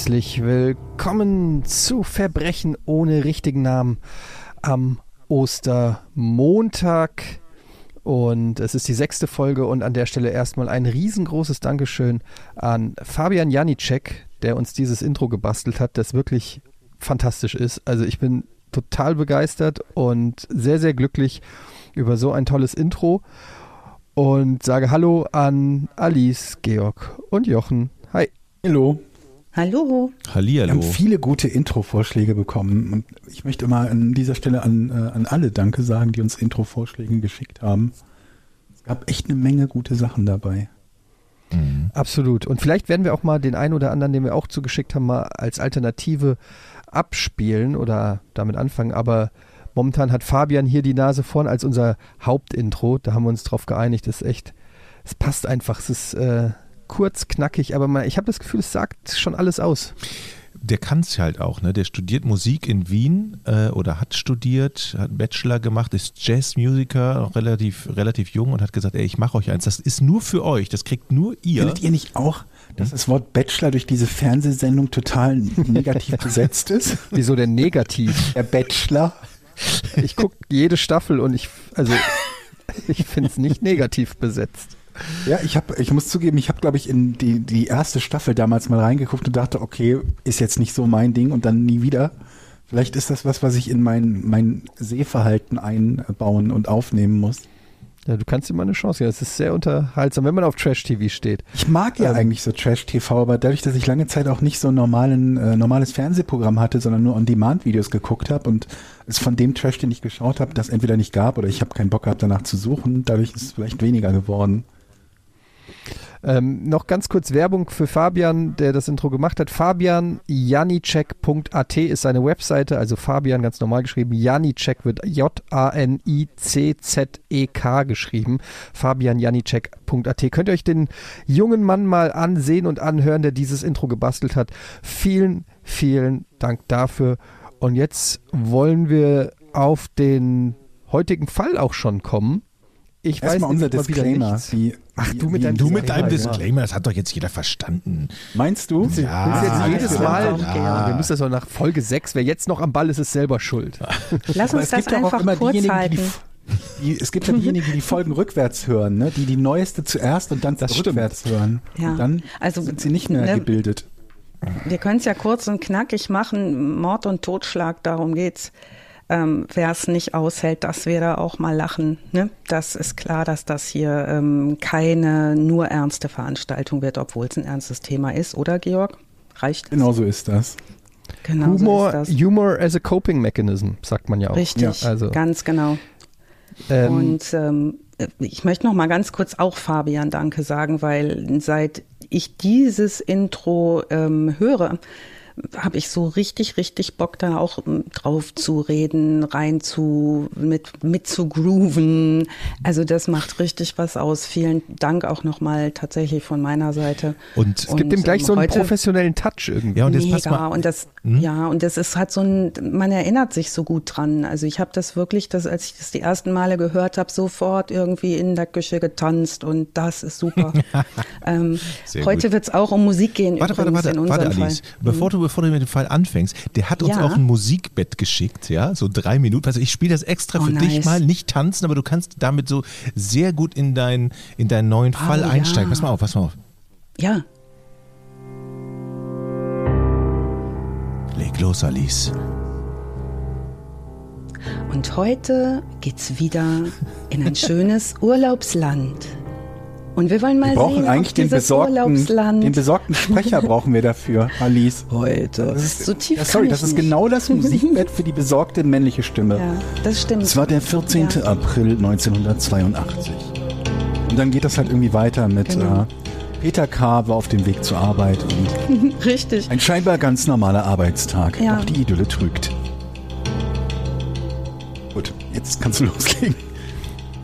Herzlich willkommen zu Verbrechen ohne richtigen Namen am Ostermontag. Und es ist die sechste Folge und an der Stelle erstmal ein riesengroßes Dankeschön an Fabian Janicek, der uns dieses Intro gebastelt hat, das wirklich fantastisch ist. Also ich bin total begeistert und sehr, sehr glücklich über so ein tolles Intro und sage Hallo an Alice, Georg und Jochen. Hi. Hallo. Hallo. Hallihallo. Wir haben viele gute Intro-Vorschläge bekommen und ich möchte mal an dieser Stelle an, äh, an alle Danke sagen, die uns Intro-Vorschläge geschickt haben. Es gab echt eine Menge gute Sachen dabei. Mhm. Absolut. Und vielleicht werden wir auch mal den einen oder anderen, den wir auch zugeschickt haben, mal als Alternative abspielen oder damit anfangen. Aber momentan hat Fabian hier die Nase vorn als unser Hauptintro. Da haben wir uns drauf geeinigt. Das ist echt, es passt einfach. Es ist äh, kurz, knackig, aber man, ich habe das Gefühl, es sagt schon alles aus. Der kann es halt auch, ne? Der studiert Musik in Wien äh, oder hat studiert, hat einen Bachelor gemacht, ist Jazzmusiker, relativ, relativ jung und hat gesagt, ey, ich mache euch eins. Das ist nur für euch, das kriegt nur ihr. Findet ihr nicht auch, dass hm? das Wort Bachelor durch diese Fernsehsendung total negativ besetzt ist? Wieso denn negativ? Der Bachelor. Ich gucke jede Staffel und ich, also ich finde es nicht negativ besetzt. Ja, ich habe, ich muss zugeben, ich habe, glaube ich, in die, die erste Staffel damals mal reingeguckt und dachte, okay, ist jetzt nicht so mein Ding und dann nie wieder. Vielleicht ist das was, was ich in mein, mein Sehverhalten einbauen und aufnehmen muss. Ja, du kannst ihm mal eine Chance geben. Es ist sehr unterhaltsam, wenn man auf Trash-TV steht. Ich mag ja ähm, eigentlich so Trash-TV, aber dadurch, dass ich lange Zeit auch nicht so ein normalen, äh, normales Fernsehprogramm hatte, sondern nur On-Demand-Videos geguckt habe und es von dem Trash, den ich geschaut habe, das entweder nicht gab oder ich habe keinen Bock gehabt, danach zu suchen, dadurch ist es vielleicht weniger geworden. Ähm, noch ganz kurz Werbung für Fabian, der das Intro gemacht hat. Fabianjanicek.at ist seine Webseite, also Fabian ganz normal geschrieben. Janicek wird J-A-N-I-C-Z-E-K geschrieben. Fabianjanicek.at. Könnt ihr euch den jungen Mann mal ansehen und anhören, der dieses Intro gebastelt hat. Vielen, vielen Dank dafür. Und jetzt wollen wir auf den heutigen Fall auch schon kommen. Ich Erstmal weiß unser Disclaimer. Wie, Ach, du mit deinem, du mit deinem Disclaimer, das hat doch jetzt jeder verstanden. Meinst du? Ja. Das jetzt jedes Mal. Ja. Wir müssen das auch nach Folge 6. Wer jetzt noch am Ball ist, ist selber schuld. Lass uns das einfach kurz halten. Die, es gibt ja diejenigen, die die Folgen rückwärts hören, ne? die die neueste zuerst und dann das rückwärts stimmt. hören. Ja. Und dann also, sind sie nicht mehr ne, gebildet. Wir können es ja kurz und knackig machen. Mord und Totschlag, darum geht's ähm, wer es nicht aushält, dass wir da auch mal lachen. Ne? Das ist klar, dass das hier ähm, keine nur ernste Veranstaltung wird, obwohl es ein ernstes Thema ist, oder Georg? Reicht das? Genau so ist das. Genau Humor, so ist das. Humor as a coping mechanism, sagt man ja auch. Richtig, ja, also. ganz genau. Ähm, Und ähm, ich möchte noch mal ganz kurz auch Fabian Danke sagen, weil seit ich dieses Intro ähm, höre, habe ich so richtig, richtig Bock, da auch ähm, drauf zu reden, rein zu, mit, mit zu grooven. Also das macht richtig was aus. Vielen Dank auch nochmal tatsächlich von meiner Seite. Und es gibt dem gleich ähm, so einen professionellen Touch irgendwie. Ja, und das mega. Mal. Und das, hm? ja, und das ist halt so ein, man erinnert sich so gut dran. Also ich habe das wirklich, das, als ich das die ersten Male gehört habe, sofort irgendwie in der Küche getanzt und das ist super. ähm, heute wird es auch um Musik gehen. Warte, warte, warte, warte, Alice. Bevor mhm. du bevor du mit dem Fall anfängst, der hat uns ja. auch ein Musikbett geschickt, ja, so drei Minuten. Also ich spiele das extra oh, für nice. dich mal, nicht tanzen, aber du kannst damit so sehr gut in, dein, in deinen neuen oh, Fall einsteigen. Ja. Pass mal auf, pass mal auf. Ja. Leg los, Alice. Und heute geht's wieder in ein schönes Urlaubsland. Und wir wollen mal wir brauchen sehen, eigentlich den besorgten, den besorgten Sprecher brauchen wir dafür, Alice. Heute. Das ist, so tief. Ja, sorry, das ist nicht. genau das Musikbett für die besorgte männliche Stimme. Ja, das stimmt. Es war der 14. Ja. April 1982. Und dann geht das halt irgendwie weiter mit genau. äh, Peter K. war auf dem Weg zur Arbeit. Richtig. Ein scheinbar ganz normaler Arbeitstag. Ja. Doch die Idylle trügt. Gut, jetzt kannst du loslegen.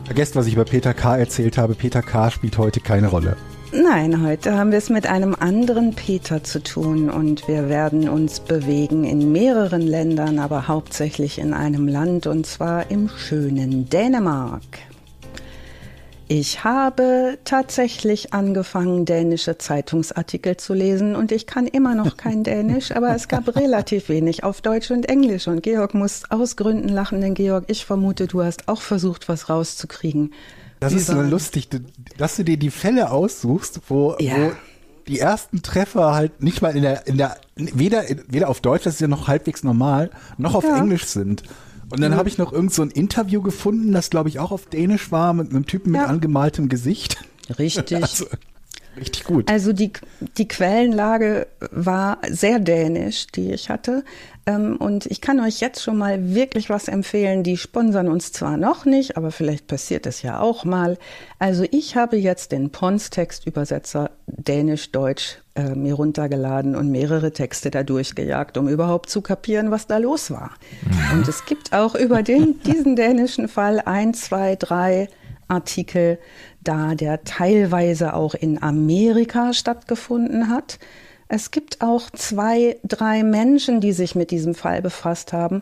Vergesst, was ich über Peter K. erzählt habe. Peter K. spielt heute keine Rolle. Nein, heute haben wir es mit einem anderen Peter zu tun und wir werden uns bewegen in mehreren Ländern, aber hauptsächlich in einem Land und zwar im schönen Dänemark. Ich habe tatsächlich angefangen, dänische Zeitungsartikel zu lesen und ich kann immer noch kein Dänisch, aber es gab relativ wenig auf Deutsch und Englisch und Georg muss aus Gründen lachen, denn Georg, ich vermute, du hast auch versucht, was rauszukriegen. Das ist so lustig, dass du dir die Fälle aussuchst, wo, ja. wo die ersten Treffer halt nicht mal in der, in der, weder, weder auf Deutsch, das ist ja noch halbwegs normal, noch auf ja. Englisch sind. Und dann mhm. habe ich noch irgend so ein Interview gefunden, das glaube ich auch auf Dänisch war, mit einem Typen mit ja. angemaltem Gesicht. Richtig. Also, richtig gut. Also die, die Quellenlage war sehr dänisch, die ich hatte. Ähm, und ich kann euch jetzt schon mal wirklich was empfehlen. Die sponsern uns zwar noch nicht, aber vielleicht passiert es ja auch mal. Also ich habe jetzt den Pons-Textübersetzer Dänisch-Deutsch äh, mir runtergeladen und mehrere Texte da durchgejagt, um überhaupt zu kapieren, was da los war. Mhm. Und es gibt auch über den, diesen dänischen Fall ein, zwei, drei Artikel, da der teilweise auch in Amerika stattgefunden hat. Es gibt auch zwei, drei Menschen, die sich mit diesem Fall befasst haben.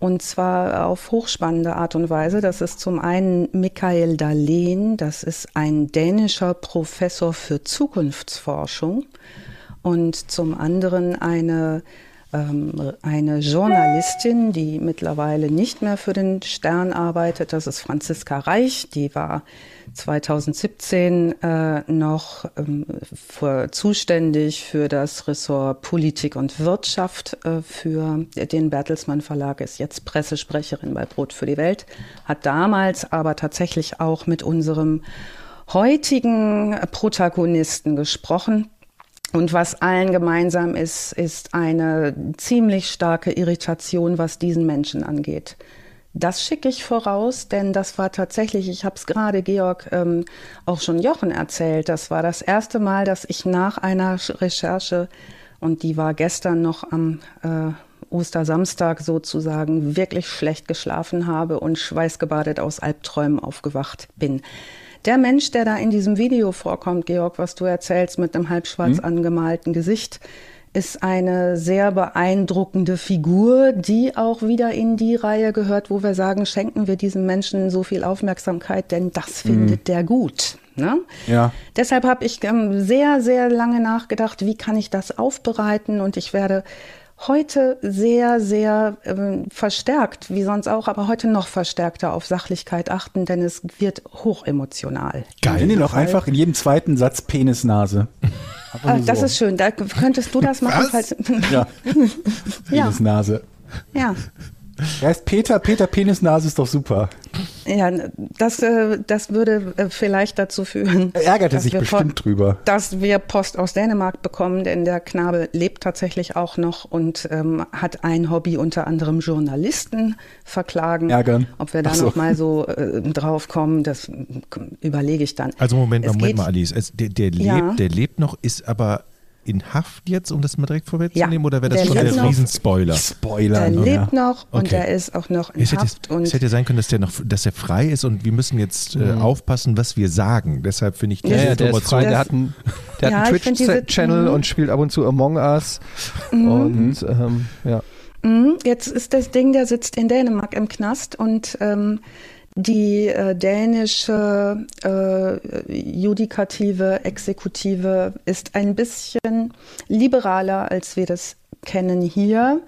Und zwar auf hochspannende Art und Weise. Das ist zum einen Michael Dahlén, das ist ein dänischer Professor für Zukunftsforschung. Und zum anderen eine ähm, eine Journalistin, die mittlerweile nicht mehr für den Stern arbeitet. Das ist Franziska Reich. Die war 2017 äh, noch ähm, für, zuständig für das Ressort Politik und Wirtschaft äh, für den Bertelsmann Verlag, ist jetzt Pressesprecherin bei Brot für die Welt, hat damals aber tatsächlich auch mit unserem heutigen Protagonisten gesprochen, und was allen gemeinsam ist, ist eine ziemlich starke Irritation, was diesen Menschen angeht. Das schicke ich voraus, denn das war tatsächlich, ich habe es gerade Georg ähm, auch schon Jochen erzählt, das war das erste Mal, dass ich nach einer Recherche, und die war gestern noch am äh, Ostersamstag sozusagen, wirklich schlecht geschlafen habe und schweißgebadet aus Albträumen aufgewacht bin. Der Mensch, der da in diesem Video vorkommt, Georg, was du erzählst mit einem halbschwarz mhm. angemalten Gesicht, ist eine sehr beeindruckende Figur, die auch wieder in die Reihe gehört, wo wir sagen, schenken wir diesem Menschen so viel Aufmerksamkeit, denn das mhm. findet der gut. Ne? Ja. Deshalb habe ich ähm, sehr, sehr lange nachgedacht, wie kann ich das aufbereiten und ich werde heute sehr, sehr ähm, verstärkt, wie sonst auch, aber heute noch verstärkter auf Sachlichkeit achten, denn es wird hochemotional. Geil. Nenn ihn doch einfach in jedem zweiten Satz Penisnase. Ah, das so. ist schön. Da könntest du das machen, falls. Ja. Penisnase. Ja. Er heißt Peter, Peter Penisnase ist doch super. Ja, das, äh, das würde äh, vielleicht dazu führen. Er ärgerte sich bestimmt drüber. Dass wir Post aus Dänemark bekommen, denn der Knabe lebt tatsächlich auch noch und ähm, hat ein Hobby, unter anderem Journalisten verklagen. Ärgern. Ob wir da so. noch mal so äh, drauf kommen, das überlege ich dann. Also Moment, Moment mal, Alice. Es, der, der, lebt, ja. der lebt noch, ist aber in Haft jetzt, um das mal direkt vorwegzunehmen, ja, oder wäre das schon der noch, Riesenspoiler? Spoiler. Der lebt noch und okay. er ist auch noch in es Haft. Hätte, es hätte sein können, dass der noch, dass er frei ist und wir müssen jetzt äh, mhm. aufpassen, was wir sagen. Deshalb finde ich diese ja, ja, der ist frei. Der hat einen, der ja, einen Twitch-Channel und spielt ab und zu Among Us mhm. und ähm, ja. Mhm. Jetzt ist das Ding, der sitzt in Dänemark im Knast und ähm, die äh, dänische äh, Judikative, Exekutive ist ein bisschen liberaler, als wir das kennen hier.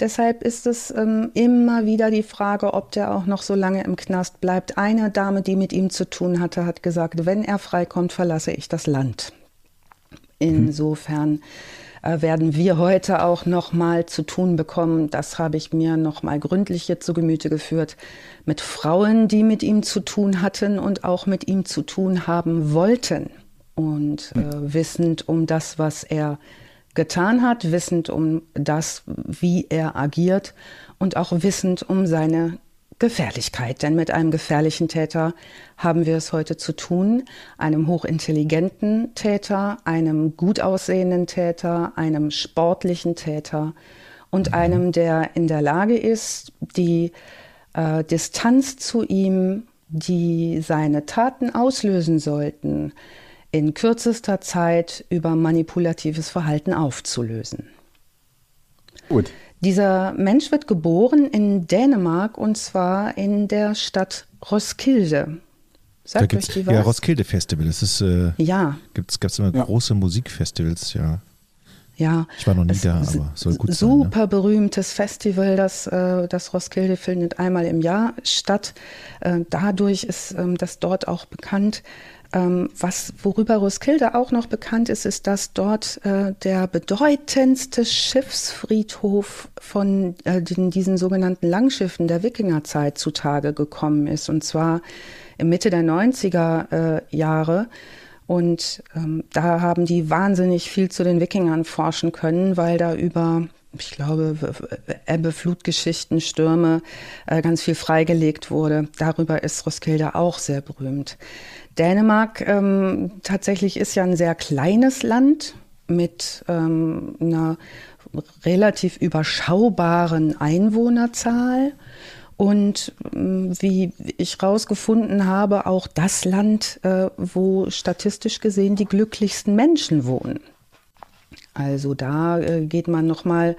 Deshalb ist es ähm, immer wieder die Frage, ob der auch noch so lange im Knast bleibt. Eine Dame, die mit ihm zu tun hatte, hat gesagt, wenn er freikommt, verlasse ich das Land. Mhm. Insofern werden wir heute auch noch mal zu tun bekommen. Das habe ich mir noch mal gründlich jetzt zu Gemüte geführt mit Frauen, die mit ihm zu tun hatten und auch mit ihm zu tun haben wollten und äh, wissend um das, was er getan hat, wissend um das, wie er agiert und auch wissend um seine Gefährlichkeit. Denn mit einem gefährlichen Täter haben wir es heute zu tun, einem hochintelligenten Täter, einem gut aussehenden Täter, einem sportlichen Täter und mhm. einem, der in der Lage ist, die äh, Distanz zu ihm, die seine Taten auslösen sollten, in kürzester Zeit über manipulatives Verhalten aufzulösen. Gut. Dieser Mensch wird geboren in Dänemark und zwar in der Stadt Roskilde. Sagt da euch die was? Ja, Roskilde Festival. Das ist, äh, ja. Gibt's, gab's immer ja. große Musikfestivals, ja. Ja. Ich war noch nie da, aber soll gut super sein. Super ne? berühmtes Festival, das, äh, das Roskilde findet einmal im Jahr statt. Äh, dadurch ist ähm, das dort auch bekannt. Ähm, was, worüber Roskilde auch noch bekannt ist, ist, dass dort äh, der bedeutendste Schiffsfriedhof von äh, den, diesen sogenannten Langschiffen der Wikingerzeit zutage gekommen ist. Und zwar im Mitte der 90er äh, Jahre. Und ähm, da haben die wahnsinnig viel zu den Wikingern forschen können, weil da über ich glaube, Ebbe, Flutgeschichten, Stürme, äh, ganz viel freigelegt wurde. Darüber ist Roskilde auch sehr berühmt. Dänemark ähm, tatsächlich ist ja ein sehr kleines Land mit ähm, einer relativ überschaubaren Einwohnerzahl und ähm, wie ich herausgefunden habe, auch das Land, äh, wo statistisch gesehen die glücklichsten Menschen wohnen. Also da äh, geht man nochmal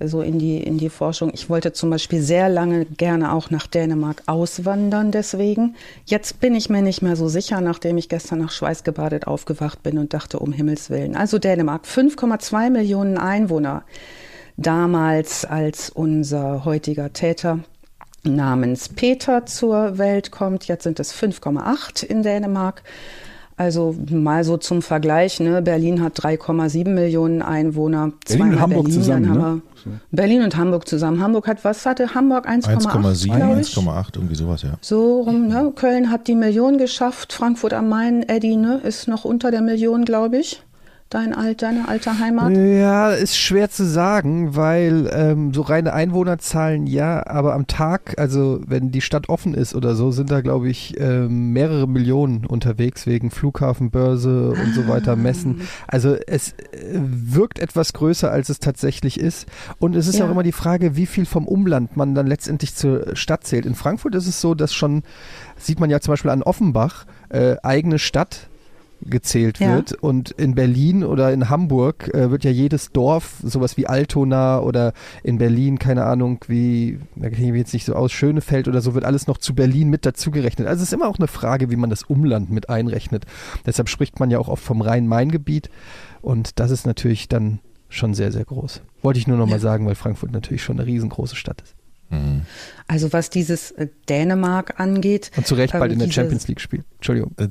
so in die, in die Forschung. Ich wollte zum Beispiel sehr lange gerne auch nach Dänemark auswandern deswegen. Jetzt bin ich mir nicht mehr so sicher, nachdem ich gestern nach Schweißgebadet aufgewacht bin und dachte, um Himmels Willen. Also Dänemark, 5,2 Millionen Einwohner. Damals, als unser heutiger Täter namens Peter zur Welt kommt, jetzt sind es 5,8 in Dänemark. Also mal so zum Vergleich, ne? Berlin hat 3,7 Millionen Einwohner. Berlin und Hamburg Berlin, zusammen, ne? Berlin und Hamburg zusammen. Hamburg hat, was hatte Hamburg? 1,7, 1,8, irgendwie sowas, ja. So rum, ne? Köln hat die Million geschafft. Frankfurt am Main, Eddie, ne? Ist noch unter der Million, glaube ich dein alt, deine alte Heimat? Ja, ist schwer zu sagen, weil ähm, so reine Einwohnerzahlen ja, aber am Tag, also wenn die Stadt offen ist oder so, sind da glaube ich ähm, mehrere Millionen unterwegs wegen Flughafen, Börse und so weiter, ah. Messen. Also es äh, wirkt etwas größer, als es tatsächlich ist. Und es ist ja. auch immer die Frage, wie viel vom Umland man dann letztendlich zur Stadt zählt. In Frankfurt ist es so, dass schon, sieht man ja zum Beispiel an Offenbach, äh, eigene Stadt gezählt wird. Ja. Und in Berlin oder in Hamburg äh, wird ja jedes Dorf, sowas wie Altona oder in Berlin, keine Ahnung, wie, da kenne ich mich jetzt nicht so aus, Schönefeld oder so, wird alles noch zu Berlin mit dazugerechnet. Also es ist immer auch eine Frage, wie man das Umland mit einrechnet. Deshalb spricht man ja auch oft vom Rhein-Main-Gebiet. Und das ist natürlich dann schon sehr, sehr groß. Wollte ich nur noch ja. mal sagen, weil Frankfurt natürlich schon eine riesengroße Stadt ist. Mhm. Also was dieses äh, Dänemark angeht. Und zu Recht bald in der Champions League spielt. Entschuldigung. Äh,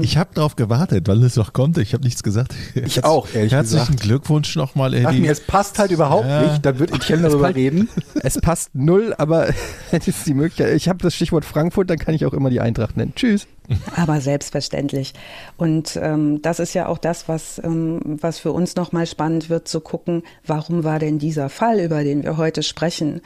ich habe darauf gewartet, weil es noch konnte. Ich habe nichts gesagt. Ich auch, ehrlich Herzlichen gesagt. Glückwunsch nochmal, Eddie. Ach mir, es passt halt überhaupt ja. nicht. Dann wird Etienne darüber reden. Es passt null, aber es ist die Möglichkeit. Ich habe das Stichwort Frankfurt, dann kann ich auch immer die Eintracht nennen. Tschüss. Aber selbstverständlich. Und ähm, das ist ja auch das, was, ähm, was für uns nochmal spannend wird, zu gucken, warum war denn dieser Fall, über den wir heute sprechen,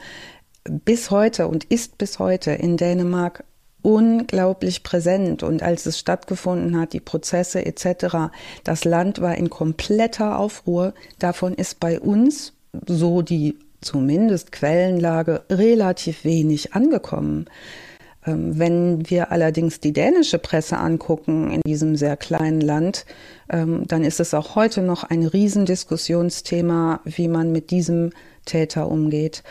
bis heute und ist bis heute in Dänemark unglaublich präsent. Und als es stattgefunden hat, die Prozesse etc., das Land war in kompletter Aufruhr. Davon ist bei uns, so die zumindest Quellenlage, relativ wenig angekommen. Ähm, wenn wir allerdings die dänische Presse angucken in diesem sehr kleinen Land, ähm, dann ist es auch heute noch ein Riesendiskussionsthema, wie man mit diesem Täter umgeht.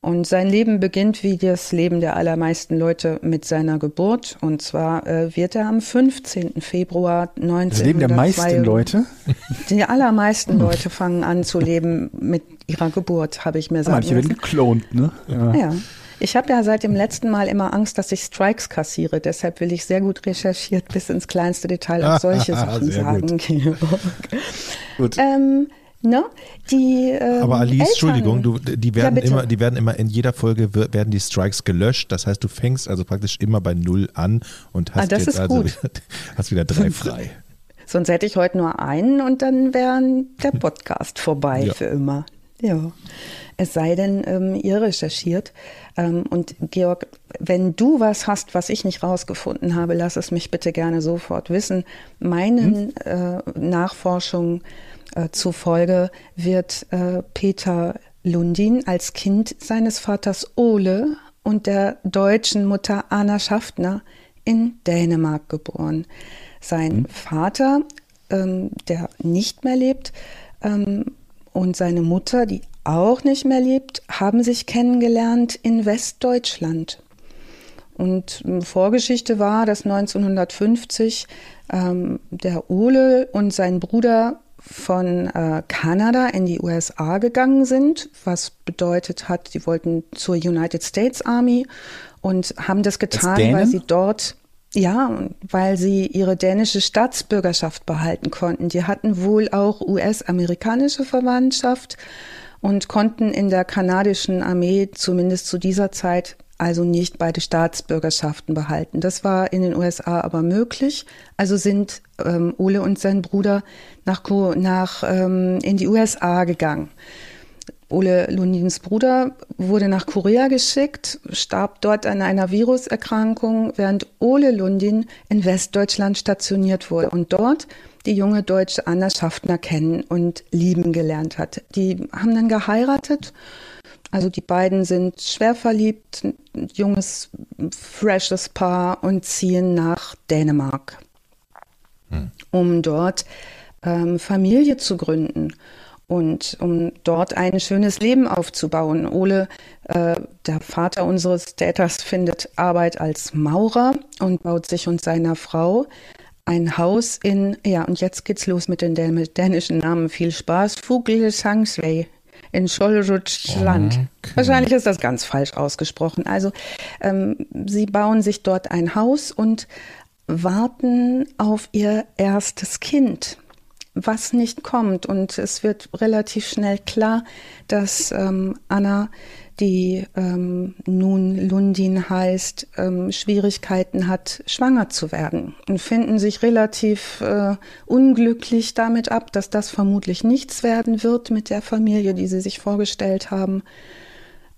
Und sein Leben beginnt wie das Leben der allermeisten Leute mit seiner Geburt. Und zwar äh, wird er am 15. Februar 1902. Das Leben der meisten Leute? Die allermeisten Leute fangen an zu leben mit ihrer Geburt, habe ich mir sagen Manche werden geklont, ne? Ja. ja. Ich habe ja seit dem letzten Mal immer Angst, dass ich Strikes kassiere. Deshalb will ich sehr gut recherchiert bis ins kleinste Detail auch solche Sachen sagen. Gut. gut. Ähm, Ne? Die, ähm, Aber Alice, Eltern, Entschuldigung, du, die werden ja, immer, die werden immer in jeder Folge werden die Strikes gelöscht. Das heißt, du fängst also praktisch immer bei null an und hast ah, jetzt also wieder, hast wieder drei frei. Sonst hätte ich heute nur einen und dann wäre der Podcast vorbei ja. für immer. Ja. Es sei denn, ähm, ihr recherchiert. Ähm, und Georg, wenn du was hast, was ich nicht rausgefunden habe, lass es mich bitte gerne sofort wissen. Meinen hm? äh, Nachforschungen zufolge wird äh, Peter Lundin als Kind seines Vaters Ole und der deutschen Mutter Anna Schaftner in Dänemark geboren. Sein mhm. Vater, ähm, der nicht mehr lebt, ähm, und seine Mutter, die auch nicht mehr lebt, haben sich kennengelernt in Westdeutschland. Und ähm, Vorgeschichte war, dass 1950 ähm, der Ole und sein Bruder von äh, Kanada in die USA gegangen sind, was bedeutet hat, sie wollten zur United States Army und haben das getan, weil sie dort ja, weil sie ihre dänische Staatsbürgerschaft behalten konnten. Die hatten wohl auch US-amerikanische Verwandtschaft und konnten in der kanadischen Armee zumindest zu dieser Zeit also nicht beide Staatsbürgerschaften behalten. Das war in den USA aber möglich. Also sind ähm, Ole und sein Bruder nach, nach ähm, in die USA gegangen. Ole Lundins Bruder wurde nach Korea geschickt, starb dort an einer Viruserkrankung, während Ole Lundin in Westdeutschland stationiert wurde und dort die junge deutsche Anna Schaffner kennen und lieben gelernt hat. Die haben dann geheiratet also die beiden sind schwer verliebt, junges, freshes Paar und ziehen nach Dänemark, hm. um dort ähm, Familie zu gründen und um dort ein schönes Leben aufzubauen. Ole, äh, der Vater unseres Täters, findet Arbeit als Maurer und baut sich und seiner Frau ein Haus in, ja, und jetzt geht's los mit den dänischen Namen. Viel Spaß. Fuglesangsley in Scholrutschland. Okay. Wahrscheinlich ist das ganz falsch ausgesprochen. Also ähm, sie bauen sich dort ein Haus und warten auf ihr erstes Kind, was nicht kommt. Und es wird relativ schnell klar, dass ähm, Anna die ähm, nun Lundin heißt, ähm, Schwierigkeiten hat, schwanger zu werden und finden sich relativ äh, unglücklich damit ab, dass das vermutlich nichts werden wird mit der Familie, die sie sich vorgestellt haben,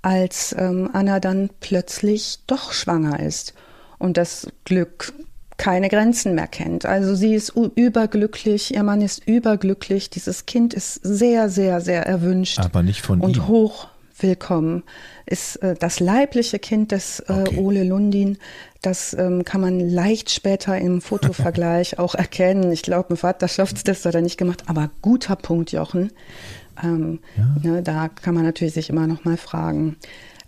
als ähm, Anna dann plötzlich doch schwanger ist und das Glück keine Grenzen mehr kennt. Also sie ist überglücklich, ihr Mann ist überglücklich, dieses Kind ist sehr, sehr, sehr erwünscht. Aber nicht von und ihm. hoch willkommen, ist äh, das leibliche Kind des äh, okay. Ole Lundin. Das ähm, kann man leicht später im Fotovergleich auch erkennen. Ich glaube, ein Vaterschaftstest hat er nicht gemacht, aber guter Punkt, Jochen. Ähm, ja. ne, da kann man natürlich sich immer noch mal fragen.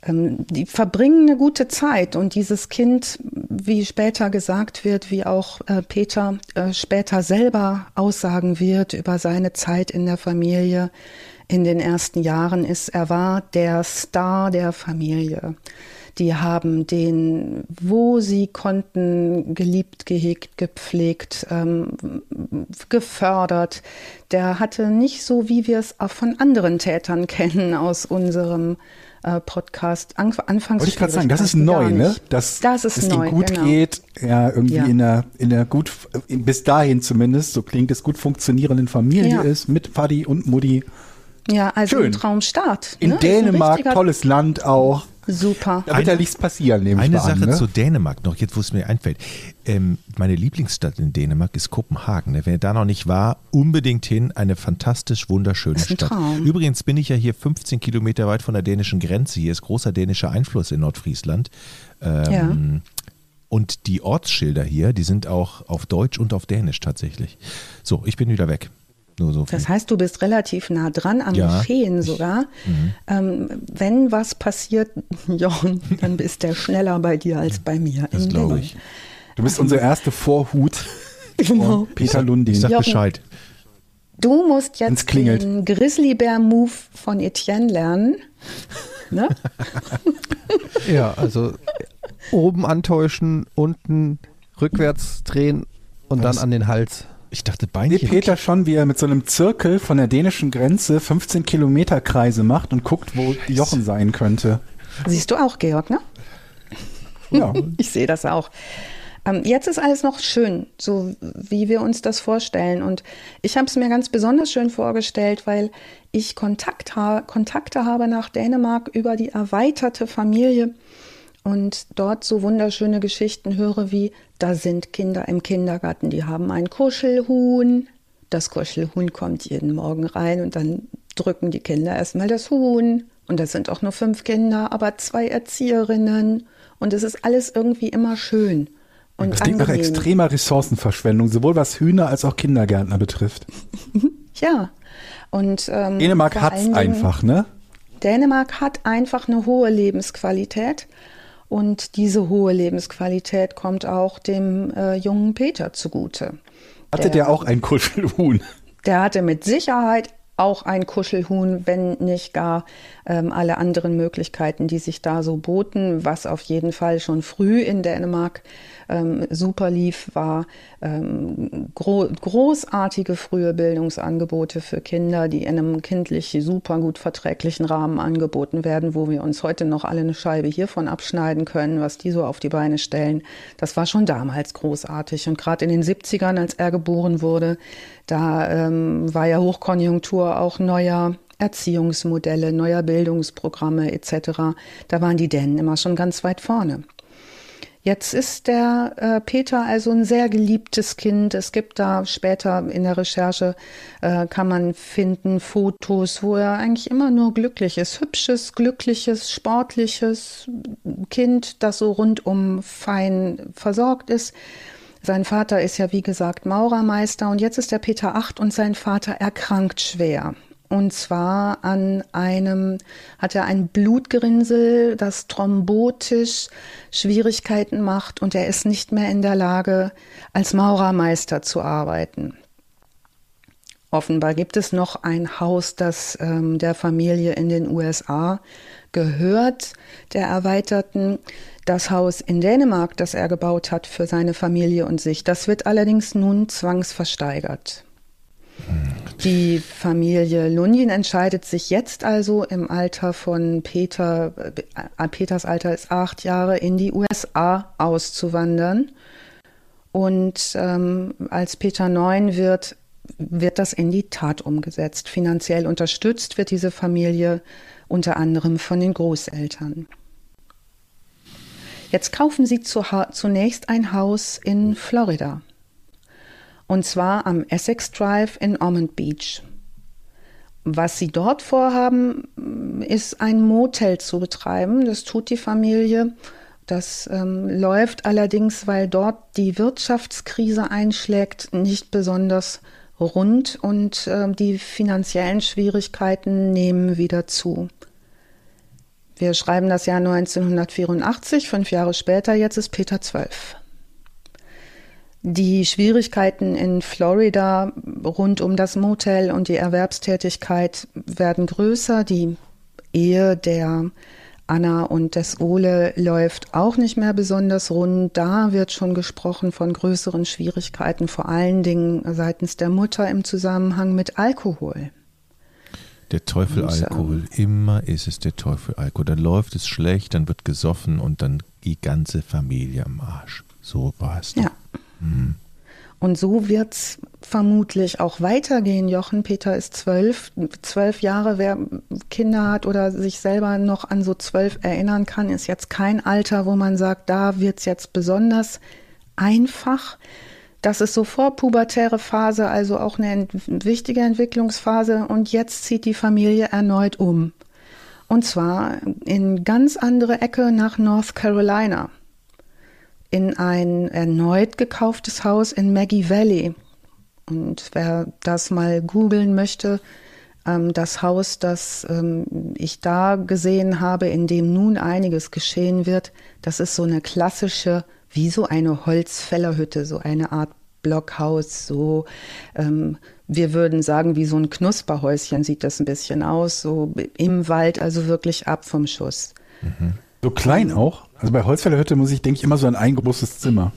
Ähm, die verbringen eine gute Zeit und dieses Kind, wie später gesagt wird, wie auch äh, Peter äh, später selber aussagen wird über seine Zeit in der Familie, in den ersten Jahren ist, er war der Star der Familie. Die haben den, wo sie konnten, geliebt, gehegt, gepflegt, ähm, gefördert. Der hatte nicht so, wie wir es auch von anderen Tätern kennen aus unserem äh, Podcast. An, anfangs Wollte ich gerade sagen, das ist neu, ne? Dass das ist es neu, ihm gut genau. geht, ja, irgendwie ja. in der, in der gut, bis dahin zumindest, so klingt es, gut funktionierenden Familie ja. ist, mit Vati und Mutti. Ja, also Schön. ein Traumstart. In ne? Dänemark, tolles Land auch. Super. Da wird ja nichts passieren, nehme Eine ich Sache an, ne? zu Dänemark noch, jetzt wo es mir einfällt. Ähm, meine Lieblingsstadt in Dänemark ist Kopenhagen. Ne? Wer da noch nicht war, unbedingt hin. Eine fantastisch wunderschöne ein Stadt. Traum. Übrigens bin ich ja hier 15 Kilometer weit von der dänischen Grenze. Hier ist großer dänischer Einfluss in Nordfriesland. Ähm, ja. Und die Ortsschilder hier, die sind auch auf Deutsch und auf Dänisch tatsächlich. So, ich bin wieder weg. Nur so das heißt, du bist relativ nah dran am ja, Geschehen sogar. Mhm. Ähm, wenn was passiert, Jochen, dann bist der schneller bei dir als bei mir. Das glaube ich. Du bist unsere erste Vorhut. Genau. Peter Lundin. Ich sag Jochen, Bescheid. Du musst jetzt den Grizzlybär-Move von Etienne lernen. Ne? ja, also oben antäuschen, unten rückwärts drehen und was? dann an den Hals. Ich dachte Beinchen. Nee, Peter schon, wie er mit so einem Zirkel von der dänischen Grenze 15 Kilometer Kreise macht und guckt, wo Jochen sein könnte. Siehst du auch, Georg, ne? Ja. ich sehe das auch. Ähm, jetzt ist alles noch schön, so wie wir uns das vorstellen. Und ich habe es mir ganz besonders schön vorgestellt, weil ich Kontakt ha Kontakte habe nach Dänemark über die erweiterte Familie und dort so wunderschöne Geschichten höre wie, da sind Kinder im Kindergarten, die haben ein Kuschelhuhn. Das Kuschelhuhn kommt jeden Morgen rein und dann drücken die Kinder erstmal das Huhn. Und das sind auch nur fünf Kinder, aber zwei Erzieherinnen. Und es ist alles irgendwie immer schön. Und das klingt nach extremer Ressourcenverschwendung, sowohl was Hühner als auch Kindergärtner betrifft. ja. Und, ähm, Dänemark hat es einfach, ne? Dänemark hat einfach eine hohe Lebensqualität. Und diese hohe Lebensqualität kommt auch dem äh, jungen Peter zugute. Hatte der, der auch ein Kuschelhuhn? Der hatte mit Sicherheit auch ein Kuschelhuhn, wenn nicht gar ähm, alle anderen Möglichkeiten, die sich da so boten, was auf jeden Fall schon früh in Dänemark ähm, super lief, war ähm, gro großartige frühe Bildungsangebote für Kinder, die in einem kindlich super gut verträglichen Rahmen angeboten werden, wo wir uns heute noch alle eine Scheibe hiervon abschneiden können, was die so auf die Beine stellen. Das war schon damals großartig. Und gerade in den 70ern, als er geboren wurde, da ähm, war ja Hochkonjunktur auch neuer Erziehungsmodelle, neuer Bildungsprogramme etc. Da waren die Dänen immer schon ganz weit vorne. Jetzt ist der äh, Peter also ein sehr geliebtes Kind. Es gibt da später in der Recherche, äh, kann man finden Fotos, wo er eigentlich immer nur glücklich ist. Hübsches, glückliches, sportliches Kind, das so rundum fein versorgt ist. Sein Vater ist ja, wie gesagt, Maurermeister und jetzt ist der Peter acht und sein Vater erkrankt schwer. Und zwar an einem, hat er ein Blutgerinnsel, das thrombotisch Schwierigkeiten macht und er ist nicht mehr in der Lage, als Maurermeister zu arbeiten. Offenbar gibt es noch ein Haus, das ähm, der Familie in den USA gehört, der Erweiterten. Das Haus in Dänemark, das er gebaut hat für seine Familie und sich, das wird allerdings nun zwangsversteigert. Die Familie Lundin entscheidet sich jetzt also im Alter von Peter, äh, Peters Alter ist acht Jahre, in die USA auszuwandern. Und ähm, als Peter neun wird, wird das in die Tat umgesetzt. Finanziell unterstützt wird diese Familie unter anderem von den Großeltern. Jetzt kaufen sie zu, zunächst ein Haus in Florida. Und zwar am Essex Drive in Ormond Beach. Was sie dort vorhaben, ist ein Motel zu betreiben. Das tut die Familie. Das ähm, läuft allerdings, weil dort die Wirtschaftskrise einschlägt, nicht besonders rund und äh, die finanziellen Schwierigkeiten nehmen wieder zu. Wir schreiben das Jahr 1984, fünf Jahre später, jetzt ist Peter zwölf. Die Schwierigkeiten in Florida rund um das Motel und die Erwerbstätigkeit werden größer. Die Ehe der Anna und des Ole läuft auch nicht mehr besonders rund. Da wird schon gesprochen von größeren Schwierigkeiten, vor allen Dingen seitens der Mutter im Zusammenhang mit Alkohol. Der Teufel Alkohol, immer ist es der Teufel Alkohol. Dann läuft es schlecht, dann wird gesoffen und dann die ganze Familie am Arsch. So war es. Ja. Und so wird es vermutlich auch weitergehen. Jochen Peter ist zwölf, zwölf Jahre. Wer Kinder hat oder sich selber noch an so zwölf erinnern kann, ist jetzt kein Alter, wo man sagt, da wird es jetzt besonders einfach. Das ist so vorpubertäre Phase, also auch eine ent wichtige Entwicklungsphase. Und jetzt zieht die Familie erneut um. Und zwar in ganz andere Ecke nach North Carolina in ein erneut gekauftes Haus in Maggie Valley. Und wer das mal googeln möchte, ähm, das Haus, das ähm, ich da gesehen habe, in dem nun einiges geschehen wird, das ist so eine klassische, wie so eine Holzfällerhütte, so eine Art Blockhaus, so ähm, wir würden sagen, wie so ein Knusperhäuschen sieht das ein bisschen aus, so im Wald, also wirklich ab vom Schuss. Mhm. So klein auch? Also bei Holzfällerhütte muss ich, denke ich, immer so an ein großes Zimmer.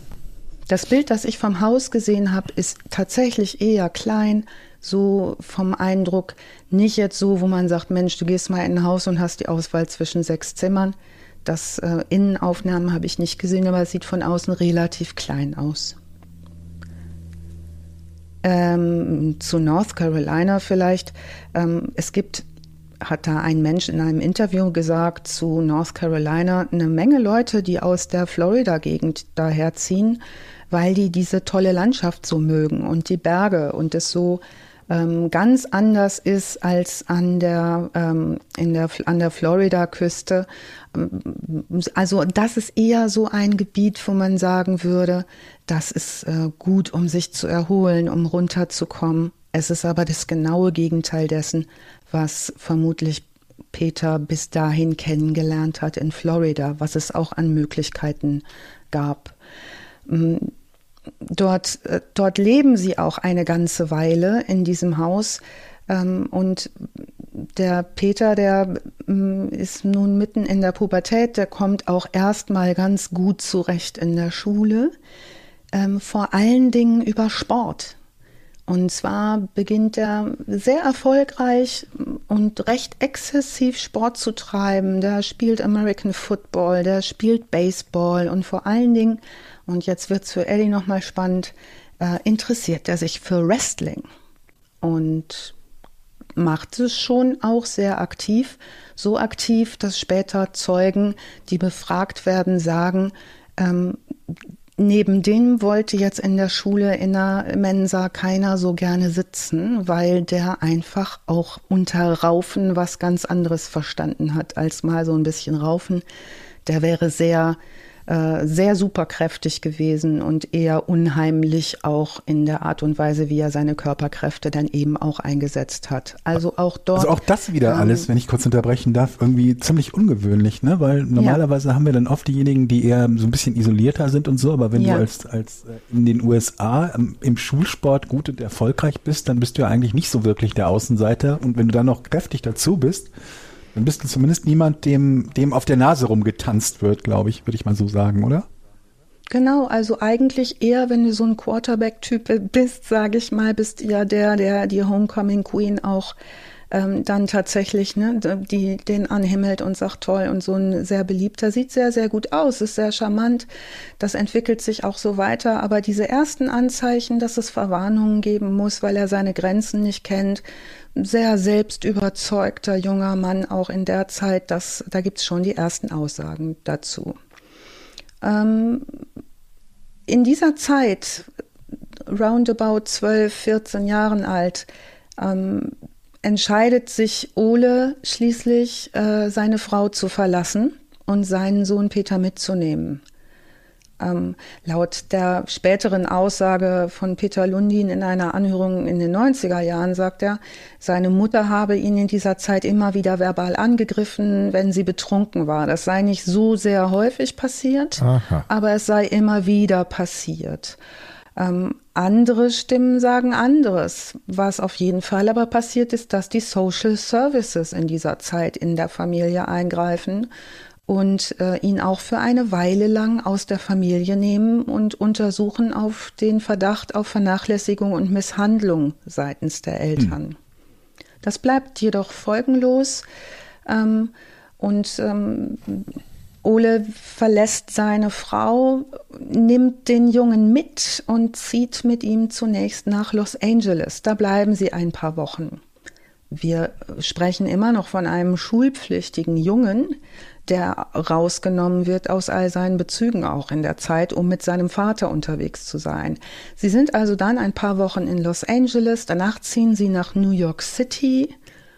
Das Bild, das ich vom Haus gesehen habe, ist tatsächlich eher klein, so vom Eindruck, nicht jetzt so, wo man sagt, Mensch, du gehst mal in ein Haus und hast die Auswahl zwischen sechs Zimmern. Das äh, Innenaufnahmen habe ich nicht gesehen, aber es sieht von außen relativ klein aus. Ähm, zu North Carolina vielleicht. Ähm, es gibt hat da ein Mensch in einem Interview gesagt zu North Carolina, eine Menge Leute, die aus der Florida-Gegend daherziehen, weil die diese tolle Landschaft so mögen und die Berge und es so ähm, ganz anders ist als an der, ähm, in der, an der Florida-Küste. Also das ist eher so ein Gebiet, wo man sagen würde, das ist äh, gut, um sich zu erholen, um runterzukommen. Es ist aber das genaue Gegenteil dessen, was vermutlich Peter bis dahin kennengelernt hat in Florida, was es auch an Möglichkeiten gab. Dort, äh, dort leben sie auch eine ganze Weile in diesem Haus. Ähm, und der Peter, der mm, ist nun mitten in der Pubertät, der kommt auch erstmal ganz gut zurecht in der Schule, ähm, vor allen Dingen über Sport. Und zwar beginnt er sehr erfolgreich und recht exzessiv Sport zu treiben. Der spielt American Football, der spielt Baseball und vor allen Dingen, und jetzt wird es für Ellie nochmal spannend, äh, interessiert er sich für Wrestling. Und macht es schon auch sehr aktiv, so aktiv, dass später Zeugen, die befragt werden, sagen, ähm, neben dem wollte jetzt in der Schule in der Mensa keiner so gerne sitzen, weil der einfach auch unter Raufen was ganz anderes verstanden hat als mal so ein bisschen Raufen. Der wäre sehr äh, sehr superkräftig gewesen und eher unheimlich auch in der Art und Weise, wie er seine Körperkräfte dann eben auch eingesetzt hat. Also auch dort. Also auch das wieder ähm, alles, wenn ich kurz unterbrechen darf, irgendwie ziemlich ungewöhnlich, ne? Weil normalerweise ja. haben wir dann oft diejenigen, die eher so ein bisschen isolierter sind und so, aber wenn ja. du als, als äh, in den USA ähm, im Schulsport gut und erfolgreich bist, dann bist du ja eigentlich nicht so wirklich der Außenseiter. Und wenn du dann noch kräftig dazu bist, dann bist du zumindest niemand, dem, dem auf der Nase rumgetanzt wird, glaube ich, würde ich mal so sagen, oder? Genau, also eigentlich eher, wenn du so ein Quarterback-Typ bist, sage ich mal, bist ja der, der die Homecoming Queen auch ähm, dann tatsächlich ne, die, den anhimmelt und sagt toll und so ein sehr beliebter, sieht sehr, sehr gut aus, ist sehr charmant, das entwickelt sich auch so weiter, aber diese ersten Anzeichen, dass es Verwarnungen geben muss, weil er seine Grenzen nicht kennt, sehr selbstüberzeugter junger Mann auch in der Zeit, das, da gibt es schon die ersten Aussagen dazu. Ähm, in dieser Zeit, roundabout 12, 14 Jahren alt, ähm, entscheidet sich Ole schließlich, äh, seine Frau zu verlassen und seinen Sohn Peter mitzunehmen. Ähm, laut der späteren Aussage von Peter Lundin in einer Anhörung in den 90er Jahren sagt er, seine Mutter habe ihn in dieser Zeit immer wieder verbal angegriffen, wenn sie betrunken war. Das sei nicht so sehr häufig passiert, Aha. aber es sei immer wieder passiert. Ähm, andere Stimmen sagen anderes. Was auf jeden Fall aber passiert ist, dass die Social Services in dieser Zeit in der Familie eingreifen und äh, ihn auch für eine Weile lang aus der Familie nehmen und untersuchen auf den Verdacht auf Vernachlässigung und Misshandlung seitens der Eltern. Hm. Das bleibt jedoch folgenlos ähm, und ähm, Ole verlässt seine Frau, nimmt den Jungen mit und zieht mit ihm zunächst nach Los Angeles. Da bleiben sie ein paar Wochen. Wir sprechen immer noch von einem schulpflichtigen Jungen, der rausgenommen wird aus all seinen Bezügen auch in der Zeit, um mit seinem Vater unterwegs zu sein. Sie sind also dann ein paar Wochen in Los Angeles, danach ziehen sie nach New York City.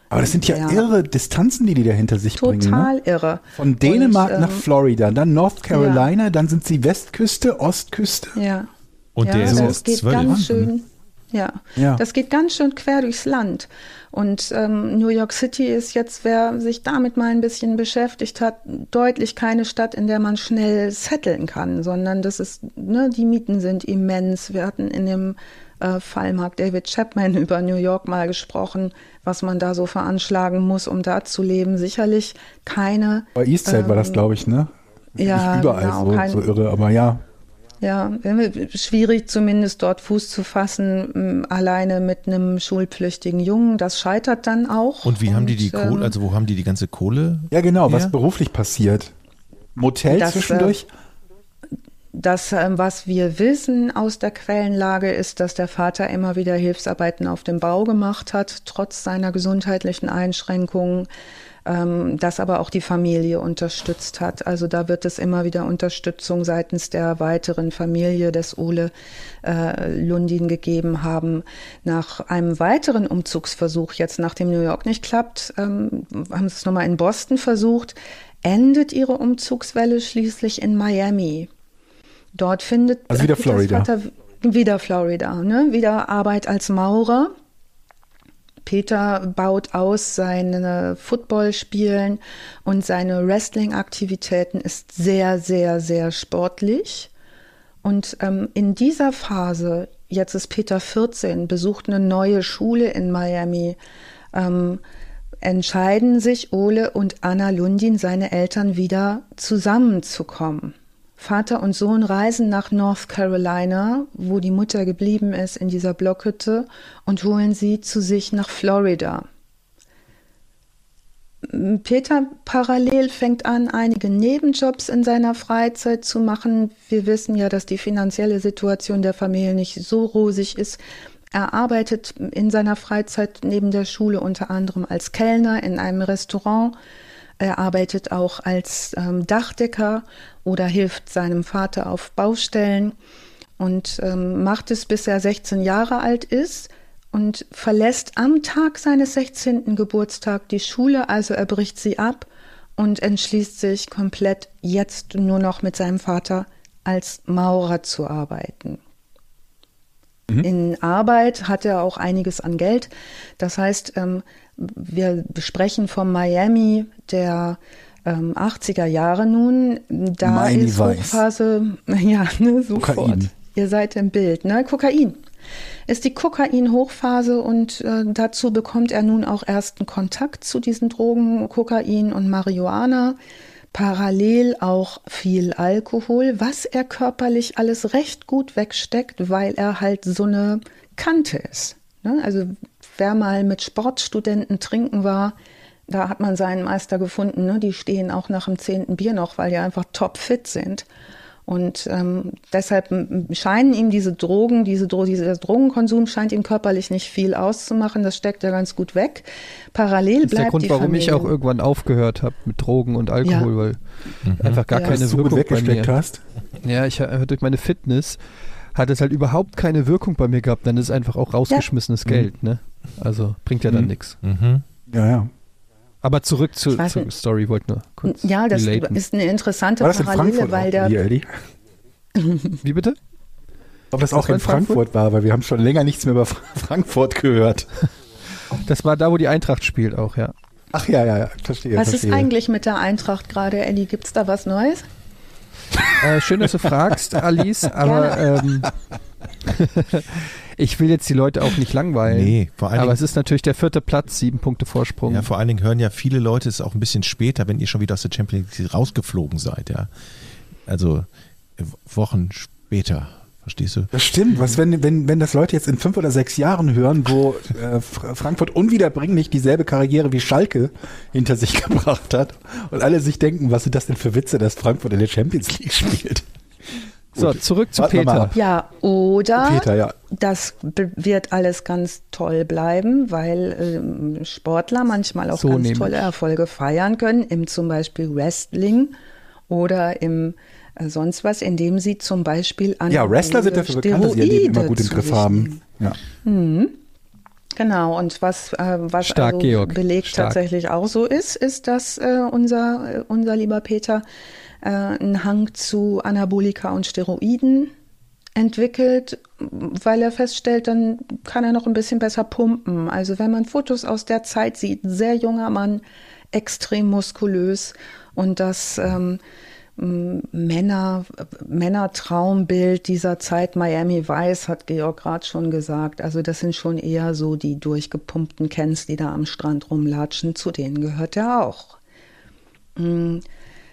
Aber das sind ja, ja. irre Distanzen, die die da hinter sich Total bringen. Total ne? irre. Von Dänemark Und, nach ähm, Florida, dann North Carolina, ja. dann sind sie Westküste, Ostküste. Ja. Und ja, der ist erst geht zwölf. ganz schön. Ja. ja, das geht ganz schön quer durchs Land. Und ähm, New York City ist jetzt, wer sich damit mal ein bisschen beschäftigt hat, deutlich keine Stadt, in der man schnell setteln kann, sondern das ist, ne, die Mieten sind immens. Wir hatten in dem äh, Fall Mark David Chapman über New York mal gesprochen, was man da so veranschlagen muss, um da zu leben. Sicherlich keine. Bei Eastside ähm, war das, ähm, glaube ich, ne? Ja, Nicht überall genau, so, kein, so irre, aber ja. Ja, schwierig zumindest dort Fuß zu fassen, alleine mit einem schulpflichtigen Jungen. Das scheitert dann auch. Und wie und, haben die die Kohle, ähm, also wo haben die die ganze Kohle? Ja, genau, her? was beruflich passiert. Motel das, zwischendurch? Das, ähm, was wir wissen aus der Quellenlage, ist, dass der Vater immer wieder Hilfsarbeiten auf dem Bau gemacht hat, trotz seiner gesundheitlichen Einschränkungen ähm, das aber auch die Familie unterstützt hat. Also da wird es immer wieder Unterstützung seitens der weiteren Familie des Ole äh, Lundin gegeben haben. Nach einem weiteren Umzugsversuch, jetzt nachdem New York nicht klappt, ähm, haben sie es nochmal in Boston versucht, endet ihre Umzugswelle schließlich in Miami. Dort findet also wieder Florida. Vater, wieder Florida, ne? wieder Arbeit als Maurer Peter baut aus seine Footballspielen und seine Wrestling-Aktivitäten ist sehr, sehr, sehr sportlich. Und ähm, in dieser Phase, jetzt ist Peter 14, besucht eine neue Schule in Miami, ähm, entscheiden sich Ole und Anna Lundin, seine Eltern, wieder zusammenzukommen. Vater und Sohn reisen nach North Carolina, wo die Mutter geblieben ist in dieser Blockhütte, und holen sie zu sich nach Florida. Peter parallel fängt an, einige Nebenjobs in seiner Freizeit zu machen. Wir wissen ja, dass die finanzielle Situation der Familie nicht so rosig ist. Er arbeitet in seiner Freizeit neben der Schule unter anderem als Kellner in einem Restaurant. Er arbeitet auch als ähm, Dachdecker oder hilft seinem Vater auf Baustellen und ähm, macht es, bis er 16 Jahre alt ist und verlässt am Tag seines 16. Geburtstag die Schule, also er bricht sie ab und entschließt sich komplett jetzt nur noch mit seinem Vater als Maurer zu arbeiten. Mhm. In Arbeit hat er auch einiges an Geld. Das heißt, ähm, wir sprechen von Miami der 80er ähm, Jahre nun. Da Miami ist Hochphase, ja, ne, sofort. Kokain. Ihr seid im Bild, ne? Kokain ist die Kokain-Hochphase und äh, dazu bekommt er nun auch ersten Kontakt zu diesen Drogen, Kokain und Marihuana. Parallel auch viel Alkohol, was er körperlich alles recht gut wegsteckt, weil er halt so eine Kante ist. Ne? Also wer mal mit Sportstudenten trinken war, da hat man seinen Meister gefunden. Ne? Die stehen auch nach dem zehnten Bier noch, weil die einfach topfit sind. Und ähm, deshalb scheinen ihm diese Drogen, diese, dieser Drogenkonsum scheint ihm körperlich nicht viel auszumachen. Das steckt er ganz gut weg. Parallel das bleibt ist der Grund, die warum Familie. ich auch irgendwann aufgehört habe mit Drogen und Alkohol, ja. weil mhm. einfach gar ja. keine Wirkung bei mir. Hast. Ja, ich durch meine Fitness hat es halt überhaupt keine Wirkung bei mir gehabt. Dann ist es einfach auch rausgeschmissenes ja. Geld. Ne? Also bringt ja dann mhm. nichts. Mhm. Ja, ja. Aber zurück zu, zur Story, wollte nur kurz. Ja, das relaten. ist eine interessante war das Parallele, weil der. Hier, Wie bitte? Ob das, das auch in Frankfurt? Frankfurt war, weil wir haben schon länger nichts mehr über Frankfurt gehört. Das war da, wo die Eintracht spielt auch, ja. Ach ja, ja, ja, verstehe. Was verstehe. ist eigentlich mit der Eintracht gerade, Ellie? Gibt es da was Neues? Äh, schön, dass du fragst, Alice, aber ähm, ich will jetzt die Leute auch nicht langweilen. Nee, vor allen Aber es ist natürlich der vierte Platz, sieben Punkte Vorsprung. Ja, vor allen Dingen hören ja viele Leute es auch ein bisschen später, wenn ihr schon wieder aus der Champions League rausgeflogen seid, ja. Also Wochen später. Verstehst du? Das stimmt. Was, wenn, wenn, wenn das Leute jetzt in fünf oder sechs Jahren hören, wo äh, Frankfurt unwiederbringlich dieselbe Karriere wie Schalke hinter sich gebracht hat und alle sich denken, was sind das denn für Witze, dass Frankfurt in der Champions League spielt? So, zurück zu Warten Peter. Ja, oder Peter, ja. das wird alles ganz toll bleiben, weil ähm, Sportler manchmal auch so ganz tolle Erfolge feiern können, im zum Beispiel Wrestling oder im äh, sonst was, indem sie zum Beispiel an Ja, Wrestler sind dafür bekannt, dass sie ihr Leben immer gut im Griff haben. Ja. Mhm. Genau, und was, äh, was Stark, also belegt Stark. tatsächlich auch so ist, ist, dass äh, unser, äh, unser lieber Peter äh, einen Hang zu Anabolika und Steroiden entwickelt, weil er feststellt, dann kann er noch ein bisschen besser pumpen. Also wenn man Fotos aus der Zeit sieht, sehr junger Mann, extrem muskulös und das ähm, Männer, Männertraumbild dieser Zeit Miami Vice, hat Georg gerade schon gesagt. Also das sind schon eher so die durchgepumpten Kens, die da am Strand rumlatschen. Zu denen gehört er auch. Mm,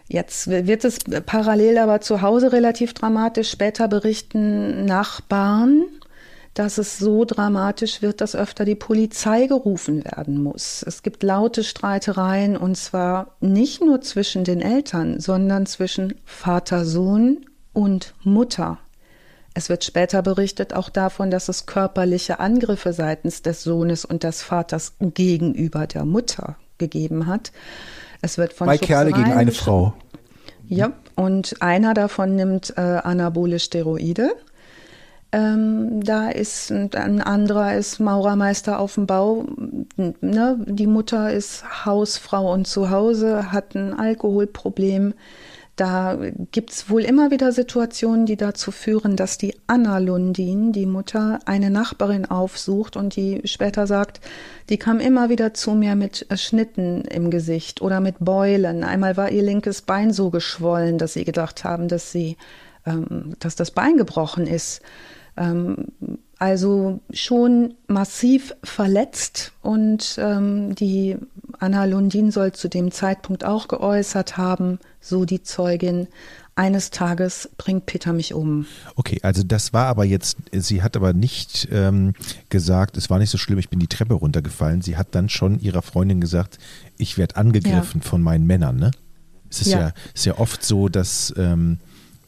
jetzt wird es parallel aber zu Hause relativ dramatisch. Später berichten Nachbarn, dass es so dramatisch wird, dass öfter die Polizei gerufen werden muss. Es gibt laute Streitereien und zwar nicht nur zwischen den Eltern, sondern zwischen Vater, Sohn und Mutter. Es wird später berichtet auch davon, dass es körperliche Angriffe seitens des Sohnes und des Vaters gegenüber der Mutter gegeben hat. Es wird von Zwei Kerle gegen eine Frau. Ja, und einer davon nimmt äh, anabole Steroide. Ähm, da ist ein anderer ist Maurermeister auf dem Bau. Ne? Die Mutter ist Hausfrau und zu Hause, hat ein Alkoholproblem. Da gibt es wohl immer wieder Situationen, die dazu führen, dass die Anna Lundin, die Mutter, eine Nachbarin aufsucht und die später sagt, die kam immer wieder zu mir mit Schnitten im Gesicht oder mit Beulen. Einmal war ihr linkes Bein so geschwollen, dass sie gedacht haben, dass sie, ähm, dass das Bein gebrochen ist. Ähm, also schon massiv verletzt und ähm, die Anna Lundin soll zu dem Zeitpunkt auch geäußert haben, so die Zeugin, eines Tages bringt Peter mich um. Okay, also das war aber jetzt, sie hat aber nicht ähm, gesagt, es war nicht so schlimm, ich bin die Treppe runtergefallen. Sie hat dann schon ihrer Freundin gesagt, ich werde angegriffen ja. von meinen Männern, ne? Es ist ja, ja, ist ja oft so, dass ähm,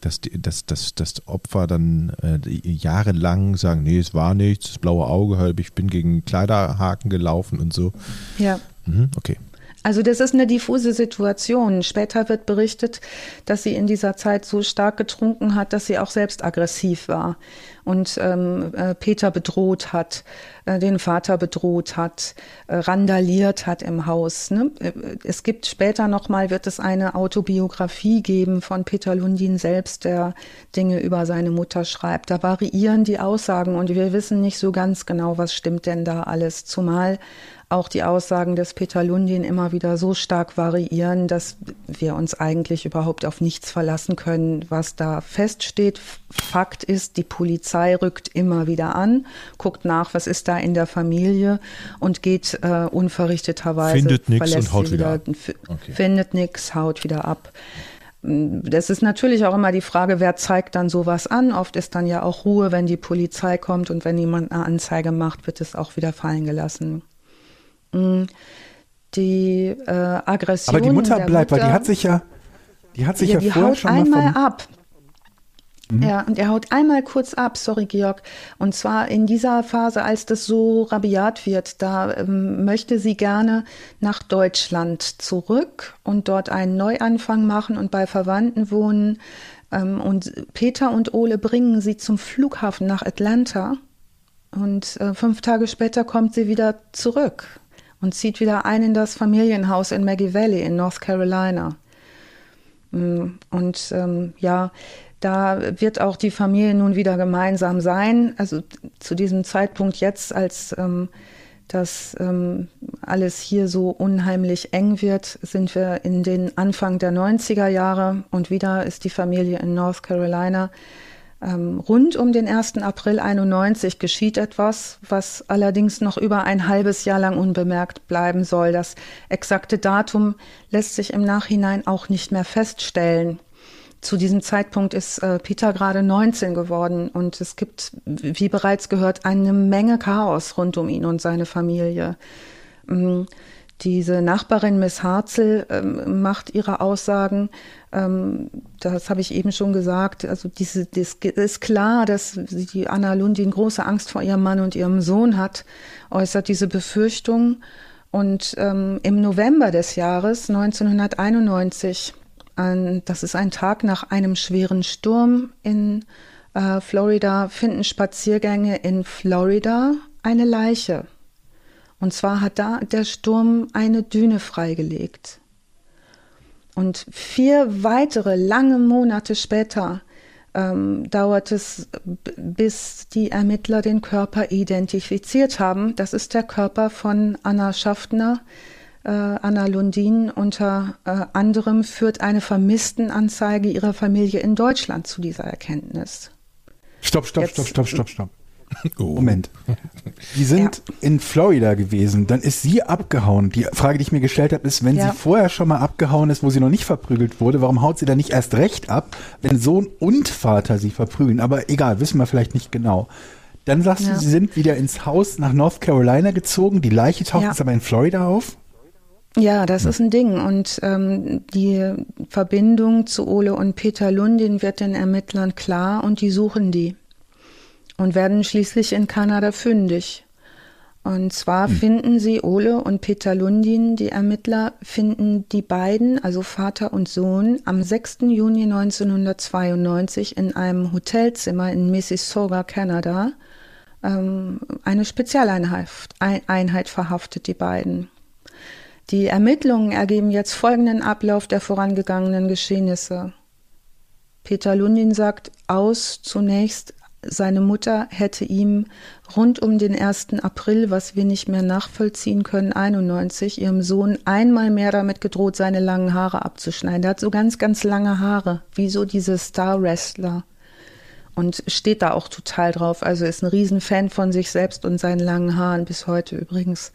dass, dass, dass, dass Opfer dann äh, jahrelang sagen, nee, es war nichts, das blaue Auge, ich bin gegen Kleiderhaken gelaufen und so. Ja. Mhm, okay. Also das ist eine diffuse Situation. Später wird berichtet, dass sie in dieser Zeit so stark getrunken hat, dass sie auch selbst aggressiv war und ähm, äh, Peter bedroht hat, äh, den Vater bedroht hat, äh, randaliert hat im Haus. Ne? Äh, es gibt später nochmal, wird es eine Autobiografie geben von Peter Lundin selbst, der Dinge über seine Mutter schreibt. Da variieren die Aussagen und wir wissen nicht so ganz genau, was stimmt denn da alles. Zumal auch die Aussagen des Peter Lundin immer wieder so stark variieren, dass wir uns eigentlich überhaupt auf nichts verlassen können, was da feststeht. Fakt ist, die Polizei rückt immer wieder an, guckt nach, was ist da in der Familie und geht äh, unverrichteterweise. Findet nichts und haut wieder, ab. Okay. Findet nichts, haut wieder ab. Das ist natürlich auch immer die Frage, wer zeigt dann sowas an. Oft ist dann ja auch Ruhe, wenn die Polizei kommt und wenn jemand eine Anzeige macht, wird es auch wieder fallen gelassen. Mm, die äh, Aggression. Aber die Mutter bleibt, Mutter, weil die hat sich ja, die hat sich ja, ja vorher schon mal einmal vom, ab. Mhm. Ja, und er haut einmal kurz ab, sorry Georg. Und zwar in dieser Phase, als das so rabiat wird, da ähm, möchte sie gerne nach Deutschland zurück und dort einen Neuanfang machen und bei Verwandten wohnen. Ähm, und Peter und Ole bringen sie zum Flughafen nach Atlanta. Und äh, fünf Tage später kommt sie wieder zurück und zieht wieder ein in das Familienhaus in Maggie Valley in North Carolina. Mm, und ähm, ja, da wird auch die Familie nun wieder gemeinsam sein. Also zu diesem Zeitpunkt jetzt, als ähm, das ähm, alles hier so unheimlich eng wird, sind wir in den Anfang der 90er Jahre und wieder ist die Familie in North Carolina. Ähm, rund um den 1. April 91 geschieht etwas, was allerdings noch über ein halbes Jahr lang unbemerkt bleiben soll. Das exakte Datum lässt sich im Nachhinein auch nicht mehr feststellen. Zu diesem Zeitpunkt ist äh, Peter gerade 19 geworden und es gibt, wie bereits gehört, eine Menge Chaos rund um ihn und seine Familie. Diese Nachbarin Miss Harzel ähm, macht ihre Aussagen, ähm, das habe ich eben schon gesagt, also diese, das ist klar, dass die Anna Lundin große Angst vor ihrem Mann und ihrem Sohn hat, äußert diese Befürchtung. Und ähm, im November des Jahres 1991, an, das ist ein Tag nach einem schweren Sturm in äh, Florida, finden Spaziergänge in Florida eine Leiche und zwar hat da der Sturm eine Düne freigelegt. Und vier weitere lange Monate später ähm, dauert es, bis die Ermittler den Körper identifiziert haben. Das ist der Körper von Anna Schaffner. Äh, Anna Lundin unter äh, anderem führt eine Vermisstenanzeige ihrer Familie in Deutschland zu dieser Erkenntnis. Stopp, stopp, Jetzt, stopp, stopp, stopp, stopp. Oh. Moment. Die sind ja. in Florida gewesen, dann ist sie abgehauen. Die Frage, die ich mir gestellt habe, ist, wenn ja. sie vorher schon mal abgehauen ist, wo sie noch nicht verprügelt wurde, warum haut sie dann nicht erst recht ab, wenn Sohn und Vater sie verprügeln? Aber egal, wissen wir vielleicht nicht genau. Dann sagst ja. du, sie sind wieder ins Haus nach North Carolina gezogen, die Leiche taucht jetzt aber in Florida auf? Ja, das ist ein Ding. Und ähm, die Verbindung zu Ole und Peter Lundin wird den Ermittlern klar und die suchen die und werden schließlich in Kanada fündig. Und zwar hm. finden sie Ole und Peter Lundin, die Ermittler, finden die beiden, also Vater und Sohn, am 6. Juni 1992 in einem Hotelzimmer in Mississauga, Kanada. Ähm, eine Spezialeinheit Einheit verhaftet die beiden. Die Ermittlungen ergeben jetzt folgenden Ablauf der vorangegangenen Geschehnisse. Peter Lundin sagt aus zunächst, seine Mutter hätte ihm rund um den 1. April, was wir nicht mehr nachvollziehen können, 91, ihrem Sohn einmal mehr damit gedroht, seine langen Haare abzuschneiden. Er hat so ganz, ganz lange Haare, wie so diese Star-Wrestler. Und steht da auch total drauf. Also ist ein Riesenfan von sich selbst und seinen langen Haaren bis heute übrigens.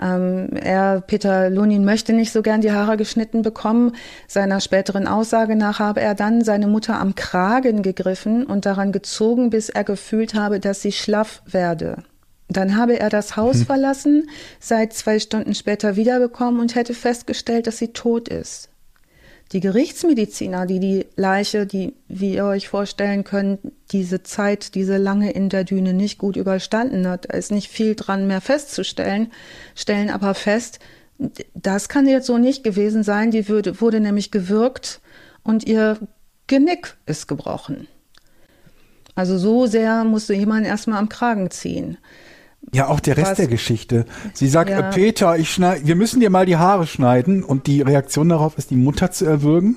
Ähm, er, Peter Lunin, möchte nicht so gern die Haare geschnitten bekommen. Seiner späteren Aussage nach habe er dann seine Mutter am Kragen gegriffen und daran gezogen, bis er gefühlt habe, dass sie schlaff werde. Dann habe er das Haus hm. verlassen, seit zwei Stunden später wiederbekommen und hätte festgestellt, dass sie tot ist. Die Gerichtsmediziner, die die Leiche, die, wie ihr euch vorstellen könnt, diese Zeit, diese lange in der Düne nicht gut überstanden hat, da ist nicht viel dran mehr festzustellen, stellen aber fest, das kann jetzt so nicht gewesen sein. Die würde, wurde nämlich gewürgt und ihr Genick ist gebrochen. Also so sehr musste jemand erstmal am Kragen ziehen. Ja, auch der Rest Was? der Geschichte. Sie sagt, ja. Peter, ich schneid, wir müssen dir mal die Haare schneiden und die Reaktion darauf ist, die Mutter zu erwürgen.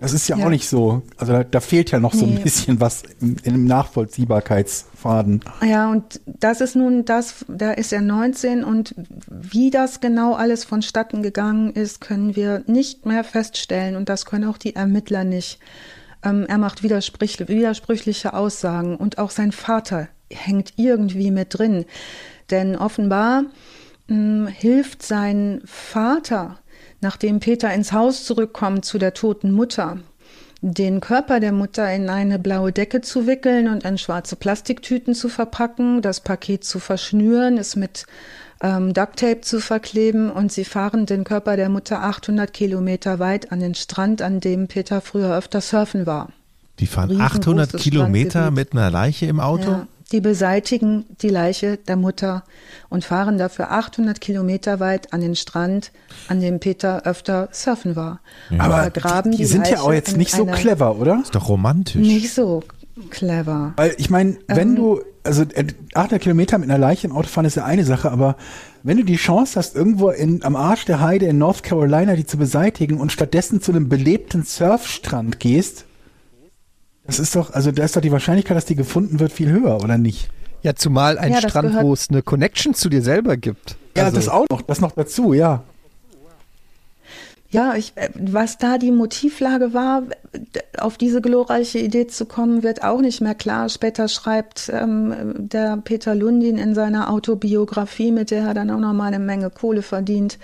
Das ist ja, ja. auch nicht so. Also da, da fehlt ja noch nee. so ein bisschen was in, in einem Nachvollziehbarkeitsfaden. Ja, und das ist nun das, da ist er 19 und wie das genau alles vonstatten gegangen ist, können wir nicht mehr feststellen und das können auch die Ermittler nicht. Ähm, er macht widersprüchliche Aussagen und auch sein Vater hängt irgendwie mit drin. Denn offenbar mh, hm, hilft sein Vater, nachdem Peter ins Haus zurückkommt zu der toten Mutter, den Körper der Mutter in eine blaue Decke zu wickeln und in schwarze Plastiktüten zu verpacken, das Paket zu verschnüren, es mit ähm, Ducktape zu verkleben und sie fahren den Körper der Mutter 800 Kilometer weit an den Strand, an dem Peter früher öfter surfen war. Die fahren 800 Kilometer mit einer Leiche im Auto? Ja. Die beseitigen die Leiche der Mutter und fahren dafür 800 Kilometer weit an den Strand, an dem Peter öfter surfen war. Ja. Aber die, die sind Leiche ja auch jetzt nicht so clever, oder? Ist doch romantisch. Nicht so clever. Weil ich meine, wenn ähm, du, also 800 äh, Kilometer mit einer Leiche im Auto fahren ist ja eine Sache, aber wenn du die Chance hast, irgendwo in, am Arsch der Heide in North Carolina die zu beseitigen und stattdessen zu einem belebten Surfstrand gehst, das ist doch, also da ist doch die Wahrscheinlichkeit, dass die gefunden wird, viel höher, oder nicht? Ja, zumal ein ja, Strand, wo es eine Connection zu dir selber gibt. Ja, also. das auch noch, das noch dazu, ja. Ja, ich, äh, was da die Motivlage war, auf diese glorreiche Idee zu kommen, wird auch nicht mehr klar. Später schreibt ähm, der Peter Lundin in seiner Autobiografie, mit der er dann auch noch mal eine Menge Kohle verdient,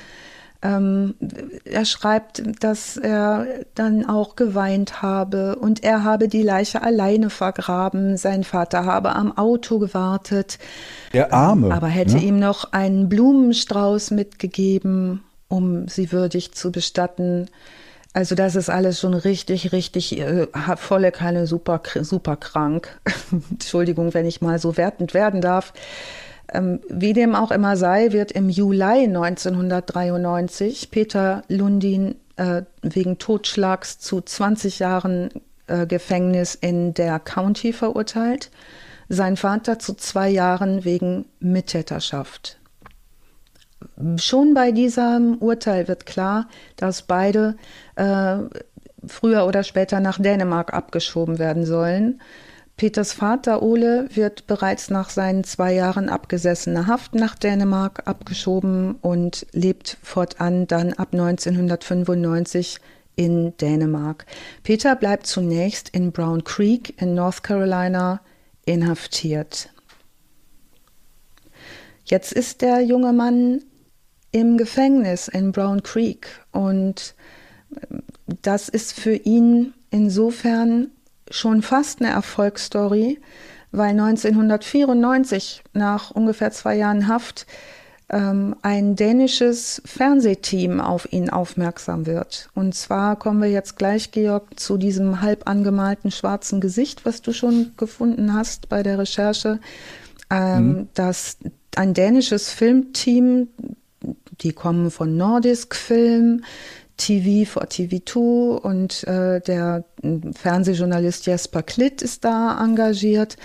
ähm, er schreibt, dass er dann auch geweint habe und er habe die Leiche alleine vergraben. Sein Vater habe am Auto gewartet. Der Arme. aber hätte ne? ihm noch einen Blumenstrauß mitgegeben, um sie würdig zu bestatten. Also das ist alles schon richtig, richtig äh, volle keine super, super krank. Entschuldigung, wenn ich mal so wertend werden darf. Ähm, wie dem auch immer sei, wird im Juli 1993 Peter Lundin äh, wegen Totschlags zu 20 Jahren äh, Gefängnis in der County verurteilt, sein Vater zu zwei Jahren wegen Mittäterschaft. Schon bei diesem Urteil wird klar, dass beide äh, früher oder später nach Dänemark abgeschoben werden sollen. Peters Vater Ole wird bereits nach seinen zwei Jahren abgesessener Haft nach Dänemark abgeschoben und lebt fortan dann ab 1995 in Dänemark. Peter bleibt zunächst in Brown Creek in North Carolina inhaftiert. Jetzt ist der junge Mann im Gefängnis in Brown Creek und das ist für ihn insofern schon fast eine Erfolgsstory, weil 1994 nach ungefähr zwei Jahren Haft ähm, ein dänisches Fernsehteam auf ihn aufmerksam wird. Und zwar kommen wir jetzt gleich, Georg, zu diesem halb angemalten schwarzen Gesicht, was du schon gefunden hast bei der Recherche. Ähm, mhm. Das ein dänisches Filmteam, die kommen von Nordisk Film, TV for TV2 und äh, der Fernsehjournalist Jesper Klitt ist da engagiert.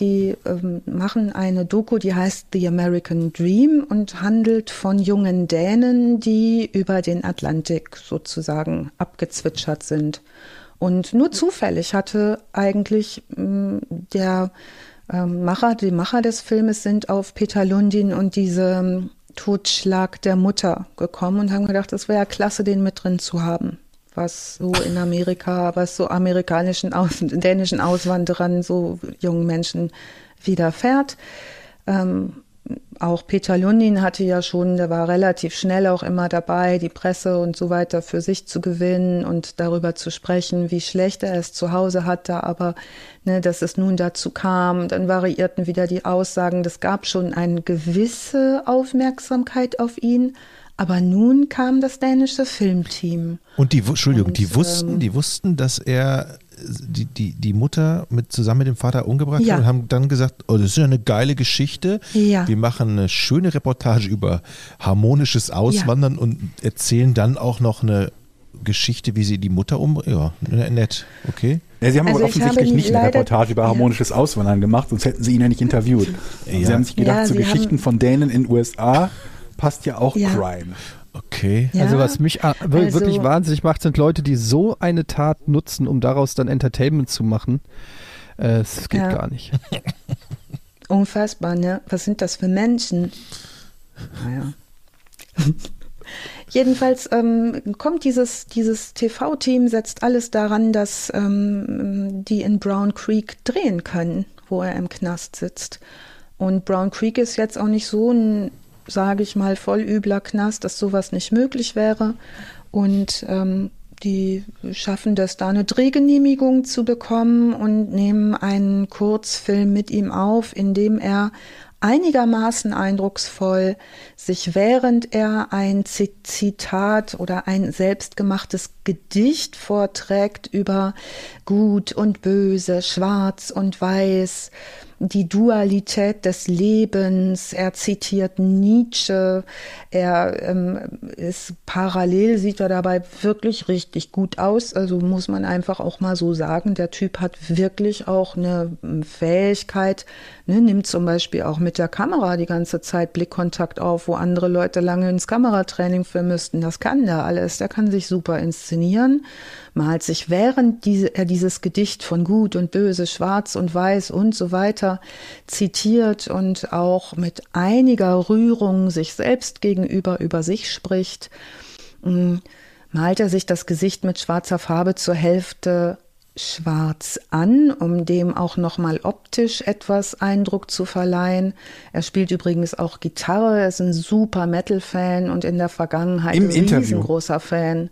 Die ähm, machen eine Doku, die heißt The American Dream und handelt von jungen Dänen, die über den Atlantik sozusagen abgezwitschert sind Und nur zufällig hatte eigentlich mh, der ähm, Macher, die Macher des Filmes sind auf Peter Lundin und diese ähm, Totschlag der Mutter gekommen und haben gedacht, es wäre ja klasse, den mit drin zu haben. Was so in Amerika, was so amerikanischen, Aus dänischen Auswanderern, so jungen Menschen widerfährt. Ähm, auch Peter Lundin hatte ja schon, der war relativ schnell auch immer dabei, die Presse und so weiter für sich zu gewinnen und darüber zu sprechen, wie schlecht er es zu Hause hatte, aber ne, dass es nun dazu kam. Dann variierten wieder die Aussagen. Das gab schon eine gewisse Aufmerksamkeit auf ihn. Aber nun kam das dänische Filmteam. Und die, Entschuldigung, und, die wussten, ähm, die wussten, dass er die, die, die Mutter mit, zusammen mit dem Vater umgebracht ja. hat und haben dann gesagt, oh, das ist ja eine geile Geschichte. Ja. Wir machen eine schöne Reportage über harmonisches Auswandern ja. und erzählen dann auch noch eine Geschichte, wie sie die Mutter um. Ja, ne, nett, okay. Ja, sie haben also aber offensichtlich nicht eine Reportage über harmonisches Auswandern gemacht, sonst hätten sie ihn ja nicht interviewt. Ja. Sie haben sich gedacht, so Geschichten von Dänen in den USA passt ja auch Crime. Okay. Ja, also was mich also, wirklich wahnsinnig macht, sind Leute, die so eine Tat nutzen, um daraus dann Entertainment zu machen. Äh, es geht ja. gar nicht. Unfassbar, ne? Was sind das für Menschen? Naja. Jedenfalls ähm, kommt dieses, dieses TV-Team, setzt alles daran, dass ähm, die in Brown Creek drehen können, wo er im Knast sitzt. Und Brown Creek ist jetzt auch nicht so ein sage ich mal, voll übler Knast, dass sowas nicht möglich wäre. Und ähm, die schaffen das, da eine Drehgenehmigung zu bekommen und nehmen einen Kurzfilm mit ihm auf, in dem er einigermaßen eindrucksvoll sich während er ein Zitat oder ein selbstgemachtes Gedicht vorträgt über Gut und Böse, Schwarz und Weiß, die Dualität des Lebens. Er zitiert Nietzsche. Er ähm, ist parallel, sieht er dabei wirklich richtig gut aus. Also muss man einfach auch mal so sagen, der Typ hat wirklich auch eine Fähigkeit, ne, nimmt zum Beispiel auch mit der Kamera die ganze Zeit Blickkontakt auf, wo andere Leute lange ins Kameratraining für müssten. Das kann der alles. Der kann sich super inszenieren malt sich, während diese, er dieses Gedicht von Gut und Böse, Schwarz und Weiß und so weiter zitiert und auch mit einiger Rührung sich selbst gegenüber über sich spricht, mm, malt er sich das Gesicht mit schwarzer Farbe zur Hälfte schwarz an, um dem auch nochmal optisch etwas Eindruck zu verleihen. Er spielt übrigens auch Gitarre, er ist ein super Metal-Fan und in der Vergangenheit Im ein Interview. riesengroßer Fan.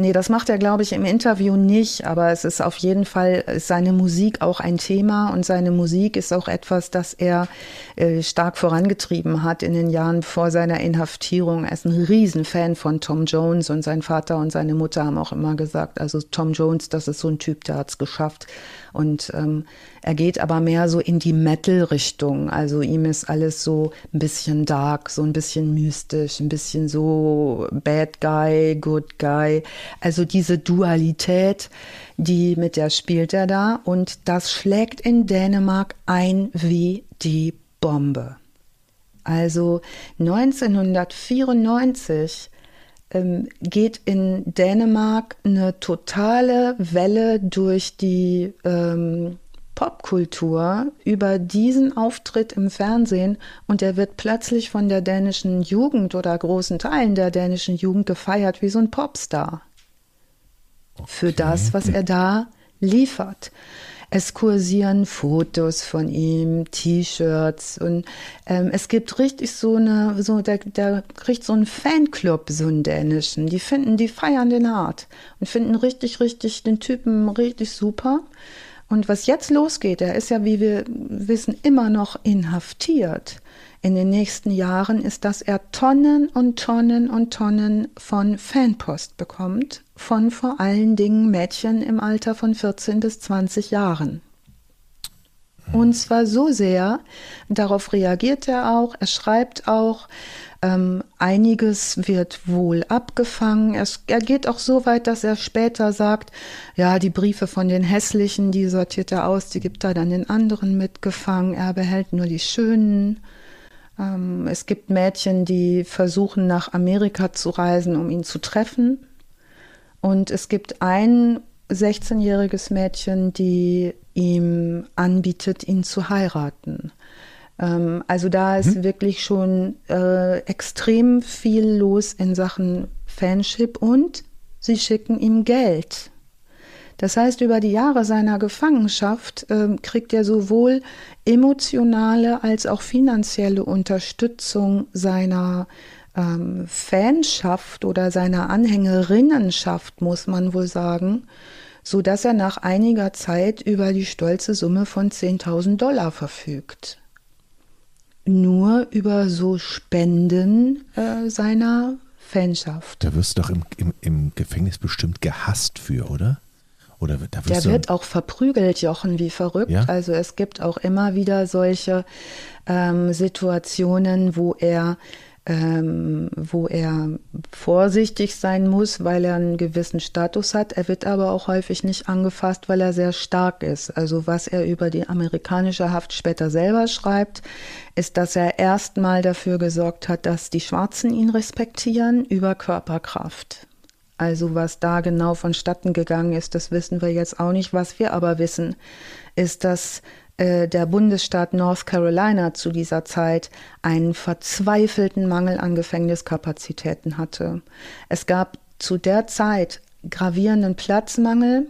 Nee, das macht er, glaube ich, im Interview nicht, aber es ist auf jeden Fall seine Musik auch ein Thema und seine Musik ist auch etwas, das er äh, stark vorangetrieben hat in den Jahren vor seiner Inhaftierung. Er ist ein Riesenfan von Tom Jones und sein Vater und seine Mutter haben auch immer gesagt, also Tom Jones, das ist so ein Typ, der hat's geschafft. Und ähm, er geht aber mehr so in die Metal-Richtung. Also ihm ist alles so ein bisschen dark, so ein bisschen mystisch, ein bisschen so Bad Guy, Good Guy. Also diese Dualität, die mit der spielt er da. Und das schlägt in Dänemark ein wie die Bombe. Also 1994 ähm, geht in Dänemark eine totale Welle durch die ähm, Popkultur über diesen Auftritt im Fernsehen und er wird plötzlich von der dänischen Jugend oder großen Teilen der dänischen Jugend gefeiert wie so ein Popstar. Okay. Für das, was er da liefert. Es kursieren Fotos von ihm, T-Shirts und ähm, es gibt richtig so eine, so der, der kriegt so einen Fanclub, so einen dänischen. Die finden, die feiern den hart und finden richtig, richtig den Typen richtig super. Und was jetzt losgeht, er ist ja, wie wir wissen, immer noch inhaftiert in den nächsten Jahren ist, dass er Tonnen und Tonnen und Tonnen von Fanpost bekommt, von vor allen Dingen Mädchen im Alter von 14 bis 20 Jahren. Und zwar so sehr, darauf reagiert er auch, er schreibt auch, ähm, einiges wird wohl abgefangen. Er, er geht auch so weit, dass er später sagt, ja, die Briefe von den hässlichen, die sortiert er aus, die gibt er dann den anderen mitgefangen. Er behält nur die schönen. Ähm, es gibt Mädchen, die versuchen, nach Amerika zu reisen, um ihn zu treffen. Und es gibt einen 16-jähriges Mädchen, die ihm anbietet, ihn zu heiraten. Ähm, also da ist mhm. wirklich schon äh, extrem viel los in Sachen Fanship und sie schicken ihm Geld. Das heißt, über die Jahre seiner Gefangenschaft äh, kriegt er sowohl emotionale als auch finanzielle Unterstützung seiner ähm, Fanschaft oder seiner Anhängerinnenschaft, muss man wohl sagen, so dass er nach einiger Zeit über die stolze Summe von 10.000 Dollar verfügt. Nur über so Spenden äh, seiner Fanschaft. Da wirst du doch im, im, im Gefängnis bestimmt gehasst für, oder? Oder da Der wird auch verprügelt, Jochen, wie verrückt. Ja? Also es gibt auch immer wieder solche ähm, Situationen, wo er ähm, wo er vorsichtig sein muss, weil er einen gewissen Status hat. Er wird aber auch häufig nicht angefasst, weil er sehr stark ist. Also was er über die amerikanische Haft später selber schreibt, ist, dass er erstmal dafür gesorgt hat, dass die Schwarzen ihn respektieren über Körperkraft. Also was da genau vonstatten gegangen ist, das wissen wir jetzt auch nicht. Was wir aber wissen, ist, dass äh, der Bundesstaat North Carolina zu dieser Zeit einen verzweifelten Mangel an Gefängniskapazitäten hatte. Es gab zu der Zeit gravierenden Platzmangel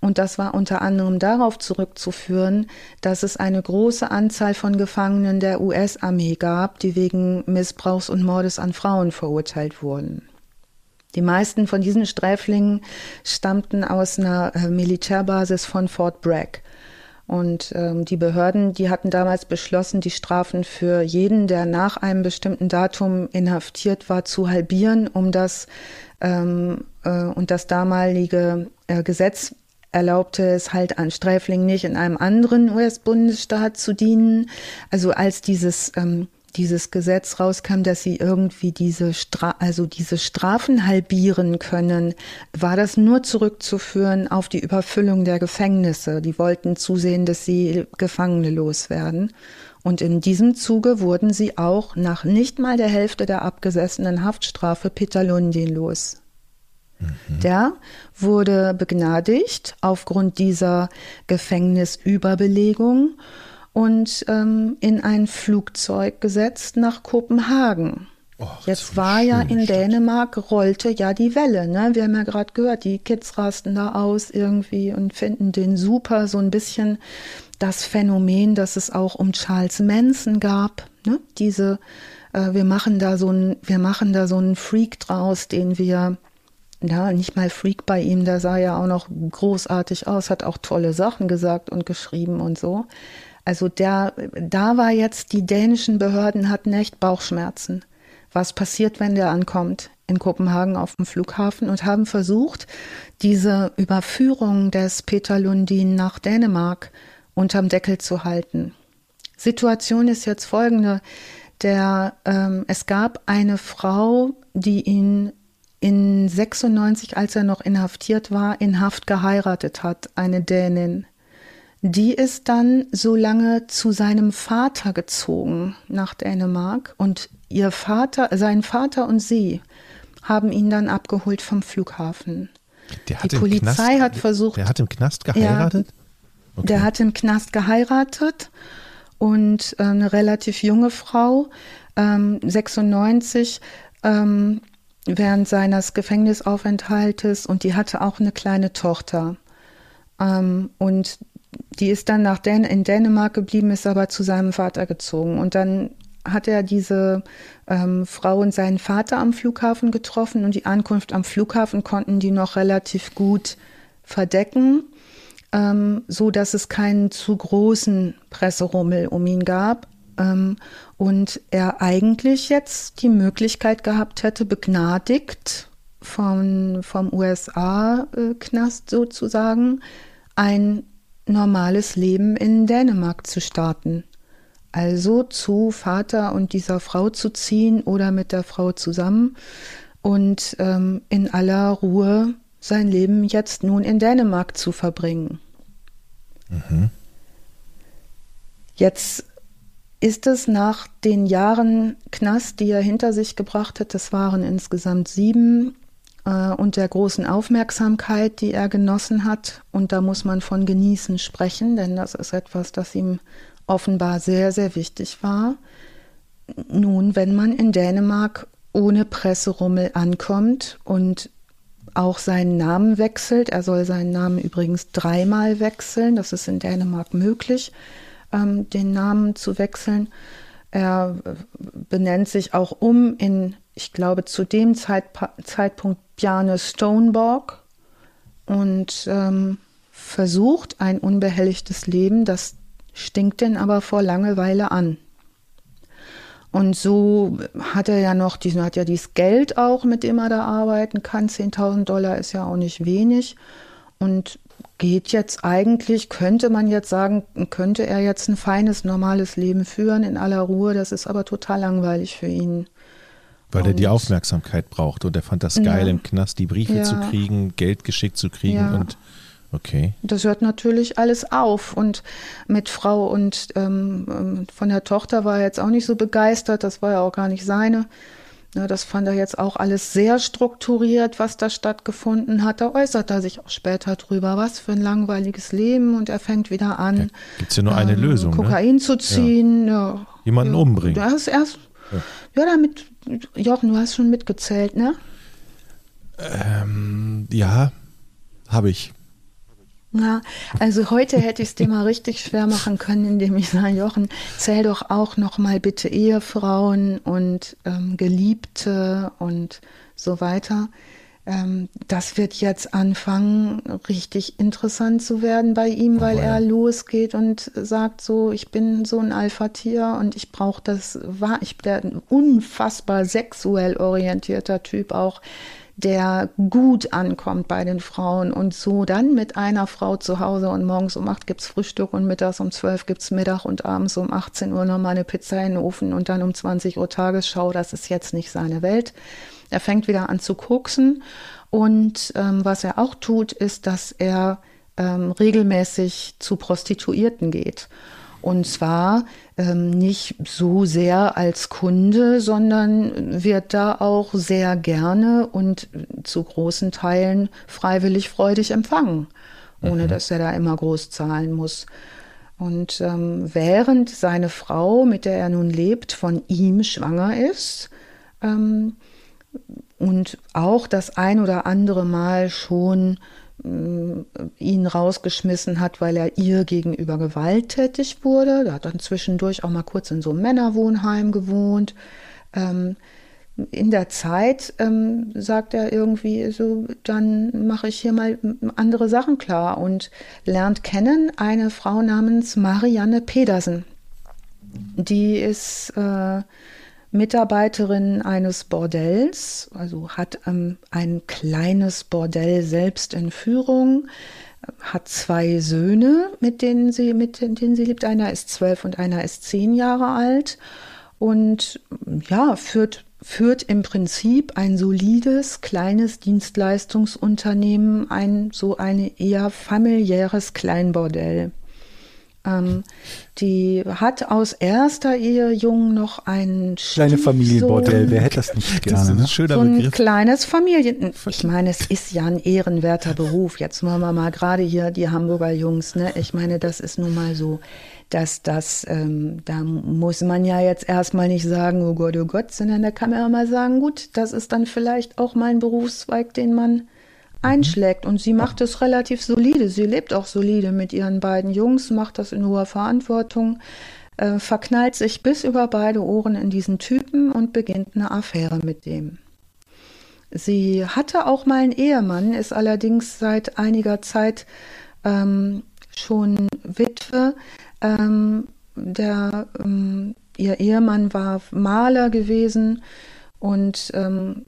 und das war unter anderem darauf zurückzuführen, dass es eine große Anzahl von Gefangenen der US-Armee gab, die wegen Missbrauchs und Mordes an Frauen verurteilt wurden. Die meisten von diesen Sträflingen stammten aus einer äh, Militärbasis von Fort Bragg. Und ähm, die Behörden, die hatten damals beschlossen, die Strafen für jeden, der nach einem bestimmten Datum inhaftiert war, zu halbieren, um das ähm, äh, und das damalige äh, Gesetz erlaubte es halt an Sträflingen nicht in einem anderen US-Bundesstaat zu dienen. Also als dieses ähm, dieses Gesetz rauskam, dass sie irgendwie diese Stra also diese Strafen halbieren können, war das nur zurückzuführen auf die Überfüllung der Gefängnisse. Die wollten zusehen, dass sie Gefangene loswerden. Und in diesem Zuge wurden sie auch nach nicht mal der Hälfte der abgesessenen Haftstrafe Peter Lundin los. Mhm. Der wurde begnadigt aufgrund dieser Gefängnisüberbelegung und ähm, in ein Flugzeug gesetzt nach Kopenhagen. Oh, Jetzt war ja in Stadt. Dänemark, rollte ja die Welle. Ne? Wir haben ja gerade gehört, die Kids rasten da aus irgendwie und finden den super. So ein bisschen das Phänomen, das es auch um Charles Manson gab. Ne? Diese, äh, wir machen da so ein, wir machen da so einen Freak draus, den wir ja, nicht mal Freak bei ihm, der sah ja auch noch großartig aus, hat auch tolle Sachen gesagt und geschrieben und so. Also der, da war jetzt, die dänischen Behörden hatten echt Bauchschmerzen. Was passiert, wenn der ankommt in Kopenhagen auf dem Flughafen und haben versucht, diese Überführung des Peter Lundin nach Dänemark unterm Deckel zu halten. Situation ist jetzt folgende. Der, ähm, es gab eine Frau, die ihn in 96, als er noch inhaftiert war, in Haft geheiratet hat, eine Dänin. Die ist dann so lange zu seinem Vater gezogen nach Dänemark und ihr Vater, sein Vater und sie haben ihn dann abgeholt vom Flughafen. die Polizei Knast, hat versucht. Der hat im Knast geheiratet? Ja, okay. Der hat im Knast geheiratet und äh, eine relativ junge Frau, ähm, 96, ähm, während seines Gefängnisaufenthaltes und die hatte auch eine kleine Tochter. Ähm, und die ist dann nach Dän in Dänemark geblieben, ist aber zu seinem Vater gezogen. Und dann hat er diese ähm, Frau und seinen Vater am Flughafen getroffen und die Ankunft am Flughafen konnten die noch relativ gut verdecken, ähm, so dass es keinen zu großen Presserummel um ihn gab. Ähm, und er eigentlich jetzt die Möglichkeit gehabt hätte, begnadigt vom, vom USA-Knast sozusagen, ein normales Leben in Dänemark zu starten. Also zu Vater und dieser Frau zu ziehen oder mit der Frau zusammen und ähm, in aller Ruhe sein Leben jetzt nun in Dänemark zu verbringen. Mhm. Jetzt ist es nach den Jahren Knast, die er hinter sich gebracht hat, das waren insgesamt sieben, äh, und der großen Aufmerksamkeit, die er genossen hat. Und da muss man von genießen sprechen, denn das ist etwas, das ihm offenbar sehr, sehr wichtig war. Nun, wenn man in Dänemark ohne Presserummel ankommt und auch seinen Namen wechselt, er soll seinen Namen übrigens dreimal wechseln, das ist in Dänemark möglich, ähm, den Namen zu wechseln. Er benennt sich auch um in, ich glaube, zu dem Zeitpa Zeitpunkt Bjarne Stoneborg und ähm, versucht ein unbehelligtes Leben, das stinkt denn aber vor Langeweile an. Und so hat er ja noch diesen, hat ja dieses Geld auch, mit dem er da arbeiten kann. 10.000 Dollar ist ja auch nicht wenig. Und geht jetzt eigentlich, könnte man jetzt sagen, könnte er jetzt ein feines, normales Leben führen in aller Ruhe. Das ist aber total langweilig für ihn. Weil und, er die Aufmerksamkeit braucht und er fand das geil, ja, im Knast die Briefe ja, zu kriegen, Geld geschickt zu kriegen ja. und Okay. Das hört natürlich alles auf. Und mit Frau und ähm, ähm, von der Tochter war er jetzt auch nicht so begeistert. Das war ja auch gar nicht seine. Ja, das fand er jetzt auch alles sehr strukturiert, was da stattgefunden hat. Da äußert er sich auch später drüber, was für ein langweiliges Leben. Und er fängt wieder an. Ja, Gibt es ja nur eine ähm, Lösung. Ne? Kokain ne? zu ziehen. Ja. Jemanden umbringen. Du hast erst, ja. damit, Jochen, du hast schon mitgezählt, ne? Ähm, ja, habe ich. Ja, also heute hätte ich es dir mal richtig schwer machen können, indem ich sage, Jochen, zähl doch auch noch mal bitte Ehefrauen und ähm, Geliebte und so weiter. Ähm, das wird jetzt anfangen, richtig interessant zu werden bei ihm, weil er losgeht und sagt so, ich bin so ein Alpha-Tier und ich brauche das, war ich bin ein unfassbar sexuell orientierter Typ auch der gut ankommt bei den Frauen. Und so dann mit einer Frau zu Hause und morgens um acht gibt's Frühstück und mittags um zwölf gibt's Mittag und abends um 18 Uhr nochmal eine Pizza in den Ofen und dann um 20 Uhr Tagesschau, das ist jetzt nicht seine Welt. Er fängt wieder an zu koksen und ähm, was er auch tut, ist, dass er ähm, regelmäßig zu Prostituierten geht. Und zwar ähm, nicht so sehr als Kunde, sondern wird da auch sehr gerne und zu großen Teilen freiwillig freudig empfangen, ohne mhm. dass er da immer groß zahlen muss. Und ähm, während seine Frau, mit der er nun lebt, von ihm schwanger ist ähm, und auch das ein oder andere Mal schon äh, ihn rausgeschmissen hat, weil er ihr gegenüber gewalttätig wurde. Er hat dann zwischendurch auch mal kurz in so einem Männerwohnheim gewohnt. Ähm, in der Zeit ähm, sagt er irgendwie so, dann mache ich hier mal andere Sachen klar und lernt kennen eine Frau namens Marianne Pedersen. Die ist äh, Mitarbeiterin eines Bordells, also hat ähm, ein kleines Bordell selbst in Führung, hat zwei Söhne, mit denen sie, mit denen sie lebt. Einer ist zwölf und einer ist zehn Jahre alt und ja, führt führt im Prinzip ein solides kleines Dienstleistungsunternehmen, ein so eine eher familiäres Kleinbordell. Ähm, die hat aus erster Ehe jung noch ein kleine Familienbordell. Wer hätte das nicht gerne? Das ist ein ne? schöner so ein Begriff. kleines Familien. Ich meine, es ist ja ein ehrenwerter Beruf. Jetzt machen wir mal gerade hier die Hamburger Jungs. Ne? Ich meine, das ist nun mal so dass das, ähm, da muss man ja jetzt erstmal nicht sagen, oh Gott, oh Gott, sondern da kann man ja mal sagen, gut, das ist dann vielleicht auch mal ein Berufszweig, den man einschlägt. Und sie macht es relativ solide. Sie lebt auch solide mit ihren beiden Jungs, macht das in hoher Verantwortung, äh, verknallt sich bis über beide Ohren in diesen Typen und beginnt eine Affäre mit dem. Sie hatte auch mal einen Ehemann, ist allerdings seit einiger Zeit ähm, schon Witwe. Ähm, der, ähm, ihr Ehemann war Maler gewesen und ähm,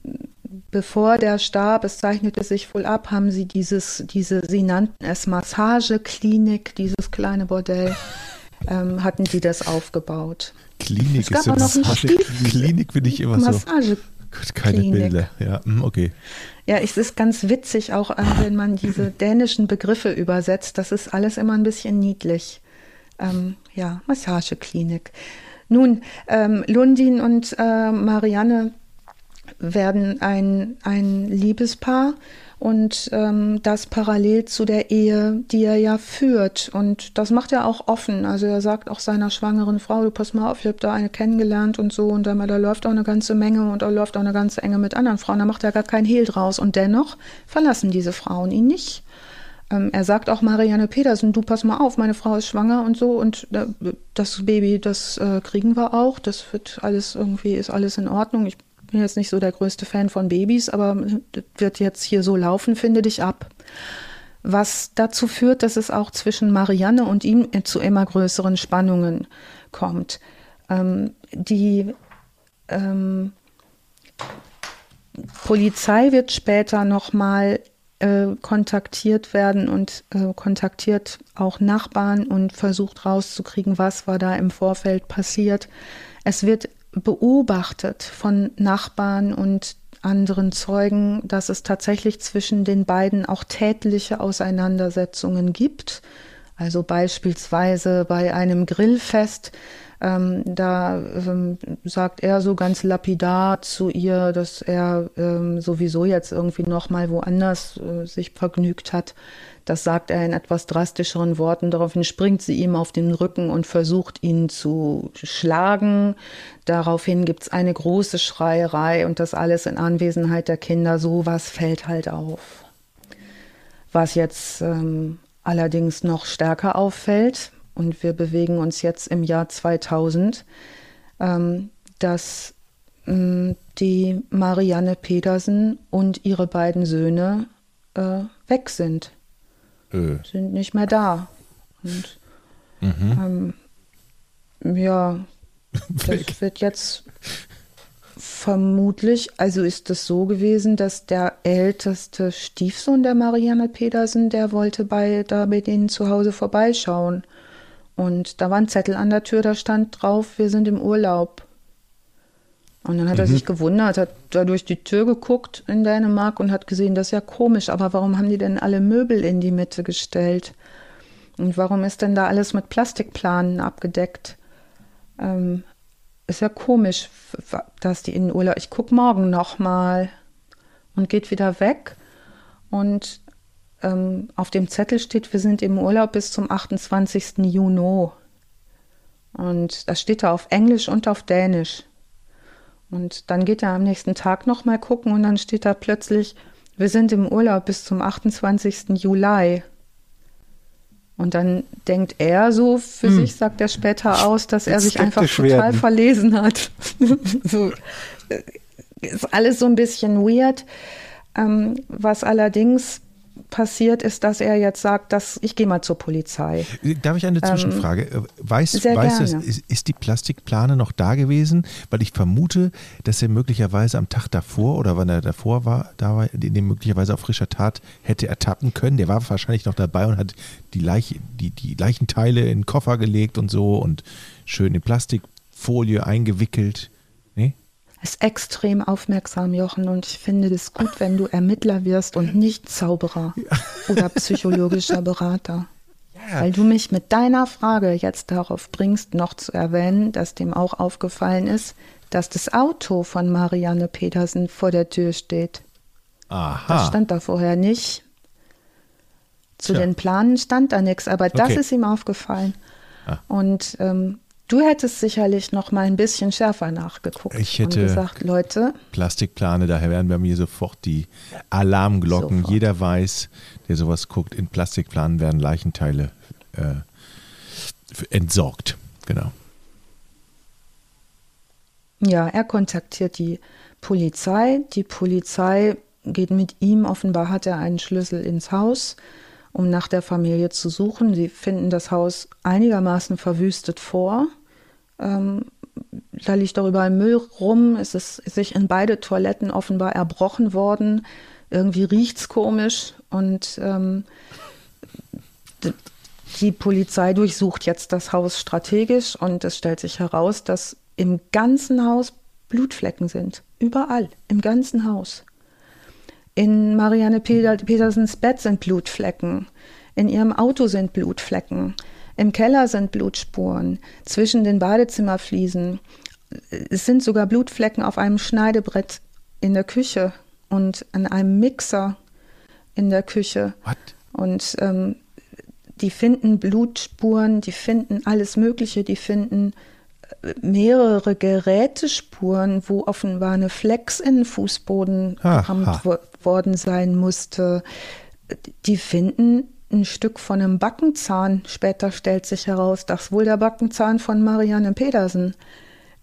bevor der starb, es zeichnete sich wohl ab, haben sie dieses, diese, sie nannten es Massageklinik, dieses kleine Bordell, ähm, hatten sie das aufgebaut. Klinik es gab ist auch noch Massage Klinik finde ich immer Massage so. Gut, keine Bilder, ja, hm, okay. Ja, es ist ganz witzig, auch äh, wenn man diese dänischen Begriffe übersetzt. Das ist alles immer ein bisschen niedlich. Ähm, ja, Massageklinik. Nun, ähm, Lundin und äh, Marianne werden ein, ein Liebespaar und ähm, das parallel zu der Ehe, die er ja führt. Und das macht er auch offen. Also er sagt auch seiner schwangeren Frau, du pass mal auf, ich habe da eine kennengelernt und so und da, da läuft auch eine ganze Menge und da läuft auch eine ganze Enge mit anderen Frauen. Da macht er gar kein Hehl draus. Und dennoch verlassen diese Frauen ihn nicht. Ähm, er sagt auch Marianne Petersen, du pass mal auf, meine Frau ist schwanger und so und äh, das Baby, das äh, kriegen wir auch. Das wird alles irgendwie, ist alles in Ordnung. Ich bin jetzt nicht so der größte Fan von Babys, aber wird jetzt hier so laufen, finde dich ab. Was dazu führt, dass es auch zwischen Marianne und ihm zu immer größeren Spannungen kommt. Ähm, die ähm, Polizei wird später nochmal äh, kontaktiert werden und äh, kontaktiert auch Nachbarn und versucht rauszukriegen, was war da im Vorfeld passiert. Es wird beobachtet von Nachbarn und anderen Zeugen, dass es tatsächlich zwischen den beiden auch tätliche Auseinandersetzungen gibt. Also beispielsweise bei einem Grillfest, ähm, da ähm, sagt er so ganz lapidar zu ihr, dass er ähm, sowieso jetzt irgendwie noch mal woanders äh, sich vergnügt hat. Das sagt er in etwas drastischeren Worten. Daraufhin springt sie ihm auf den Rücken und versucht ihn zu schlagen. Daraufhin gibt es eine große Schreierei und das alles in Anwesenheit der Kinder. So was fällt halt auf. Was jetzt ähm, allerdings noch stärker auffällt, und wir bewegen uns jetzt im Jahr 2000, ähm, dass ähm, die Marianne Petersen und ihre beiden Söhne äh, weg sind äh. sind nicht mehr da. Und mhm. ähm, ja, das wird jetzt vermutlich, also ist es so gewesen, dass der älteste Stiefsohn der Marianne Pedersen, der wollte bei, da bei denen zu Hause vorbeischauen. Und da war ein Zettel an der Tür, da stand drauf, wir sind im Urlaub. Und dann hat mhm. er sich gewundert, hat da durch die Tür geguckt in Dänemark und hat gesehen, das ist ja komisch, aber warum haben die denn alle Möbel in die Mitte gestellt? Und warum ist denn da alles mit Plastikplanen abgedeckt? Ähm, ist ja komisch, dass die in den Urlaub. Ich gucke morgen nochmal und geht wieder weg. Und ähm, auf dem Zettel steht, wir sind im Urlaub bis zum 28. Juni. Und das steht da auf Englisch und auf Dänisch. Und dann geht er am nächsten Tag nochmal gucken und dann steht da plötzlich, wir sind im Urlaub bis zum 28. Juli. Und dann denkt er so für hm. sich, sagt er später aus, dass er sich einfach total werden. verlesen hat. so, äh, ist alles so ein bisschen weird. Ähm, was allerdings passiert ist, dass er jetzt sagt, dass ich gehe mal zur Polizei. Darf ich eine Zwischenfrage? Ähm, weiß, weiß das, ist, ist, die Plastikplane noch da gewesen? Weil ich vermute, dass er möglicherweise am Tag davor oder wann er davor war, da war, den möglicherweise auf frischer Tat hätte ertappen können. Der war wahrscheinlich noch dabei und hat die, Leiche, die, die Leichenteile in den Koffer gelegt und so und schön in Plastikfolie eingewickelt ist extrem aufmerksam, Jochen, und ich finde es gut, wenn du Ermittler wirst und nicht Zauberer oder psychologischer Berater. Ja. Weil du mich mit deiner Frage jetzt darauf bringst, noch zu erwähnen, dass dem auch aufgefallen ist, dass das Auto von Marianne Petersen vor der Tür steht. Aha. Das stand da vorher nicht. Zu Tja. den Planen stand da nichts, aber das okay. ist ihm aufgefallen. Ah. Und ähm, Du hättest sicherlich noch mal ein bisschen schärfer nachgeguckt ich hätte und gesagt, Leute. Plastikplane, daher werden bei mir sofort die Alarmglocken. Sofort. Jeder weiß, der sowas guckt, in Plastikplanen werden Leichenteile äh, entsorgt. Genau. Ja, er kontaktiert die Polizei. Die Polizei geht mit ihm, offenbar hat er einen Schlüssel ins Haus um nach der Familie zu suchen. Sie finden das Haus einigermaßen verwüstet vor. Ähm, da liegt darüber ein Müll rum. Es ist sich in beide Toiletten offenbar erbrochen worden. Irgendwie riecht es komisch und ähm, die Polizei durchsucht jetzt das Haus strategisch und es stellt sich heraus, dass im ganzen Haus Blutflecken sind. Überall, im ganzen Haus. In Marianne Petersens Bett sind Blutflecken. In ihrem Auto sind Blutflecken. Im Keller sind Blutspuren, zwischen den Badezimmerfliesen. Es sind sogar Blutflecken auf einem Schneidebrett in der Küche und an einem Mixer in der Küche. What? Und ähm, die finden Blutspuren, die finden alles Mögliche, die finden äh, mehrere Gerätespuren, wo offenbar eine Flex in den Fußboden gerammt worden sein musste. Die finden ein Stück von einem Backenzahn. Später stellt sich heraus, das wohl der Backenzahn von Marianne Pedersen.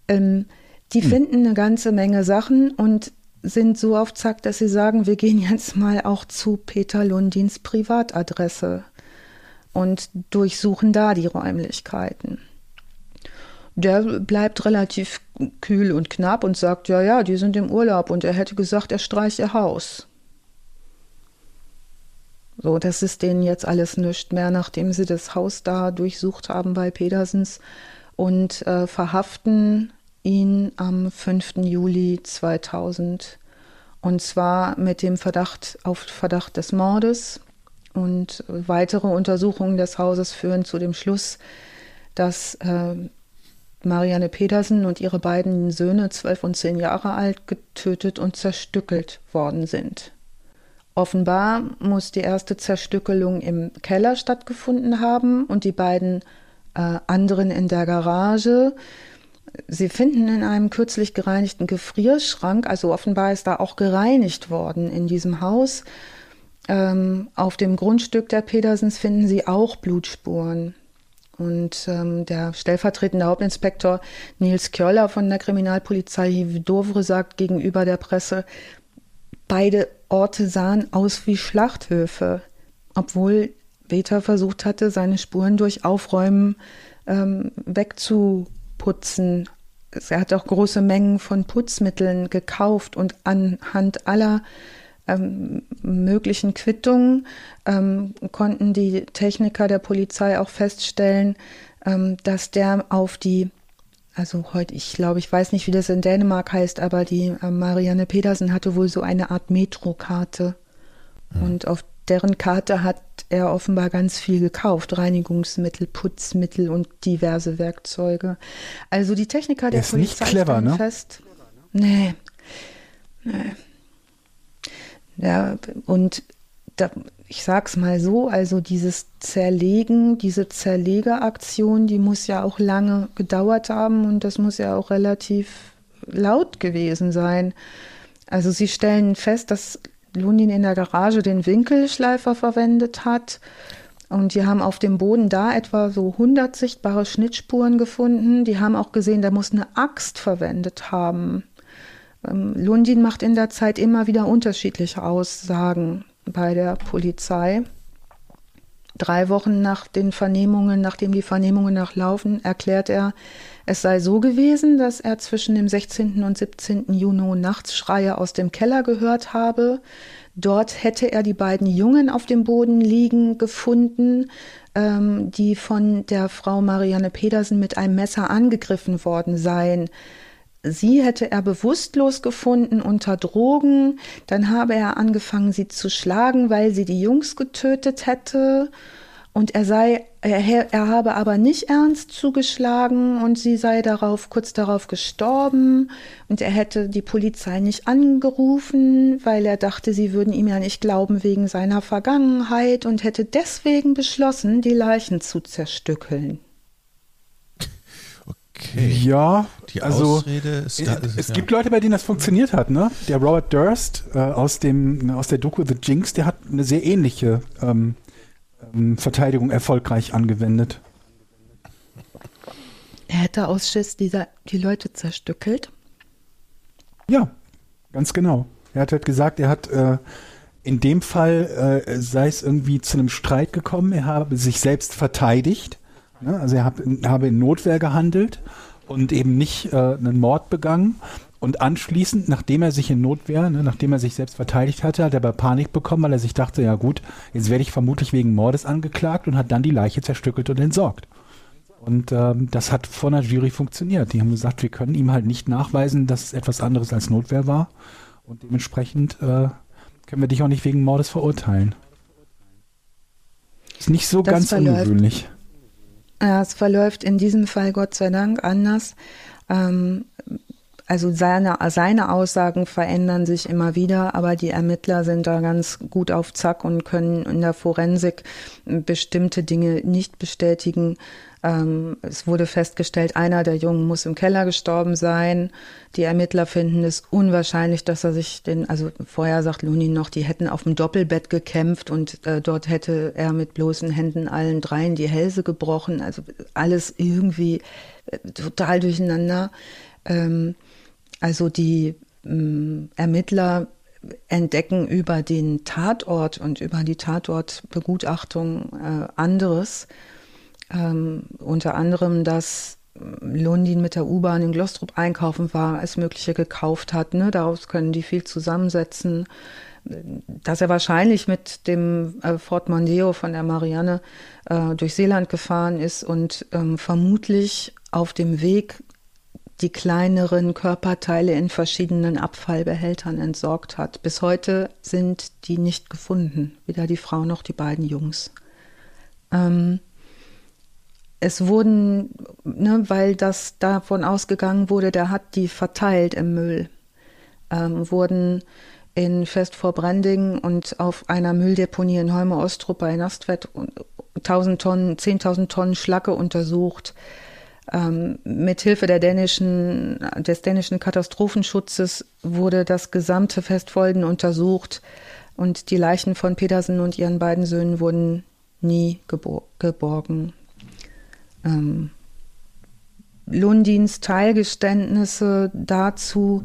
Ähm, die hm. finden eine ganze Menge Sachen und sind so auf Zack, dass sie sagen, wir gehen jetzt mal auch zu Peter Lundins Privatadresse und durchsuchen da die Räumlichkeiten. Der bleibt relativ kühl und knapp und sagt, ja, ja, die sind im Urlaub und er hätte gesagt, er streiche ihr Haus. So, das ist denen jetzt alles nichts mehr, nachdem sie das Haus da durchsucht haben bei Pedersens und äh, verhaften ihn am 5. Juli 2000 und zwar mit dem Verdacht auf Verdacht des Mordes und weitere Untersuchungen des Hauses führen zu dem Schluss, dass äh, Marianne Pedersen und ihre beiden Söhne, zwölf und zehn Jahre alt, getötet und zerstückelt worden sind. Offenbar muss die erste Zerstückelung im Keller stattgefunden haben und die beiden äh, anderen in der Garage. Sie finden in einem kürzlich gereinigten Gefrierschrank, also offenbar ist da auch gereinigt worden in diesem Haus. Ähm, auf dem Grundstück der Pedersens finden sie auch Blutspuren. Und ähm, der stellvertretende Hauptinspektor Nils Kjöller von der Kriminalpolizei Dovre sagt gegenüber der Presse, beide Orte sahen aus wie Schlachthöfe, obwohl Beta versucht hatte, seine Spuren durch Aufräumen ähm, wegzuputzen. Er hat auch große Mengen von Putzmitteln gekauft und anhand aller ähm, möglichen Quittungen ähm, konnten die Techniker der Polizei auch feststellen, ähm, dass der auf die also heute, ich glaube, ich weiß nicht, wie das in Dänemark heißt, aber die äh, Marianne Pedersen hatte wohl so eine Art Metrokarte. Ja. Und auf deren Karte hat er offenbar ganz viel gekauft. Reinigungsmittel, Putzmittel und diverse Werkzeuge. Also die Techniker der, der ist Polizei nicht clever, ne? fest. Nee. Nee. Ja, und da, ich sag's mal so, also dieses Zerlegen, diese Zerlegeraktion, die muss ja auch lange gedauert haben und das muss ja auch relativ laut gewesen sein. Also sie stellen fest, dass Lundin in der Garage den Winkelschleifer verwendet hat. Und die haben auf dem Boden da etwa so 100 sichtbare Schnittspuren gefunden. Die haben auch gesehen, der muss eine Axt verwendet haben. Ähm, Lundin macht in der Zeit immer wieder unterschiedliche Aussagen bei der Polizei. Drei Wochen nach den Vernehmungen, nachdem die Vernehmungen nachlaufen, erklärt er, es sei so gewesen, dass er zwischen dem 16. und 17. Juni nachts Schreie aus dem Keller gehört habe. Dort hätte er die beiden Jungen auf dem Boden liegen gefunden, ähm, die von der Frau Marianne Pedersen mit einem Messer angegriffen worden seien. Sie hätte er bewusstlos gefunden unter Drogen. Dann habe er angefangen, sie zu schlagen, weil sie die Jungs getötet hätte. Und er sei, er, er habe aber nicht ernst zugeschlagen und sie sei darauf, kurz darauf gestorben. Und er hätte die Polizei nicht angerufen, weil er dachte, sie würden ihm ja nicht glauben wegen seiner Vergangenheit und hätte deswegen beschlossen, die Leichen zu zerstückeln. Okay. Ja, die also Ausrede ist da, es, es ja. gibt Leute, bei denen das funktioniert hat. Ne? Der Robert Durst äh, aus dem aus der Doku The Jinx, der hat eine sehr ähnliche ähm, ähm, Verteidigung erfolgreich angewendet. Er hätte aus Schiss dieser, die Leute zerstückelt. Ja, ganz genau. Er hat halt gesagt, er hat äh, in dem Fall äh, sei es irgendwie zu einem Streit gekommen. Er habe sich selbst verteidigt Ne? Also er hab, habe in Notwehr gehandelt und eben nicht äh, einen Mord begangen. Und anschließend, nachdem er sich in Notwehr, ne, nachdem er sich selbst verteidigt hatte, hat er aber Panik bekommen, weil er sich dachte, ja gut, jetzt werde ich vermutlich wegen Mordes angeklagt und hat dann die Leiche zerstückelt und entsorgt. Und ähm, das hat vor einer Jury funktioniert. Die haben gesagt, wir können ihm halt nicht nachweisen, dass es etwas anderes als Notwehr war. Und dementsprechend äh, können wir dich auch nicht wegen Mordes verurteilen. Ist nicht so das ganz verläuft. ungewöhnlich. Ja, es verläuft in diesem Fall Gott sei Dank anders. Ähm, also seine, seine Aussagen verändern sich immer wieder, aber die Ermittler sind da ganz gut auf Zack und können in der Forensik bestimmte Dinge nicht bestätigen. Ähm, es wurde festgestellt, einer der Jungen muss im Keller gestorben sein. Die Ermittler finden es unwahrscheinlich, dass er sich den, also vorher sagt Lunin noch, die hätten auf dem Doppelbett gekämpft und äh, dort hätte er mit bloßen Händen allen dreien die Hälse gebrochen. Also alles irgendwie äh, total durcheinander. Ähm, also die ähm, Ermittler entdecken über den Tatort und über die Tatortbegutachtung äh, anderes. Ähm, unter anderem, dass Lundin mit der U-Bahn in Glostrup einkaufen war, als mögliche gekauft hat. Ne? Daraus können die viel zusammensetzen. Dass er wahrscheinlich mit dem äh, Ford Mondeo von der Marianne äh, durch Seeland gefahren ist und ähm, vermutlich auf dem Weg die kleineren Körperteile in verschiedenen Abfallbehältern entsorgt hat. Bis heute sind die nicht gefunden, weder die Frau noch die beiden Jungs. Ähm, es wurden, ne, weil das davon ausgegangen wurde, der hat die verteilt im Müll, ähm, wurden in Fest vor Branding und auf einer Mülldeponie in Holme Ostrup bei Nastwett 1000 Tonnen, 10.000 Tonnen Schlacke untersucht ähm, mit Hilfe der dänischen, des dänischen Katastrophenschutzes wurde das gesamte Festfolden untersucht und die Leichen von Pedersen und ihren beiden Söhnen wurden nie gebor geborgen. Ähm, Lundins Teilgeständnisse dazu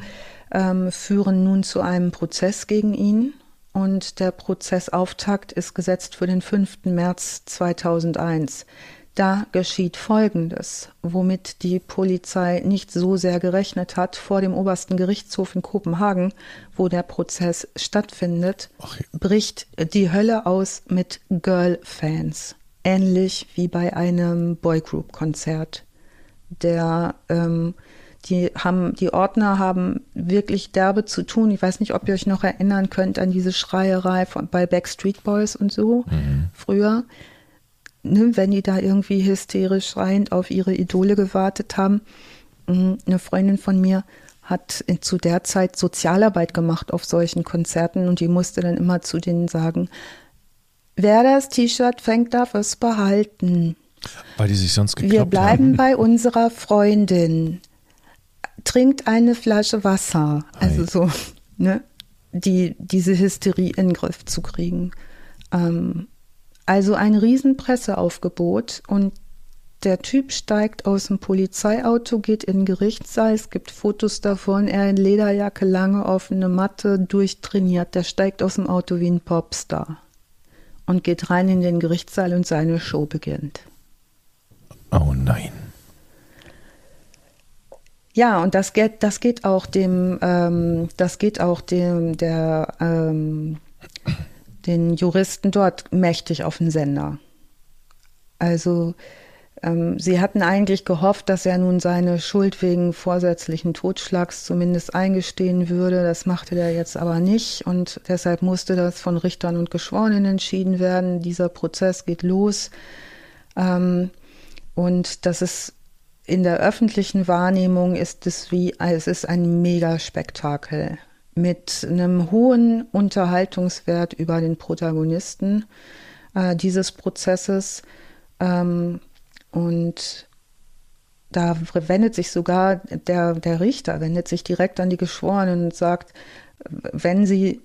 ähm, führen nun zu einem Prozess gegen ihn und der Prozessauftakt ist gesetzt für den 5. März 2001. Da geschieht Folgendes, womit die Polizei nicht so sehr gerechnet hat vor dem obersten Gerichtshof in Kopenhagen, wo der Prozess stattfindet, bricht die Hölle aus mit Girl-Fans, ähnlich wie bei einem Boygroup-Konzert. Der ähm, die haben, die Ordner haben wirklich derbe zu tun. Ich weiß nicht, ob ihr euch noch erinnern könnt an diese Schreierei von, bei Backstreet Boys und so mhm. früher ne, wenn die da irgendwie hysterisch schreiend auf ihre Idole gewartet haben. Mm, eine Freundin von mir hat zu der Zeit Sozialarbeit gemacht auf solchen Konzerten und die musste dann immer zu denen sagen, wer das T-Shirt fängt, darf es behalten. Weil die sich sonst geklappt Wir bleiben haben. bei unserer Freundin. Trinkt eine Flasche Wasser. Also so, ne? Die, diese Hysterie in den Griff zu kriegen. Ähm, also ein Riesenpresseaufgebot und der Typ steigt aus dem Polizeiauto, geht in den Gerichtssaal. Es gibt Fotos davon. Er in Lederjacke, lange offene Matte, durchtrainiert. Der steigt aus dem Auto wie ein Popstar und geht rein in den Gerichtssaal und seine Show beginnt. Oh nein. Ja, und das geht, das geht auch dem, ähm, das geht auch dem, der ähm, den Juristen dort mächtig auf den Sender. Also sie hatten eigentlich gehofft, dass er nun seine Schuld wegen vorsätzlichen Totschlags zumindest eingestehen würde. Das machte er jetzt aber nicht und deshalb musste das von Richtern und Geschworenen entschieden werden. Dieser Prozess geht los ähm, und das ist in der öffentlichen Wahrnehmung ist es wie, es ist ein Megaspektakel mit einem hohen Unterhaltungswert über den Protagonisten äh, dieses Prozesses. Ähm, und da wendet sich sogar der, der Richter, wendet sich direkt an die Geschworenen und sagt, wenn Sie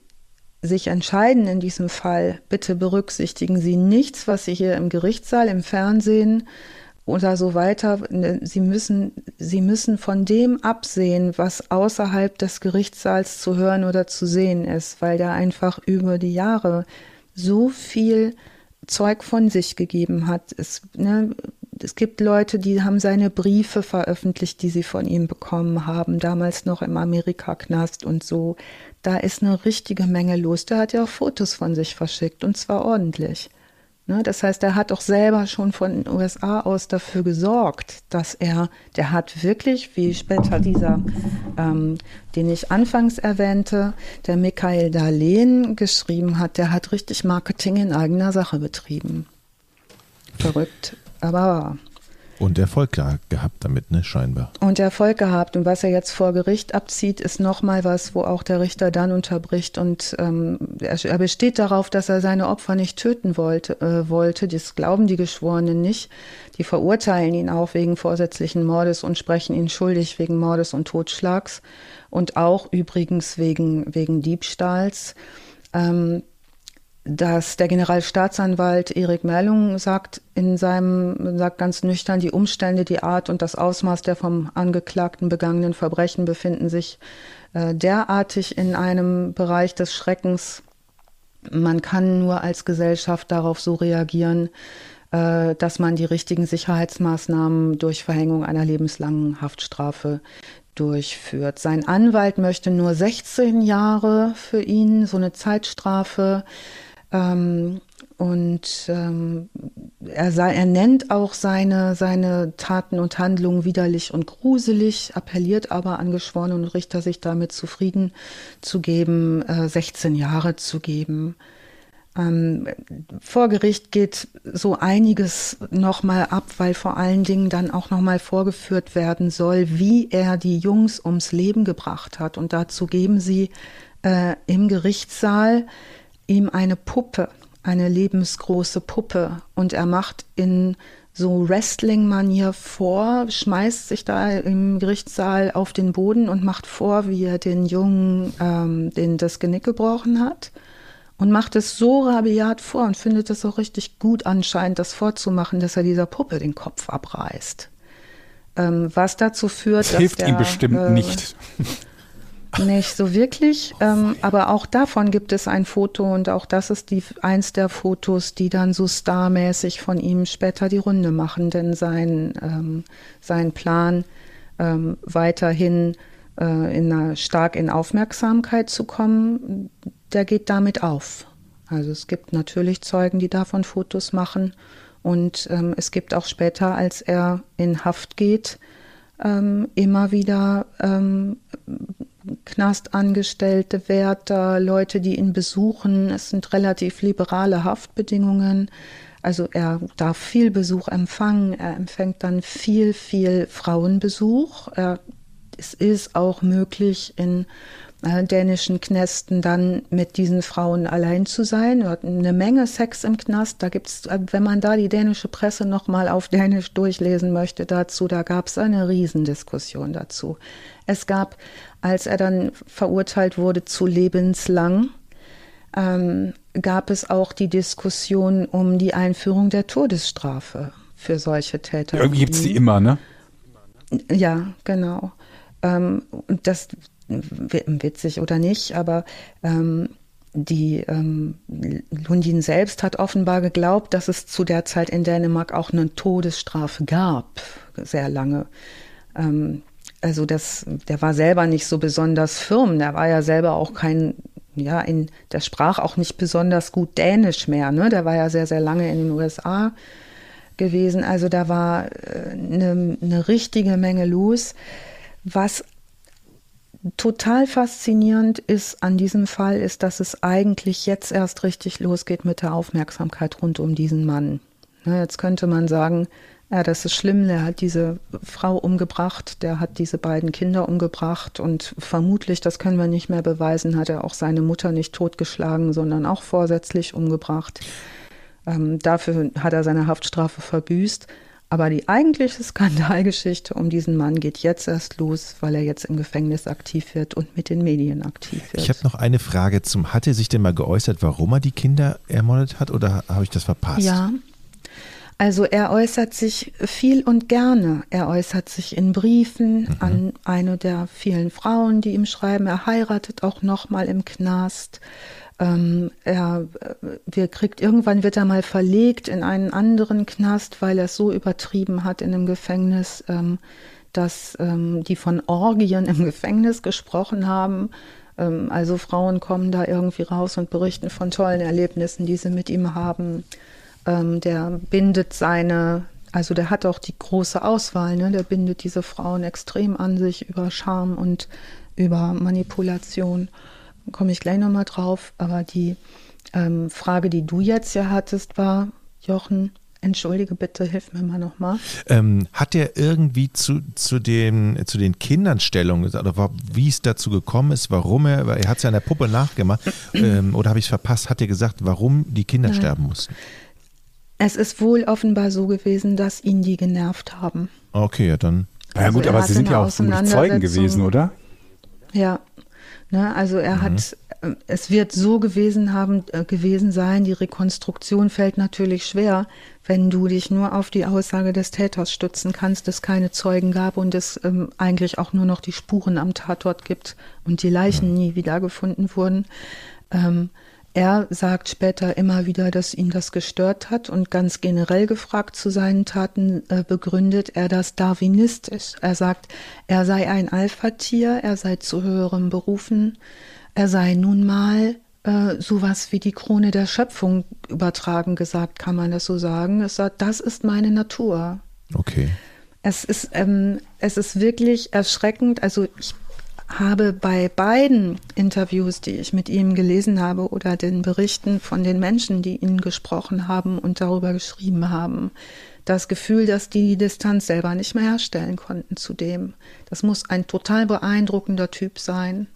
sich entscheiden in diesem Fall, bitte berücksichtigen Sie nichts, was Sie hier im Gerichtssaal, im Fernsehen oder so weiter. Ne, sie müssen, sie müssen von dem absehen, was außerhalb des Gerichtssaals zu hören oder zu sehen ist, weil der einfach über die Jahre so viel Zeug von sich gegeben hat. Es, ne, es gibt Leute, die haben seine Briefe veröffentlicht, die sie von ihm bekommen haben, damals noch im Amerika-Knast und so. Da ist eine richtige Menge los. Der hat ja auch Fotos von sich verschickt und zwar ordentlich. Ne, das heißt, er hat auch selber schon von den USA aus dafür gesorgt, dass er, der hat wirklich, wie später dieser, ähm, den ich anfangs erwähnte, der Michael Darlehen geschrieben hat, der hat richtig Marketing in eigener Sache betrieben. Verrückt, aber. Und Erfolg gehabt damit, ne, scheinbar. Und Erfolg gehabt. Und was er jetzt vor Gericht abzieht, ist nochmal was, wo auch der Richter dann unterbricht. Und ähm, er, er, besteht darauf, dass er seine Opfer nicht töten wollte. Äh, wollte. Das glauben die Geschworenen nicht. Die verurteilen ihn auch wegen vorsätzlichen Mordes und sprechen ihn schuldig wegen Mordes und Totschlags. Und auch übrigens wegen, wegen Diebstahls. Ähm, dass der Generalstaatsanwalt Erik Merlung sagt in seinem, sagt ganz nüchtern, die Umstände, die Art und das Ausmaß der vom Angeklagten begangenen Verbrechen befinden sich äh, derartig in einem Bereich des Schreckens. Man kann nur als Gesellschaft darauf so reagieren, äh, dass man die richtigen Sicherheitsmaßnahmen durch Verhängung einer lebenslangen Haftstrafe durchführt. Sein Anwalt möchte nur 16 Jahre für ihn, so eine Zeitstrafe. Ähm, und ähm, er, sei, er nennt auch seine, seine Taten und Handlungen widerlich und gruselig, appelliert aber an Geschworene und Richter, sich damit zufrieden zu geben, äh, 16 Jahre zu geben. Ähm, vor Gericht geht so einiges nochmal ab, weil vor allen Dingen dann auch nochmal vorgeführt werden soll, wie er die Jungs ums Leben gebracht hat. Und dazu geben sie äh, im Gerichtssaal ihm eine Puppe, eine lebensgroße Puppe und er macht in so Wrestling-Manier vor, schmeißt sich da im Gerichtssaal auf den Boden und macht vor, wie er den Jungen ähm, den das Genick gebrochen hat und macht es so rabiat vor und findet es auch richtig gut anscheinend, das vorzumachen, dass er dieser Puppe den Kopf abreißt. Ähm, was dazu führt, das dass hilft der, ihm bestimmt äh, nicht. Nicht so wirklich, ähm, aber auch davon gibt es ein Foto und auch das ist die, eins der Fotos, die dann so starmäßig von ihm später die Runde machen, denn sein, ähm, sein Plan ähm, weiterhin äh, in einer, stark in Aufmerksamkeit zu kommen, der geht damit auf. Also es gibt natürlich Zeugen, die davon Fotos machen und ähm, es gibt auch später, als er in Haft geht, ähm, immer wieder ähm, Knastangestellte, Wärter, Leute, die ihn besuchen. Es sind relativ liberale Haftbedingungen. Also er darf viel Besuch empfangen. Er empfängt dann viel, viel Frauenbesuch. Er, es ist auch möglich, in äh, dänischen Knästen dann mit diesen Frauen allein zu sein. Er hat eine Menge Sex im Knast. Da gibt's, äh, wenn man da die dänische Presse nochmal auf Dänisch durchlesen möchte dazu, da gab es eine Riesendiskussion dazu. Es gab, als er dann verurteilt wurde zu lebenslang, ähm, gab es auch die Diskussion um die Einführung der Todesstrafe für solche Täter. Irgendwie gibt es die immer, ne? Ja, genau. Ähm, das witzig oder nicht, aber ähm, die ähm, Lundin selbst hat offenbar geglaubt, dass es zu der Zeit in Dänemark auch eine Todesstrafe gab, sehr lange. Ähm, also das, der war selber nicht so besonders firm, der war ja selber auch kein, ja, in, der sprach auch nicht besonders gut Dänisch mehr, ne? Der war ja sehr, sehr lange in den USA gewesen. Also da war eine, äh, eine richtige Menge los. Was total faszinierend ist an diesem Fall, ist, dass es eigentlich jetzt erst richtig losgeht mit der Aufmerksamkeit rund um diesen Mann. Ne, jetzt könnte man sagen, ja, das ist schlimm, der hat diese Frau umgebracht, der hat diese beiden Kinder umgebracht und vermutlich, das können wir nicht mehr beweisen, hat er auch seine Mutter nicht totgeschlagen, sondern auch vorsätzlich umgebracht. Ähm, dafür hat er seine Haftstrafe verbüßt. Aber die eigentliche Skandalgeschichte um diesen Mann geht jetzt erst los, weil er jetzt im Gefängnis aktiv wird und mit den Medien aktiv wird. Ich habe noch eine Frage zum, hat er sich denn mal geäußert, warum er die Kinder ermordet hat oder habe ich das verpasst? Ja. Also er äußert sich viel und gerne. Er äußert sich in Briefen mhm. an eine der vielen Frauen, die ihm schreiben. Er heiratet auch nochmal im Knast. Ähm, er wir kriegt, irgendwann wird er mal verlegt in einen anderen Knast, weil er es so übertrieben hat in dem Gefängnis, ähm, dass ähm, die von Orgien im Gefängnis gesprochen haben. Ähm, also Frauen kommen da irgendwie raus und berichten von tollen Erlebnissen, die sie mit ihm haben. Ähm, der bindet seine, also der hat auch die große Auswahl, ne? der bindet diese Frauen extrem an sich über Charme und über Manipulation komme ich gleich nochmal drauf. Aber die ähm, Frage, die du jetzt ja hattest, war, Jochen, Entschuldige bitte, hilf mir mal nochmal. Ähm, hat er irgendwie zu, zu, den, zu den Kindern Stellung gesagt, oder wie es dazu gekommen ist, warum er, er hat es ja an der Puppe nachgemacht, ähm, oder habe ich es verpasst, hat er gesagt, warum die Kinder Nein. sterben mussten? Es ist wohl offenbar so gewesen, dass ihn die genervt haben. Okay, ja dann. Ja also gut, aber sie sind ja auch Zeugen gewesen, oder? Ja, ne, also er mhm. hat es wird so gewesen haben, äh, gewesen sein, die Rekonstruktion fällt natürlich schwer, wenn du dich nur auf die Aussage des Täters stützen kannst, es keine Zeugen gab und es ähm, eigentlich auch nur noch die Spuren am Tatort gibt und die Leichen nie wiedergefunden wurden. Ähm, er sagt später immer wieder, dass ihn das gestört hat und ganz generell gefragt zu seinen Taten äh, begründet er das darwinistisch. Er sagt, er sei ein Alpha-Tier, er sei zu höherem berufen, er sei nun mal äh, sowas wie die Krone der Schöpfung übertragen gesagt, kann man das so sagen. Es sagt, das ist meine Natur. Okay. Es ist, ähm, es ist wirklich erschreckend. Also ich habe bei beiden Interviews, die ich mit ihm gelesen habe oder den Berichten von den Menschen, die ihn gesprochen haben und darüber geschrieben haben, das Gefühl, dass die die Distanz selber nicht mehr herstellen konnten zu dem. Das muss ein total beeindruckender Typ sein.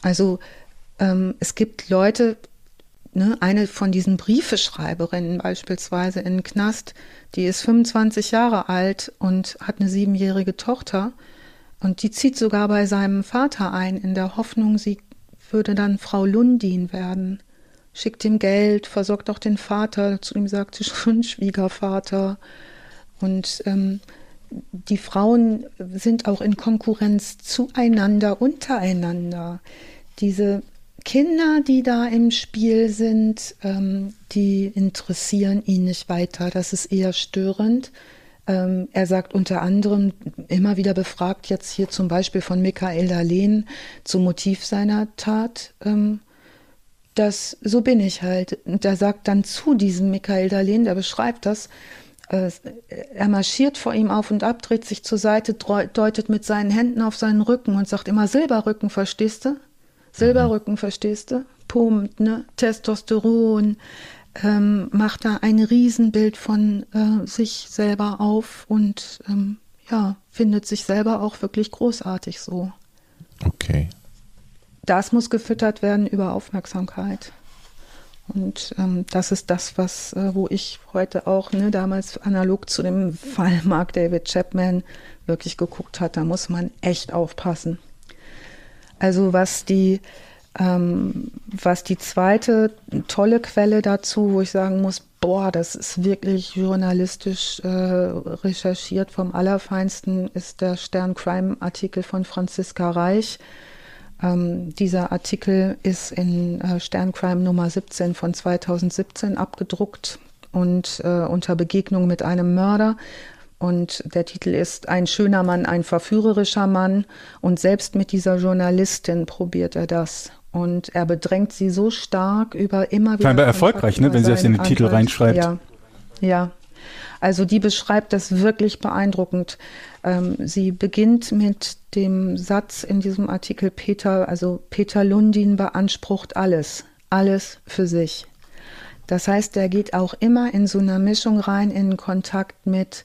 Also ähm, es gibt Leute, ne, eine von diesen Briefeschreiberinnen beispielsweise in Knast, die ist 25 Jahre alt und hat eine siebenjährige Tochter und die zieht sogar bei seinem Vater ein, in der Hoffnung, sie würde dann Frau Lundin werden. Schickt ihm Geld, versorgt auch den Vater, zu ihm sagt sie schon Schwiegervater. Und ähm, die Frauen sind auch in Konkurrenz zueinander, untereinander diese Kinder, die da im Spiel sind, ähm, die interessieren ihn nicht weiter. Das ist eher störend. Ähm, er sagt unter anderem, immer wieder befragt, jetzt hier zum Beispiel von Michael Darlehen zum Motiv seiner Tat, ähm, dass so bin ich halt. Und er sagt dann zu diesem Michael Darlehen, der beschreibt das, äh, er marschiert vor ihm auf und ab, dreht sich zur Seite, deutet mit seinen Händen auf seinen Rücken und sagt immer Silberrücken, verstehst du? Silberrücken, verstehst du? Pumpt, ne? Testosteron, ähm, macht da ein Riesenbild von äh, sich selber auf und ähm, ja, findet sich selber auch wirklich großartig so. Okay. Das muss gefüttert werden über Aufmerksamkeit. Und ähm, das ist das, was, äh, wo ich heute auch, ne, damals analog zu dem Fall Mark David Chapman wirklich geguckt hat, da muss man echt aufpassen. Also was die, ähm, was die zweite tolle Quelle dazu, wo ich sagen muss, boah, das ist wirklich journalistisch äh, recherchiert vom Allerfeinsten, ist der Stern-Crime-Artikel von Franziska Reich. Ähm, dieser Artikel ist in äh, Sterncrime Nummer 17 von 2017 abgedruckt und äh, unter Begegnung mit einem Mörder und der Titel ist Ein schöner Mann, ein verführerischer Mann. Und selbst mit dieser Journalistin probiert er das. Und er bedrängt sie so stark über immer wieder. Scheinbar erfolgreich, ne, wenn sie das in den Anwalt. Titel reinschreibt. Ja, ja. Also die beschreibt das wirklich beeindruckend. Ähm, sie beginnt mit dem Satz in diesem Artikel Peter, also Peter Lundin beansprucht alles, alles für sich. Das heißt, er geht auch immer in so einer Mischung rein in Kontakt mit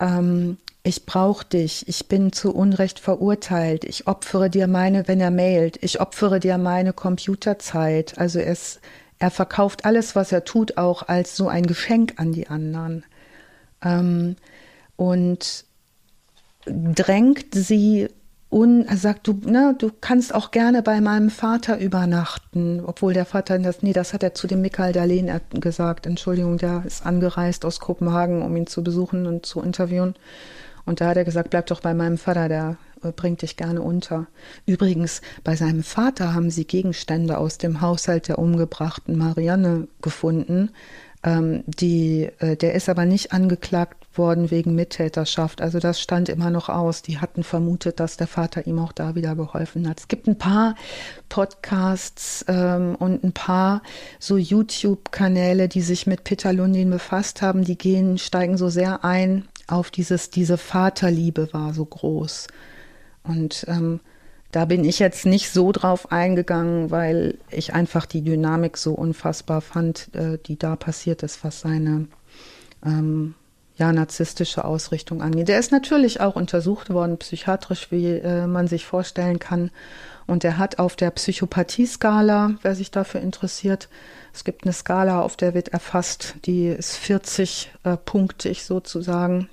ähm, ich brauche dich, ich bin zu Unrecht verurteilt, ich opfere dir meine, wenn er mailt, ich opfere dir meine Computerzeit. Also es, er verkauft alles, was er tut, auch als so ein Geschenk an die anderen. Ähm, und drängt sie und sagt, du, ne, du kannst auch gerne bei meinem Vater übernachten, obwohl der Vater das, nee, das hat er zu dem Michael Darlehen gesagt. Entschuldigung, der ist angereist aus Kopenhagen, um ihn zu besuchen und zu interviewen. Und da hat er gesagt, bleib doch bei meinem Vater, der äh, bringt dich gerne unter. Übrigens, bei seinem Vater haben sie Gegenstände aus dem Haushalt der umgebrachten Marianne gefunden. Ähm, die, äh, der ist aber nicht angeklagt worden wegen Mittäterschaft. Also das stand immer noch aus. Die hatten vermutet, dass der Vater ihm auch da wieder geholfen hat. Es gibt ein paar Podcasts ähm, und ein paar so YouTube-Kanäle, die sich mit Peter Lundin befasst haben. Die gehen, steigen so sehr ein auf dieses, diese Vaterliebe war so groß. Und ähm, da bin ich jetzt nicht so drauf eingegangen, weil ich einfach die Dynamik so unfassbar fand, äh, die da passiert ist, was seine ähm, ja, narzisstische Ausrichtung angeht. Der ist natürlich auch untersucht worden, psychiatrisch, wie äh, man sich vorstellen kann. Und er hat auf der Psychopathie-Skala, wer sich dafür interessiert, es gibt eine Skala, auf der wird erfasst, die ist 40 äh, sozusagen,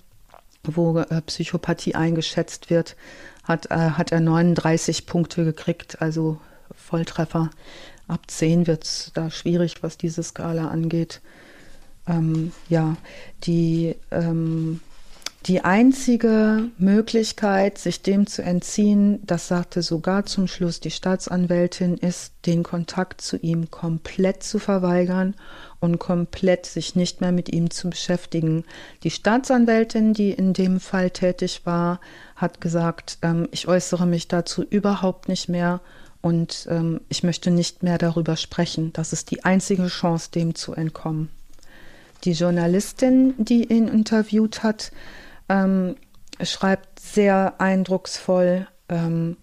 wo äh, Psychopathie eingeschätzt wird, hat, äh, hat er 39 Punkte gekriegt, also Volltreffer. Ab 10 wird es da schwierig, was diese Skala angeht ähm, ja, die, ähm, die einzige Möglichkeit, sich dem zu entziehen, das sagte sogar zum Schluss die Staatsanwältin, ist, den Kontakt zu ihm komplett zu verweigern und komplett sich nicht mehr mit ihm zu beschäftigen. Die Staatsanwältin, die in dem Fall tätig war, hat gesagt, ähm, ich äußere mich dazu überhaupt nicht mehr und ähm, ich möchte nicht mehr darüber sprechen. Das ist die einzige Chance, dem zu entkommen. Die Journalistin, die ihn interviewt hat, ähm, schreibt sehr eindrucksvoll, ähm,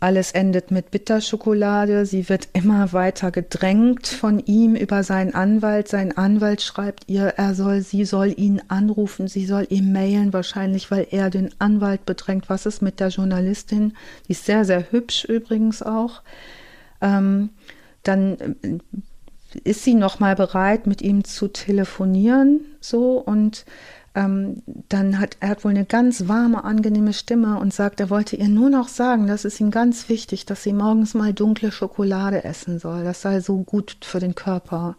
alles endet mit Bitterschokolade. Sie wird immer weiter gedrängt von ihm über seinen Anwalt. Sein Anwalt schreibt ihr, er soll, sie soll ihn anrufen, sie soll ihm mailen, wahrscheinlich, weil er den Anwalt bedrängt. Was ist mit der Journalistin? Die ist sehr, sehr hübsch übrigens auch. Ähm, dann ist sie noch mal bereit, mit ihm zu telefonieren, so und ähm, dann hat er hat wohl eine ganz warme, angenehme Stimme und sagt, er wollte ihr nur noch sagen, das ist ihm ganz wichtig, dass sie morgens mal dunkle Schokolade essen soll. Das sei so gut für den Körper.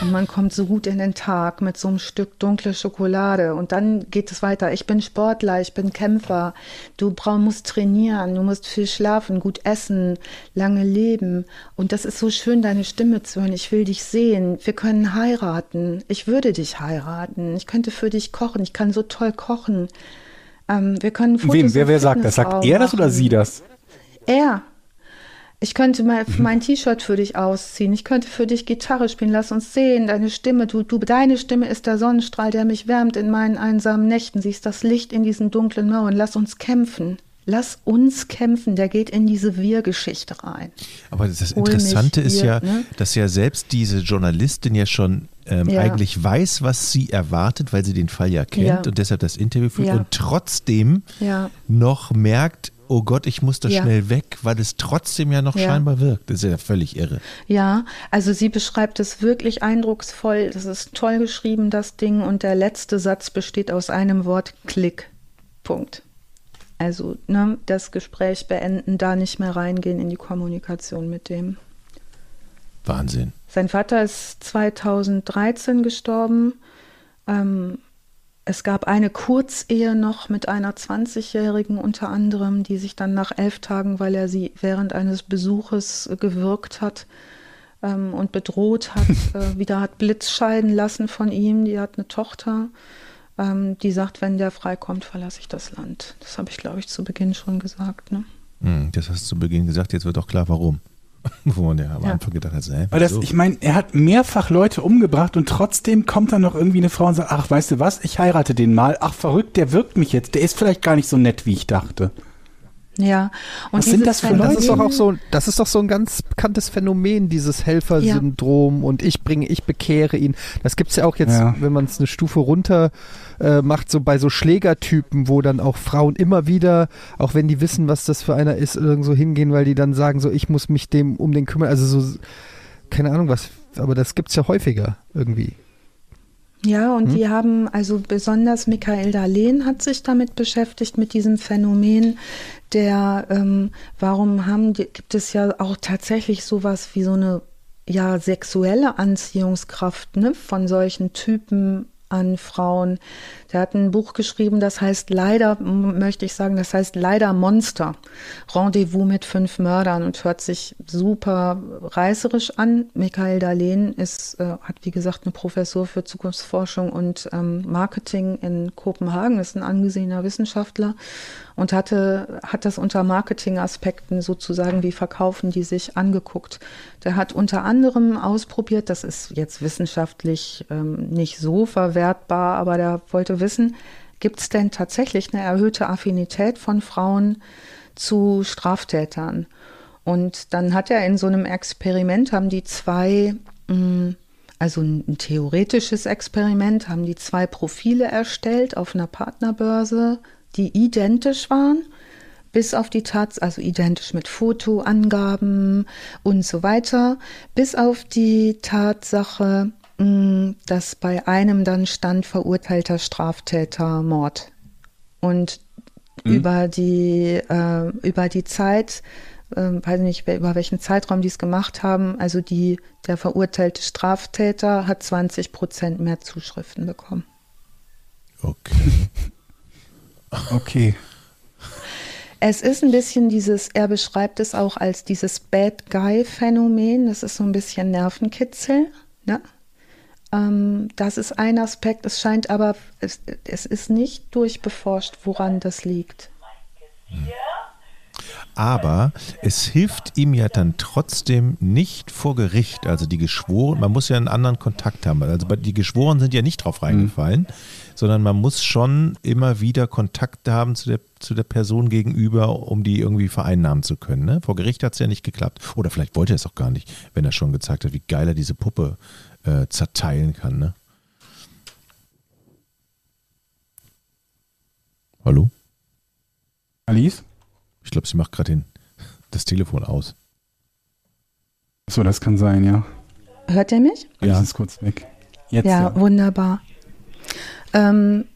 Und man kommt so gut in den Tag mit so einem Stück dunkle Schokolade. Und dann geht es weiter. Ich bin Sportler, ich bin Kämpfer. Du brauch, musst trainieren, du musst viel schlafen, gut essen, lange leben. Und das ist so schön, deine Stimme zu hören. Ich will dich sehen. Wir können heiraten. Ich würde dich heiraten. Ich könnte für dich kochen. Ich kann so toll kochen. Ähm, wir können Fotos Wem? Wer, wer sagt das? Sagt er das oder sie das? Er. Ich könnte mal mhm. mein T-Shirt für dich ausziehen. Ich könnte für dich Gitarre spielen. Lass uns sehen. Deine Stimme, du, du, deine Stimme ist der Sonnenstrahl, der mich wärmt in meinen einsamen Nächten. Sie ist das Licht in diesen dunklen Mauern. Lass uns kämpfen. Lass uns kämpfen, der geht in diese Wir-Geschichte rein. Aber das Interessante ist ja, ne? dass ja selbst diese Journalistin ja schon ähm, ja. eigentlich weiß, was sie erwartet, weil sie den Fall ja kennt ja. und deshalb das Interview führt und trotzdem noch merkt, oh Gott, ich muss da ja. schnell weg, weil es trotzdem ja noch ja. scheinbar wirkt. Das ist ja völlig irre. Ja, also sie beschreibt es wirklich eindrucksvoll. Das ist toll geschrieben, das Ding. Und der letzte Satz besteht aus einem Wort, Klick. Punkt. Also ne, das Gespräch beenden, da nicht mehr reingehen in die Kommunikation mit dem. Wahnsinn. Sein Vater ist 2013 gestorben. Ähm, es gab eine Kurzehe noch mit einer 20-Jährigen unter anderem, die sich dann nach elf Tagen, weil er sie während eines Besuches äh, gewirkt hat ähm, und bedroht hat, äh, wieder hat Blitz scheiden lassen von ihm. Die hat eine Tochter, ähm, die sagt, wenn der freikommt, verlasse ich das Land. Das habe ich, glaube ich, zu Beginn schon gesagt. Ne? Hm, das hast du zu Beginn gesagt, jetzt wird auch klar, warum. Wo man ja am ja. Anfang gedacht hat, Weil das, ich meine, er hat mehrfach Leute umgebracht und trotzdem kommt dann noch irgendwie eine Frau und sagt, ach, weißt du was, ich heirate den mal. Ach, verrückt, der wirkt mich jetzt. Der ist vielleicht gar nicht so nett, wie ich dachte. Ja. Und Was sind das für Leute? Das ist doch auch so, das ist doch so ein ganz bekanntes Phänomen, dieses Helfersyndrom ja. und ich bringe, ich bekehre ihn. Das gibt's ja auch jetzt, ja. wenn man es eine Stufe runter äh, macht, so bei so Schlägertypen, wo dann auch Frauen immer wieder, auch wenn die wissen, was das für einer ist, irgendwo hingehen, weil die dann sagen, so ich muss mich dem um den kümmern. Also so, keine Ahnung was, aber das gibt's ja häufiger irgendwie. Ja, und hm? die haben, also besonders Michael Darlehen hat sich damit beschäftigt, mit diesem Phänomen der, ähm, warum haben, gibt es ja auch tatsächlich sowas wie so eine ja sexuelle Anziehungskraft ne, von solchen Typen an Frauen. Der hat ein Buch geschrieben, das heißt leider, möchte ich sagen, das heißt leider Monster. Rendezvous mit fünf Mördern und hört sich super reißerisch an. Michael Dahlen ist, äh, hat wie gesagt eine Professur für Zukunftsforschung und ähm, Marketing in Kopenhagen, ist ein angesehener Wissenschaftler und hatte, hat das unter Marketingaspekten sozusagen, wie verkaufen die sich, angeguckt. Der hat unter anderem ausprobiert, das ist jetzt wissenschaftlich ähm, nicht so verwertbar, aber der wollte wissen, gibt es denn tatsächlich eine erhöhte Affinität von Frauen zu Straftätern? Und dann hat er in so einem Experiment, haben die zwei hm, also ein, theoretisches Experiment, haben die zwei Profile erstellt auf einer Partnerbörse, die identisch waren, bis auf die Tats, also identisch mit Fotoangaben und so weiter, bis auf die Tatsache, dass bei einem dann stand verurteilter Straftäter Mord. Und mhm. über die äh, über die Zeit ähm, weiß nicht, über welchen Zeitraum die es gemacht haben. Also die, der verurteilte Straftäter hat 20 Prozent mehr Zuschriften bekommen. Okay. okay. Es ist ein bisschen dieses, er beschreibt es auch als dieses Bad Guy-Phänomen. Das ist so ein bisschen Nervenkitzel. Ne? Ähm, das ist ein Aspekt. Es scheint aber, es, es ist nicht durchbeforscht, woran das liegt. Hm. Aber es hilft ihm ja dann trotzdem nicht vor Gericht. Also die Geschworenen, man muss ja einen anderen Kontakt haben. Also die Geschworenen sind ja nicht drauf reingefallen, mhm. sondern man muss schon immer wieder Kontakt haben zu der, zu der Person gegenüber, um die irgendwie vereinnahmen zu können. Ne? Vor Gericht hat es ja nicht geklappt. Oder vielleicht wollte er es auch gar nicht, wenn er schon gezeigt hat, wie geil er diese Puppe äh, zerteilen kann. Ne? Hallo? Alice? Ich glaube, sie macht gerade das Telefon aus. So, das kann sein, ja. Hört ihr mich? Ja, ist kurz weg. Jetzt, ja, ja. wunderbar. Ähm,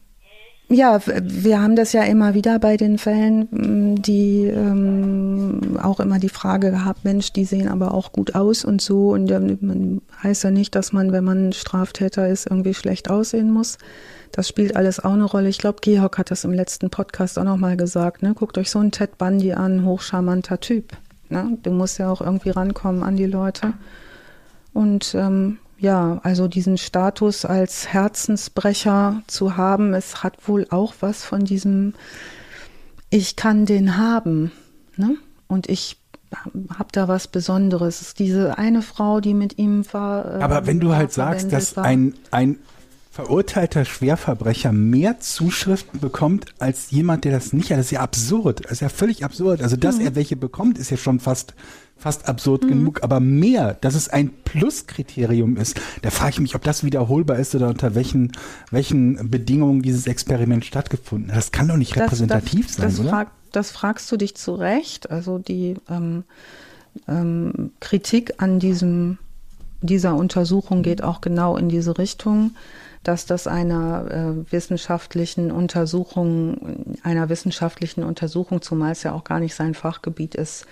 ja, wir haben das ja immer wieder bei den Fällen, die ähm, auch immer die Frage gehabt, Mensch, die sehen aber auch gut aus und so. Und ähm, man heißt ja nicht, dass man, wenn man Straftäter ist, irgendwie schlecht aussehen muss. Das spielt alles auch eine Rolle. Ich glaube, Georg hat das im letzten Podcast auch nochmal gesagt. Ne? Guckt euch so einen Ted Bundy an, hochcharmanter Typ. Ne? Du musst ja auch irgendwie rankommen an die Leute. Und ähm, ja, also diesen Status als Herzensbrecher zu haben, es hat wohl auch was von diesem, ich kann den haben. Ne? Und ich habe da was Besonderes. Es ist diese eine Frau, die mit ihm war. Äh, Aber wenn du halt sagst, dass ein, ein verurteilter Schwerverbrecher mehr Zuschriften bekommt als jemand, der das nicht hat. Das ist ja absurd. Das ist ja völlig absurd. Also, dass mhm. er welche bekommt, ist ja schon fast, fast absurd mhm. genug. Aber mehr, dass es ein Pluskriterium ist, da frage ich mich, ob das wiederholbar ist oder unter welchen, welchen Bedingungen dieses Experiment stattgefunden hat. Das kann doch nicht das, repräsentativ das, sein, das oder? Frag, das fragst du dich zu Recht. Also, die ähm, ähm, Kritik an diesem dieser Untersuchung geht auch genau in diese Richtung dass das einer äh, wissenschaftlichen Untersuchung, einer wissenschaftlichen Untersuchung, zumal es ja auch gar nicht sein Fachgebiet ist,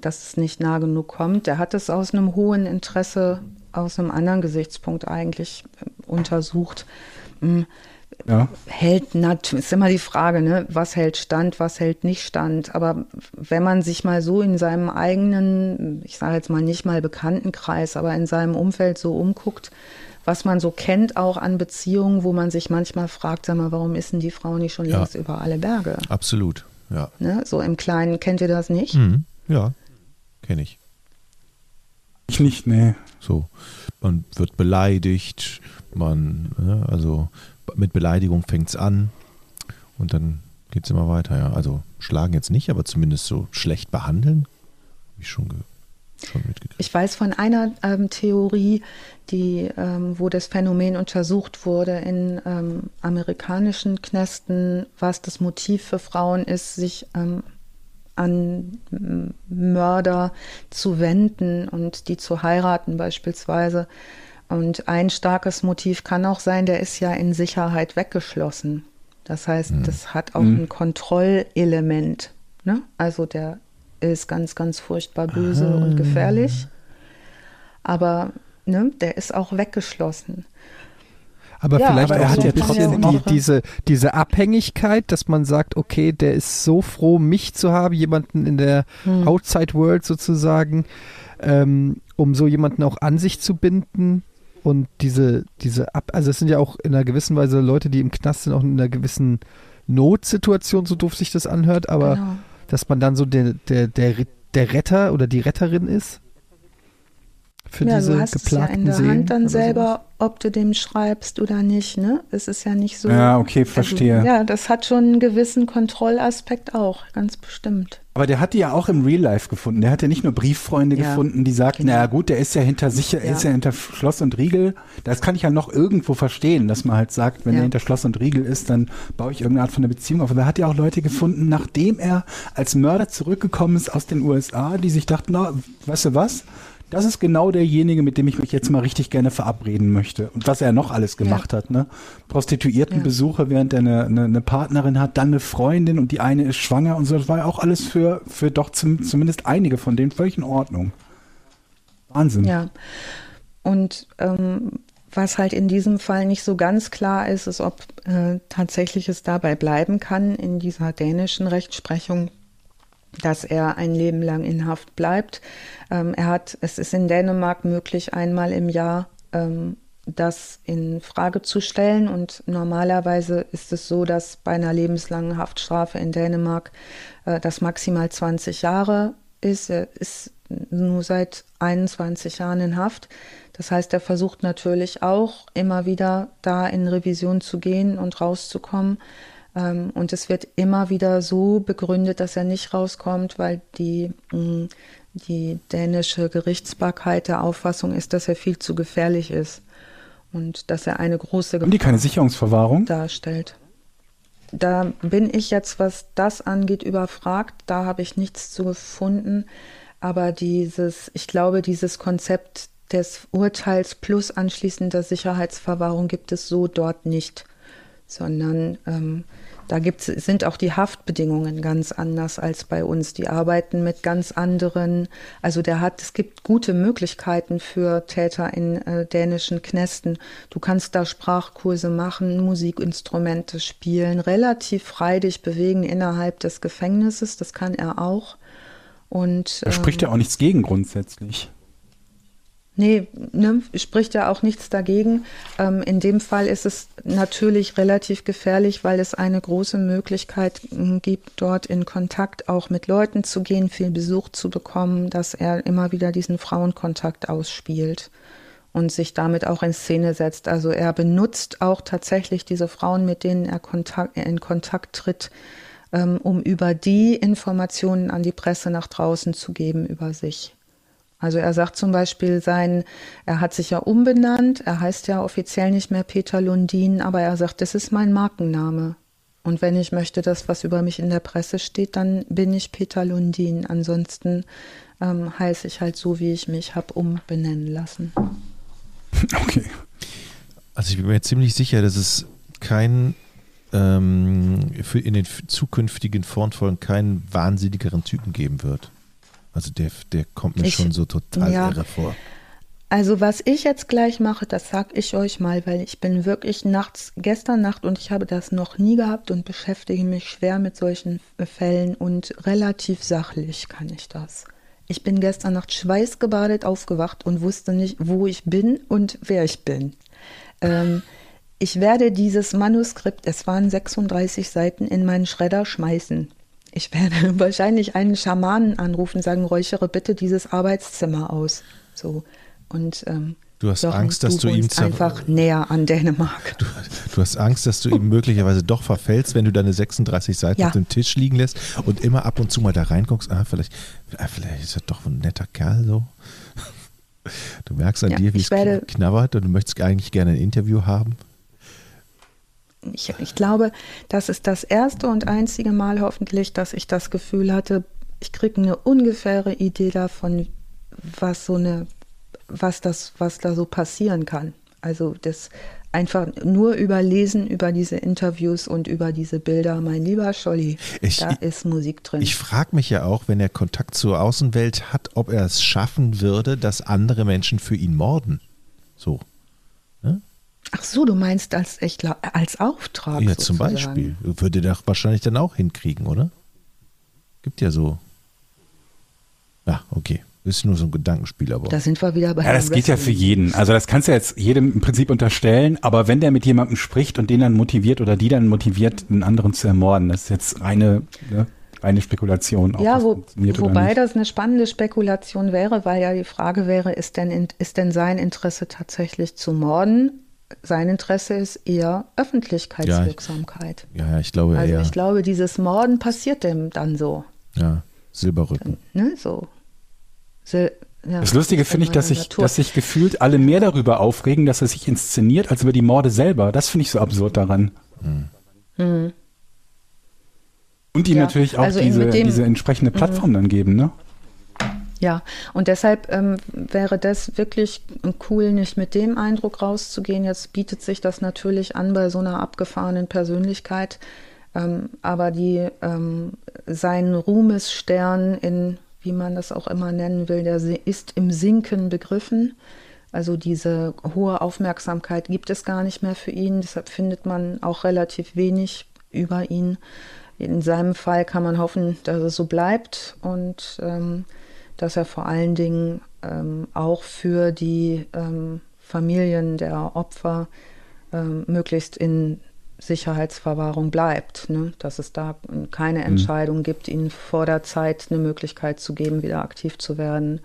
dass es nicht nah genug kommt. Der hat es aus einem hohen Interesse, aus einem anderen Gesichtspunkt eigentlich äh, untersucht. Mhm. Ja. Hält natürlich, ist immer die Frage, ne, was hält stand, was hält nicht stand. Aber wenn man sich mal so in seinem eigenen, ich sage jetzt mal nicht mal Bekanntenkreis, aber in seinem Umfeld so umguckt, was man so kennt auch an Beziehungen, wo man sich manchmal fragt, sag mal, warum ist denn die Frau nicht schon ja. längst über alle Berge? Absolut, ja. Ne? So im Kleinen, kennt ihr das nicht? Mhm. Ja, kenne ich. Ich nicht, nee. So, man wird beleidigt, man, ne, also mit Beleidigung fängt es an und dann geht es immer weiter, ja. Also schlagen jetzt nicht, aber zumindest so schlecht behandeln, habe ich schon gehört. Ich weiß von einer ähm, Theorie, die, ähm, wo das Phänomen untersucht wurde in ähm, amerikanischen Knästen, was das Motiv für Frauen ist, sich ähm, an Mörder zu wenden und die zu heiraten beispielsweise. Und ein starkes Motiv kann auch sein, der ist ja in Sicherheit weggeschlossen. Das heißt, mhm. das hat auch mhm. ein Kontrollelement. Ne? Also der ist ganz, ganz furchtbar böse ah. und gefährlich. Aber ne, der ist auch weggeschlossen. Aber ja, vielleicht aber er hat ja trotzdem die, diese, diese Abhängigkeit, dass man sagt, okay, der ist so froh, mich zu haben, jemanden in der hm. Outside World sozusagen, ähm, um so jemanden auch an sich zu binden. Und diese, diese Ab also es sind ja auch in einer gewissen Weise Leute, die im Knast sind, auch in einer gewissen Notsituation, so doof sich das anhört, aber genau dass man dann so der, der, der, der Retter oder die Retterin ist? Für ja, diese du hast es ja in der Hand dann selber, sowas. ob du dem schreibst oder nicht. Ne? Es ist ja nicht so. Ja, okay, also, verstehe. Also, ja, das hat schon einen gewissen Kontrollaspekt auch, ganz bestimmt. Aber der hat die ja auch im Real Life gefunden. Der hat ja nicht nur Brieffreunde ja, gefunden, die sagten, genau. naja gut, der ist ja hinter sicher, ja. ist ja hinter Schloss und Riegel. Das kann ich ja noch irgendwo verstehen, dass man halt sagt, wenn ja. er hinter Schloss und Riegel ist, dann baue ich irgendeine Art von einer Beziehung auf. Aber er hat ja auch Leute gefunden, nachdem er als Mörder zurückgekommen ist aus den USA, die sich dachten, na, weißt du was? Das ist genau derjenige, mit dem ich mich jetzt mal richtig gerne verabreden möchte. Und was er noch alles gemacht ja. hat, ne? Prostituiertenbesuche, ja. während er eine, eine, eine, Partnerin hat, dann eine Freundin und die eine ist schwanger und so. Das war ja auch alles für, für doch zum, zumindest einige von denen völlig in Ordnung. Wahnsinn. Ja. Und ähm, was halt in diesem Fall nicht so ganz klar ist, ist, ob äh, tatsächlich es dabei bleiben kann in dieser dänischen Rechtsprechung dass er ein Leben lang in Haft bleibt. Ähm, er hat, es ist in Dänemark möglich, einmal im Jahr ähm, das in Frage zu stellen. Und normalerweise ist es so, dass bei einer lebenslangen Haftstrafe in Dänemark äh, das maximal 20 Jahre ist. Er ist nur seit 21 Jahren in Haft. Das heißt, er versucht natürlich auch immer wieder da in Revision zu gehen und rauszukommen. Ähm, und es wird immer wieder so begründet, dass er nicht rauskommt, weil die, mm, die dänische Gerichtsbarkeit der Auffassung ist, dass er viel zu gefährlich ist und dass er eine große Gefahr Haben die keine Sicherungsverwahrung? darstellt. Da bin ich jetzt, was das angeht, überfragt. Da habe ich nichts zu gefunden. Aber dieses, ich glaube, dieses Konzept des Urteils plus anschließender Sicherheitsverwahrung gibt es so dort nicht, sondern ähm, da gibt's, sind auch die Haftbedingungen ganz anders als bei uns. Die arbeiten mit ganz anderen, also der hat, es gibt gute Möglichkeiten für Täter in äh, dänischen Knästen. Du kannst da Sprachkurse machen, Musikinstrumente spielen, relativ frei dich bewegen innerhalb des Gefängnisses. Das kann er auch. Und, da spricht ja ähm, auch nichts gegen grundsätzlich. Nee, ne, spricht ja auch nichts dagegen. Ähm, in dem Fall ist es natürlich relativ gefährlich, weil es eine große Möglichkeit hm, gibt, dort in Kontakt auch mit Leuten zu gehen, viel Besuch zu bekommen, dass er immer wieder diesen Frauenkontakt ausspielt und sich damit auch in Szene setzt. Also er benutzt auch tatsächlich diese Frauen, mit denen er Kontakt, in Kontakt tritt, ähm, um über die Informationen an die Presse nach draußen zu geben über sich. Also er sagt zum Beispiel sein, er hat sich ja umbenannt, er heißt ja offiziell nicht mehr Peter Lundin, aber er sagt, das ist mein Markenname. Und wenn ich möchte, dass was über mich in der Presse steht, dann bin ich Peter Lundin. Ansonsten ähm, heiße ich halt so, wie ich mich habe umbenennen lassen. Okay. Also ich bin mir ziemlich sicher, dass es kein ähm, für in den zukünftigen Frontfolgen keinen wahnsinnigeren Typen geben wird. Also der, der kommt mir ich, schon so total ja. irre vor. Also was ich jetzt gleich mache, das sag ich euch mal, weil ich bin wirklich nachts, gestern Nacht und ich habe das noch nie gehabt und beschäftige mich schwer mit solchen Fällen und relativ sachlich kann ich das. Ich bin gestern Nacht schweißgebadet aufgewacht und wusste nicht, wo ich bin und wer ich bin. Ähm, ich werde dieses Manuskript, es waren 36 Seiten, in meinen Schredder schmeißen. Ich werde wahrscheinlich einen Schamanen anrufen, sagen, räuchere bitte dieses Arbeitszimmer aus. So. Und ähm, Du hast doch, Angst, dass du, du ihm einfach näher an Dänemark. Du, du, hast Angst, dass du ihm möglicherweise doch verfällst, wenn du deine 36 Seiten ja. auf dem Tisch liegen lässt und immer ab und zu mal da reinguckst. Ah, vielleicht, ah, vielleicht ist er doch ein netter Kerl so. Du merkst an ja, dir, wie es knabbert und du möchtest eigentlich gerne ein Interview haben ich, ich glaube, das ist das erste und einzige Mal hoffentlich, dass ich das Gefühl hatte, ich kriege eine ungefähre Idee davon, was so eine, was das, was da so passieren kann. Also das einfach nur überlesen über diese Interviews und über diese Bilder, mein lieber Scholli, ich, da ist Musik drin. Ich frage mich ja auch, wenn er Kontakt zur Außenwelt hat, ob er es schaffen würde, dass andere Menschen für ihn morden. So. Ach so, du meinst als echt als Auftrag. Ja, sozusagen. zum Beispiel. Würde der wahrscheinlich dann auch hinkriegen, oder? Gibt ja so. Ja, okay. Ist nur so ein Gedankenspiel, aber. Da sind wir wieder bei. Ja, das geht ja für jeden. Also das kannst du jetzt jedem im Prinzip unterstellen, aber wenn der mit jemandem spricht und den dann motiviert oder die dann motiviert, den anderen zu ermorden, das ist jetzt reine, ne, reine Spekulation. Ja, wo, wobei das eine spannende Spekulation wäre, weil ja die Frage wäre, ist denn, ist denn sein Interesse tatsächlich zu morden sein Interesse ist eher Öffentlichkeitswirksamkeit. Ja, ich, ja, ich glaube also eher. ich glaube, dieses Morden passiert dem dann so. Ja. Silberrücken. Ne, so. Sil ja, das Lustige finde ich, dass sich, dass sich gefühlt alle mehr darüber aufregen, dass er sich inszeniert, als über die Morde selber. Das finde ich so absurd daran. Hm. Mhm. Und ihm ja, natürlich auch also diese, diese entsprechende. Plattform mhm. dann geben, ne? Ja, und deshalb ähm, wäre das wirklich cool, nicht mit dem Eindruck rauszugehen. Jetzt bietet sich das natürlich an bei so einer abgefahrenen Persönlichkeit. Ähm, aber die, ähm, sein Ruhmesstern in, wie man das auch immer nennen will, der ist im Sinken begriffen. Also diese hohe Aufmerksamkeit gibt es gar nicht mehr für ihn. Deshalb findet man auch relativ wenig über ihn. In seinem Fall kann man hoffen, dass es so bleibt und ähm, dass er vor allen Dingen ähm, auch für die ähm, Familien der Opfer ähm, möglichst in Sicherheitsverwahrung bleibt, ne? dass es da keine mhm. Entscheidung mhm. gibt, ihnen vor der Zeit eine Möglichkeit zu geben, wieder aktiv zu werden.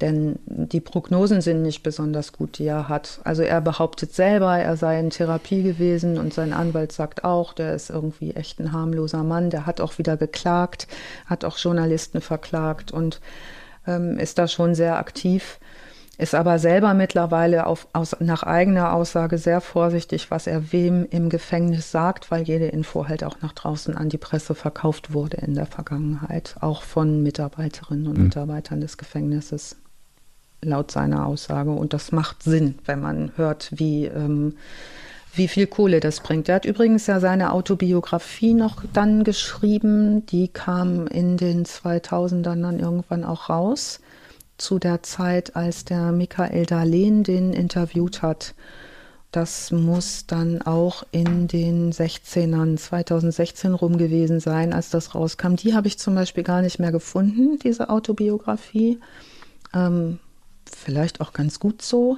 Denn die Prognosen sind nicht besonders gut, die er hat. Also er behauptet selber, er sei in Therapie gewesen und sein Anwalt sagt auch, der ist irgendwie echt ein harmloser Mann. Der hat auch wieder geklagt, hat auch Journalisten verklagt und ähm, ist da schon sehr aktiv, ist aber selber mittlerweile auf, aus, nach eigener Aussage sehr vorsichtig, was er wem im Gefängnis sagt, weil jede Info halt auch nach draußen an die Presse verkauft wurde in der Vergangenheit, auch von Mitarbeiterinnen und mhm. Mitarbeitern des Gefängnisses laut seiner Aussage. Und das macht Sinn, wenn man hört, wie, ähm, wie viel Kohle das bringt. Er hat übrigens ja seine Autobiografie noch dann geschrieben. Die kam in den 2000ern dann irgendwann auch raus. Zu der Zeit, als der Michael Darlehen den interviewt hat. Das muss dann auch in den 16ern, 2016 rum gewesen sein, als das rauskam. Die habe ich zum Beispiel gar nicht mehr gefunden, diese Autobiografie. Ähm, vielleicht auch ganz gut so.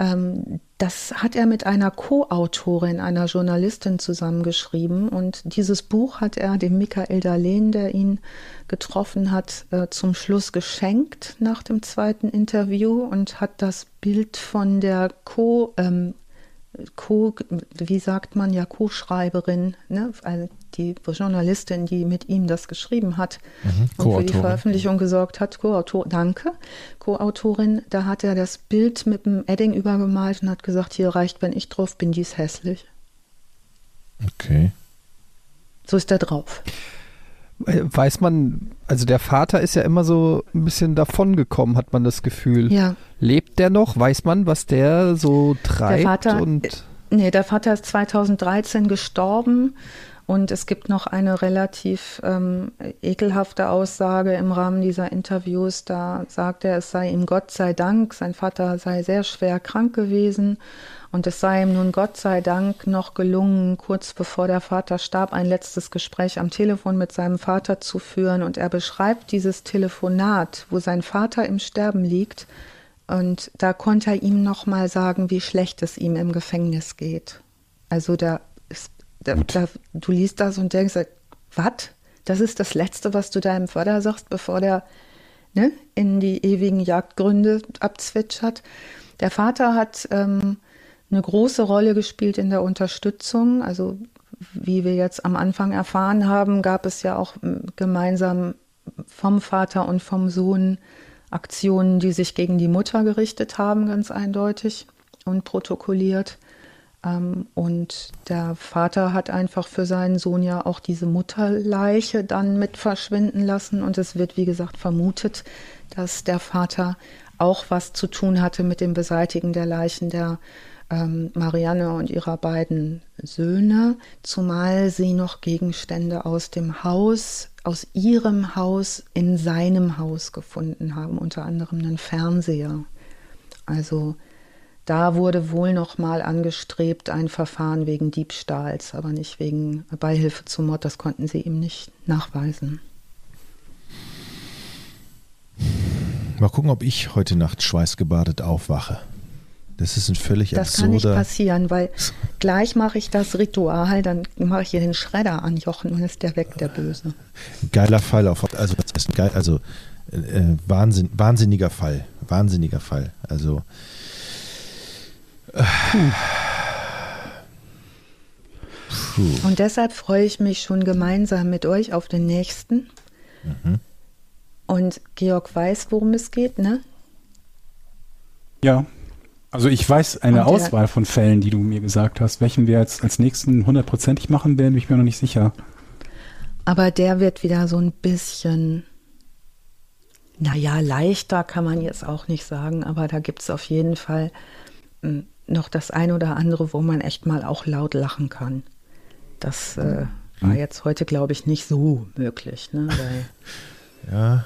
Ähm, das hat er mit einer Co-Autorin, einer Journalistin zusammengeschrieben. Und dieses Buch hat er dem Michael Darlehen, der ihn getroffen hat, äh, zum Schluss geschenkt nach dem zweiten Interview und hat das Bild von der Co- ähm, Co, wie sagt man ja, Co-Schreiberin, ne? also die Journalistin, die mit ihm das geschrieben hat mhm. und für die Veröffentlichung gesorgt hat, Co-Autor, danke, Co-Autorin, da hat er das Bild mit dem Edding übergemalt und hat gesagt, hier reicht, wenn ich drauf bin, die ist hässlich. Okay. So ist er drauf. Weiß man, also der Vater ist ja immer so ein bisschen davongekommen, hat man das Gefühl. Ja. Lebt der noch? Weiß man, was der so treibt? Der Vater, und äh, nee, der Vater ist 2013 gestorben und es gibt noch eine relativ ähm, ekelhafte Aussage im Rahmen dieser Interviews. Da sagt er, es sei ihm Gott sei Dank, sein Vater sei sehr schwer krank gewesen und es sei ihm nun Gott sei Dank noch gelungen, kurz bevor der Vater starb, ein letztes Gespräch am Telefon mit seinem Vater zu führen. Und er beschreibt dieses Telefonat, wo sein Vater im Sterben liegt. Und da konnte er ihm noch mal sagen, wie schlecht es ihm im Gefängnis geht. Also da, ist, da, da du liest das und denkst, was? Das ist das Letzte, was du deinem Vater sagst, bevor der ne, in die ewigen Jagdgründe abzwitschert. Der Vater hat ähm, eine große Rolle gespielt in der Unterstützung. Also wie wir jetzt am Anfang erfahren haben, gab es ja auch gemeinsam vom Vater und vom Sohn Aktionen, die sich gegen die Mutter gerichtet haben, ganz eindeutig und protokolliert. Ähm, und der Vater hat einfach für seinen Sohn ja auch diese Mutterleiche dann mit verschwinden lassen. Und es wird, wie gesagt, vermutet, dass der Vater auch was zu tun hatte mit dem Beseitigen der Leichen der ähm, Marianne und ihrer beiden Söhne, zumal sie noch Gegenstände aus dem Haus, aus ihrem Haus in seinem Haus gefunden haben, unter anderem einen Fernseher. Also da wurde wohl noch mal angestrebt ein Verfahren wegen Diebstahls, aber nicht wegen Beihilfe zum Mord. Das konnten sie ihm nicht nachweisen. Mal gucken, ob ich heute Nacht schweißgebadet aufwache. Das ist ein völlig das absurder... Das kann nicht passieren, weil gleich mache ich das Ritual, dann mache ich hier den Schredder an Jochen und ist der weg, der Böse. Geiler Fall, auf, also das ist geil, also äh, Wahnsinn, wahnsinniger Fall, wahnsinniger Fall. Also äh, Puh. Und deshalb freue ich mich schon gemeinsam mit euch auf den nächsten. Mhm. Und Georg weiß, worum es geht, ne? Ja. Also ich weiß eine Auswahl von Fällen, die du mir gesagt hast. Welchen wir jetzt als nächsten hundertprozentig machen werden, bin ich mir noch nicht sicher. Aber der wird wieder so ein bisschen, naja, leichter kann man jetzt auch nicht sagen, aber da gibt es auf jeden Fall hm, noch das ein oder andere, wo man echt mal auch laut lachen kann. Das äh, war hm. jetzt heute, glaube ich, nicht so möglich. Ne? Weil, ja.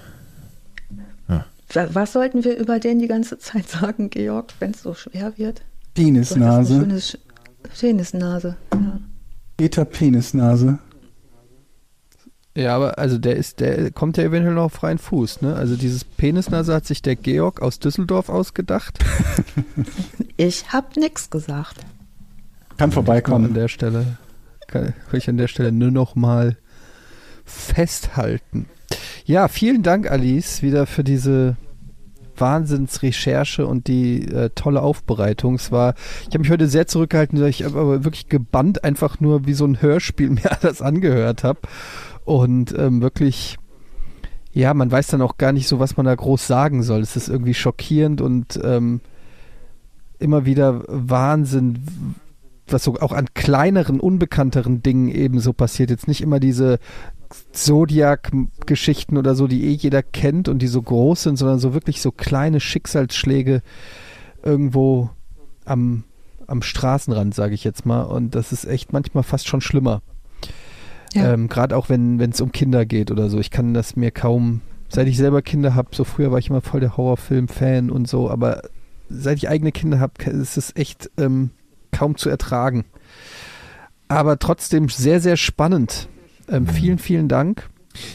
Was sollten wir über den die ganze Zeit sagen, Georg, wenn es so schwer wird? Penisnase. Penisnase, ja. Peter Penisnase. Ja, aber also der ist, der kommt ja eventuell noch auf freien Fuß, ne? Also dieses Penisnase hat sich der Georg aus Düsseldorf ausgedacht. ich hab nix gesagt. Kann vorbeikommen. An der Stelle kann ich an der Stelle nur noch mal festhalten. Ja, vielen Dank, Alice, wieder für diese Wahnsinnsrecherche und die äh, tolle Aufbereitung. Es war, ich habe mich heute sehr zurückgehalten, ich habe aber wirklich gebannt, einfach nur wie so ein Hörspiel mir das angehört habe. Und ähm, wirklich, ja, man weiß dann auch gar nicht so, was man da groß sagen soll. Es ist irgendwie schockierend und ähm, immer wieder Wahnsinn, was so auch an kleineren, unbekannteren Dingen eben so passiert. Jetzt nicht immer diese Zodiac-Geschichten oder so, die eh jeder kennt und die so groß sind, sondern so wirklich so kleine Schicksalsschläge irgendwo am, am Straßenrand, sage ich jetzt mal. Und das ist echt manchmal fast schon schlimmer. Ja. Ähm, Gerade auch wenn es um Kinder geht oder so. Ich kann das mir kaum, seit ich selber Kinder habe, so früher war ich immer voll der Horrorfilm-Fan und so, aber seit ich eigene Kinder habe, ist es echt ähm, kaum zu ertragen. Aber trotzdem sehr, sehr spannend. Ähm, vielen, vielen Dank.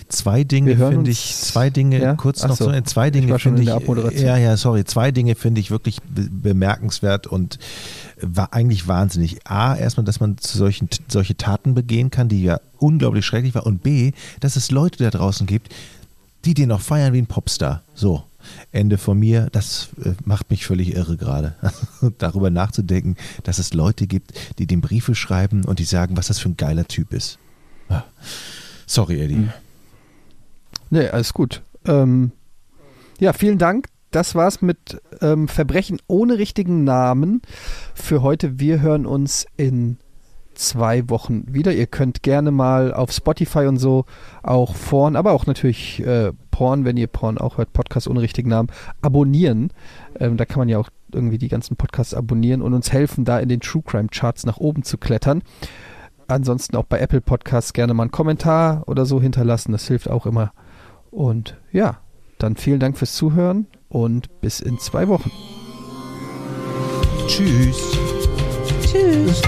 Zwei Dinge finde ich, zwei Dinge, ja? kurz noch so, zwei Dinge finde ich, ja, ja, sorry, zwei Dinge finde ich wirklich bemerkenswert und war eigentlich wahnsinnig. A, erstmal, dass man solchen, solche Taten begehen kann, die ja unglaublich schrecklich war. Und B, dass es Leute da draußen gibt, die den noch feiern wie ein Popstar. So. Ende von mir, das äh, macht mich völlig irre gerade. Darüber nachzudenken, dass es Leute gibt, die dem Briefe schreiben und die sagen, was das für ein geiler Typ ist. Sorry, Eddie. Hm. Nee, alles gut. Ähm, ja, vielen Dank das war's mit ähm, Verbrechen ohne richtigen Namen für heute. Wir hören uns in zwei Wochen wieder. Ihr könnt gerne mal auf Spotify und so auch Porn, aber auch natürlich äh, Porn, wenn ihr Porn auch hört, Podcast ohne richtigen Namen, abonnieren. Ähm, da kann man ja auch irgendwie die ganzen Podcasts abonnieren und uns helfen, da in den True Crime Charts nach oben zu klettern. Ansonsten auch bei Apple Podcasts gerne mal einen Kommentar oder so hinterlassen. Das hilft auch immer. Und ja, dann vielen Dank fürs Zuhören und bis in zwei Wochen. Tschüss. Tschüss.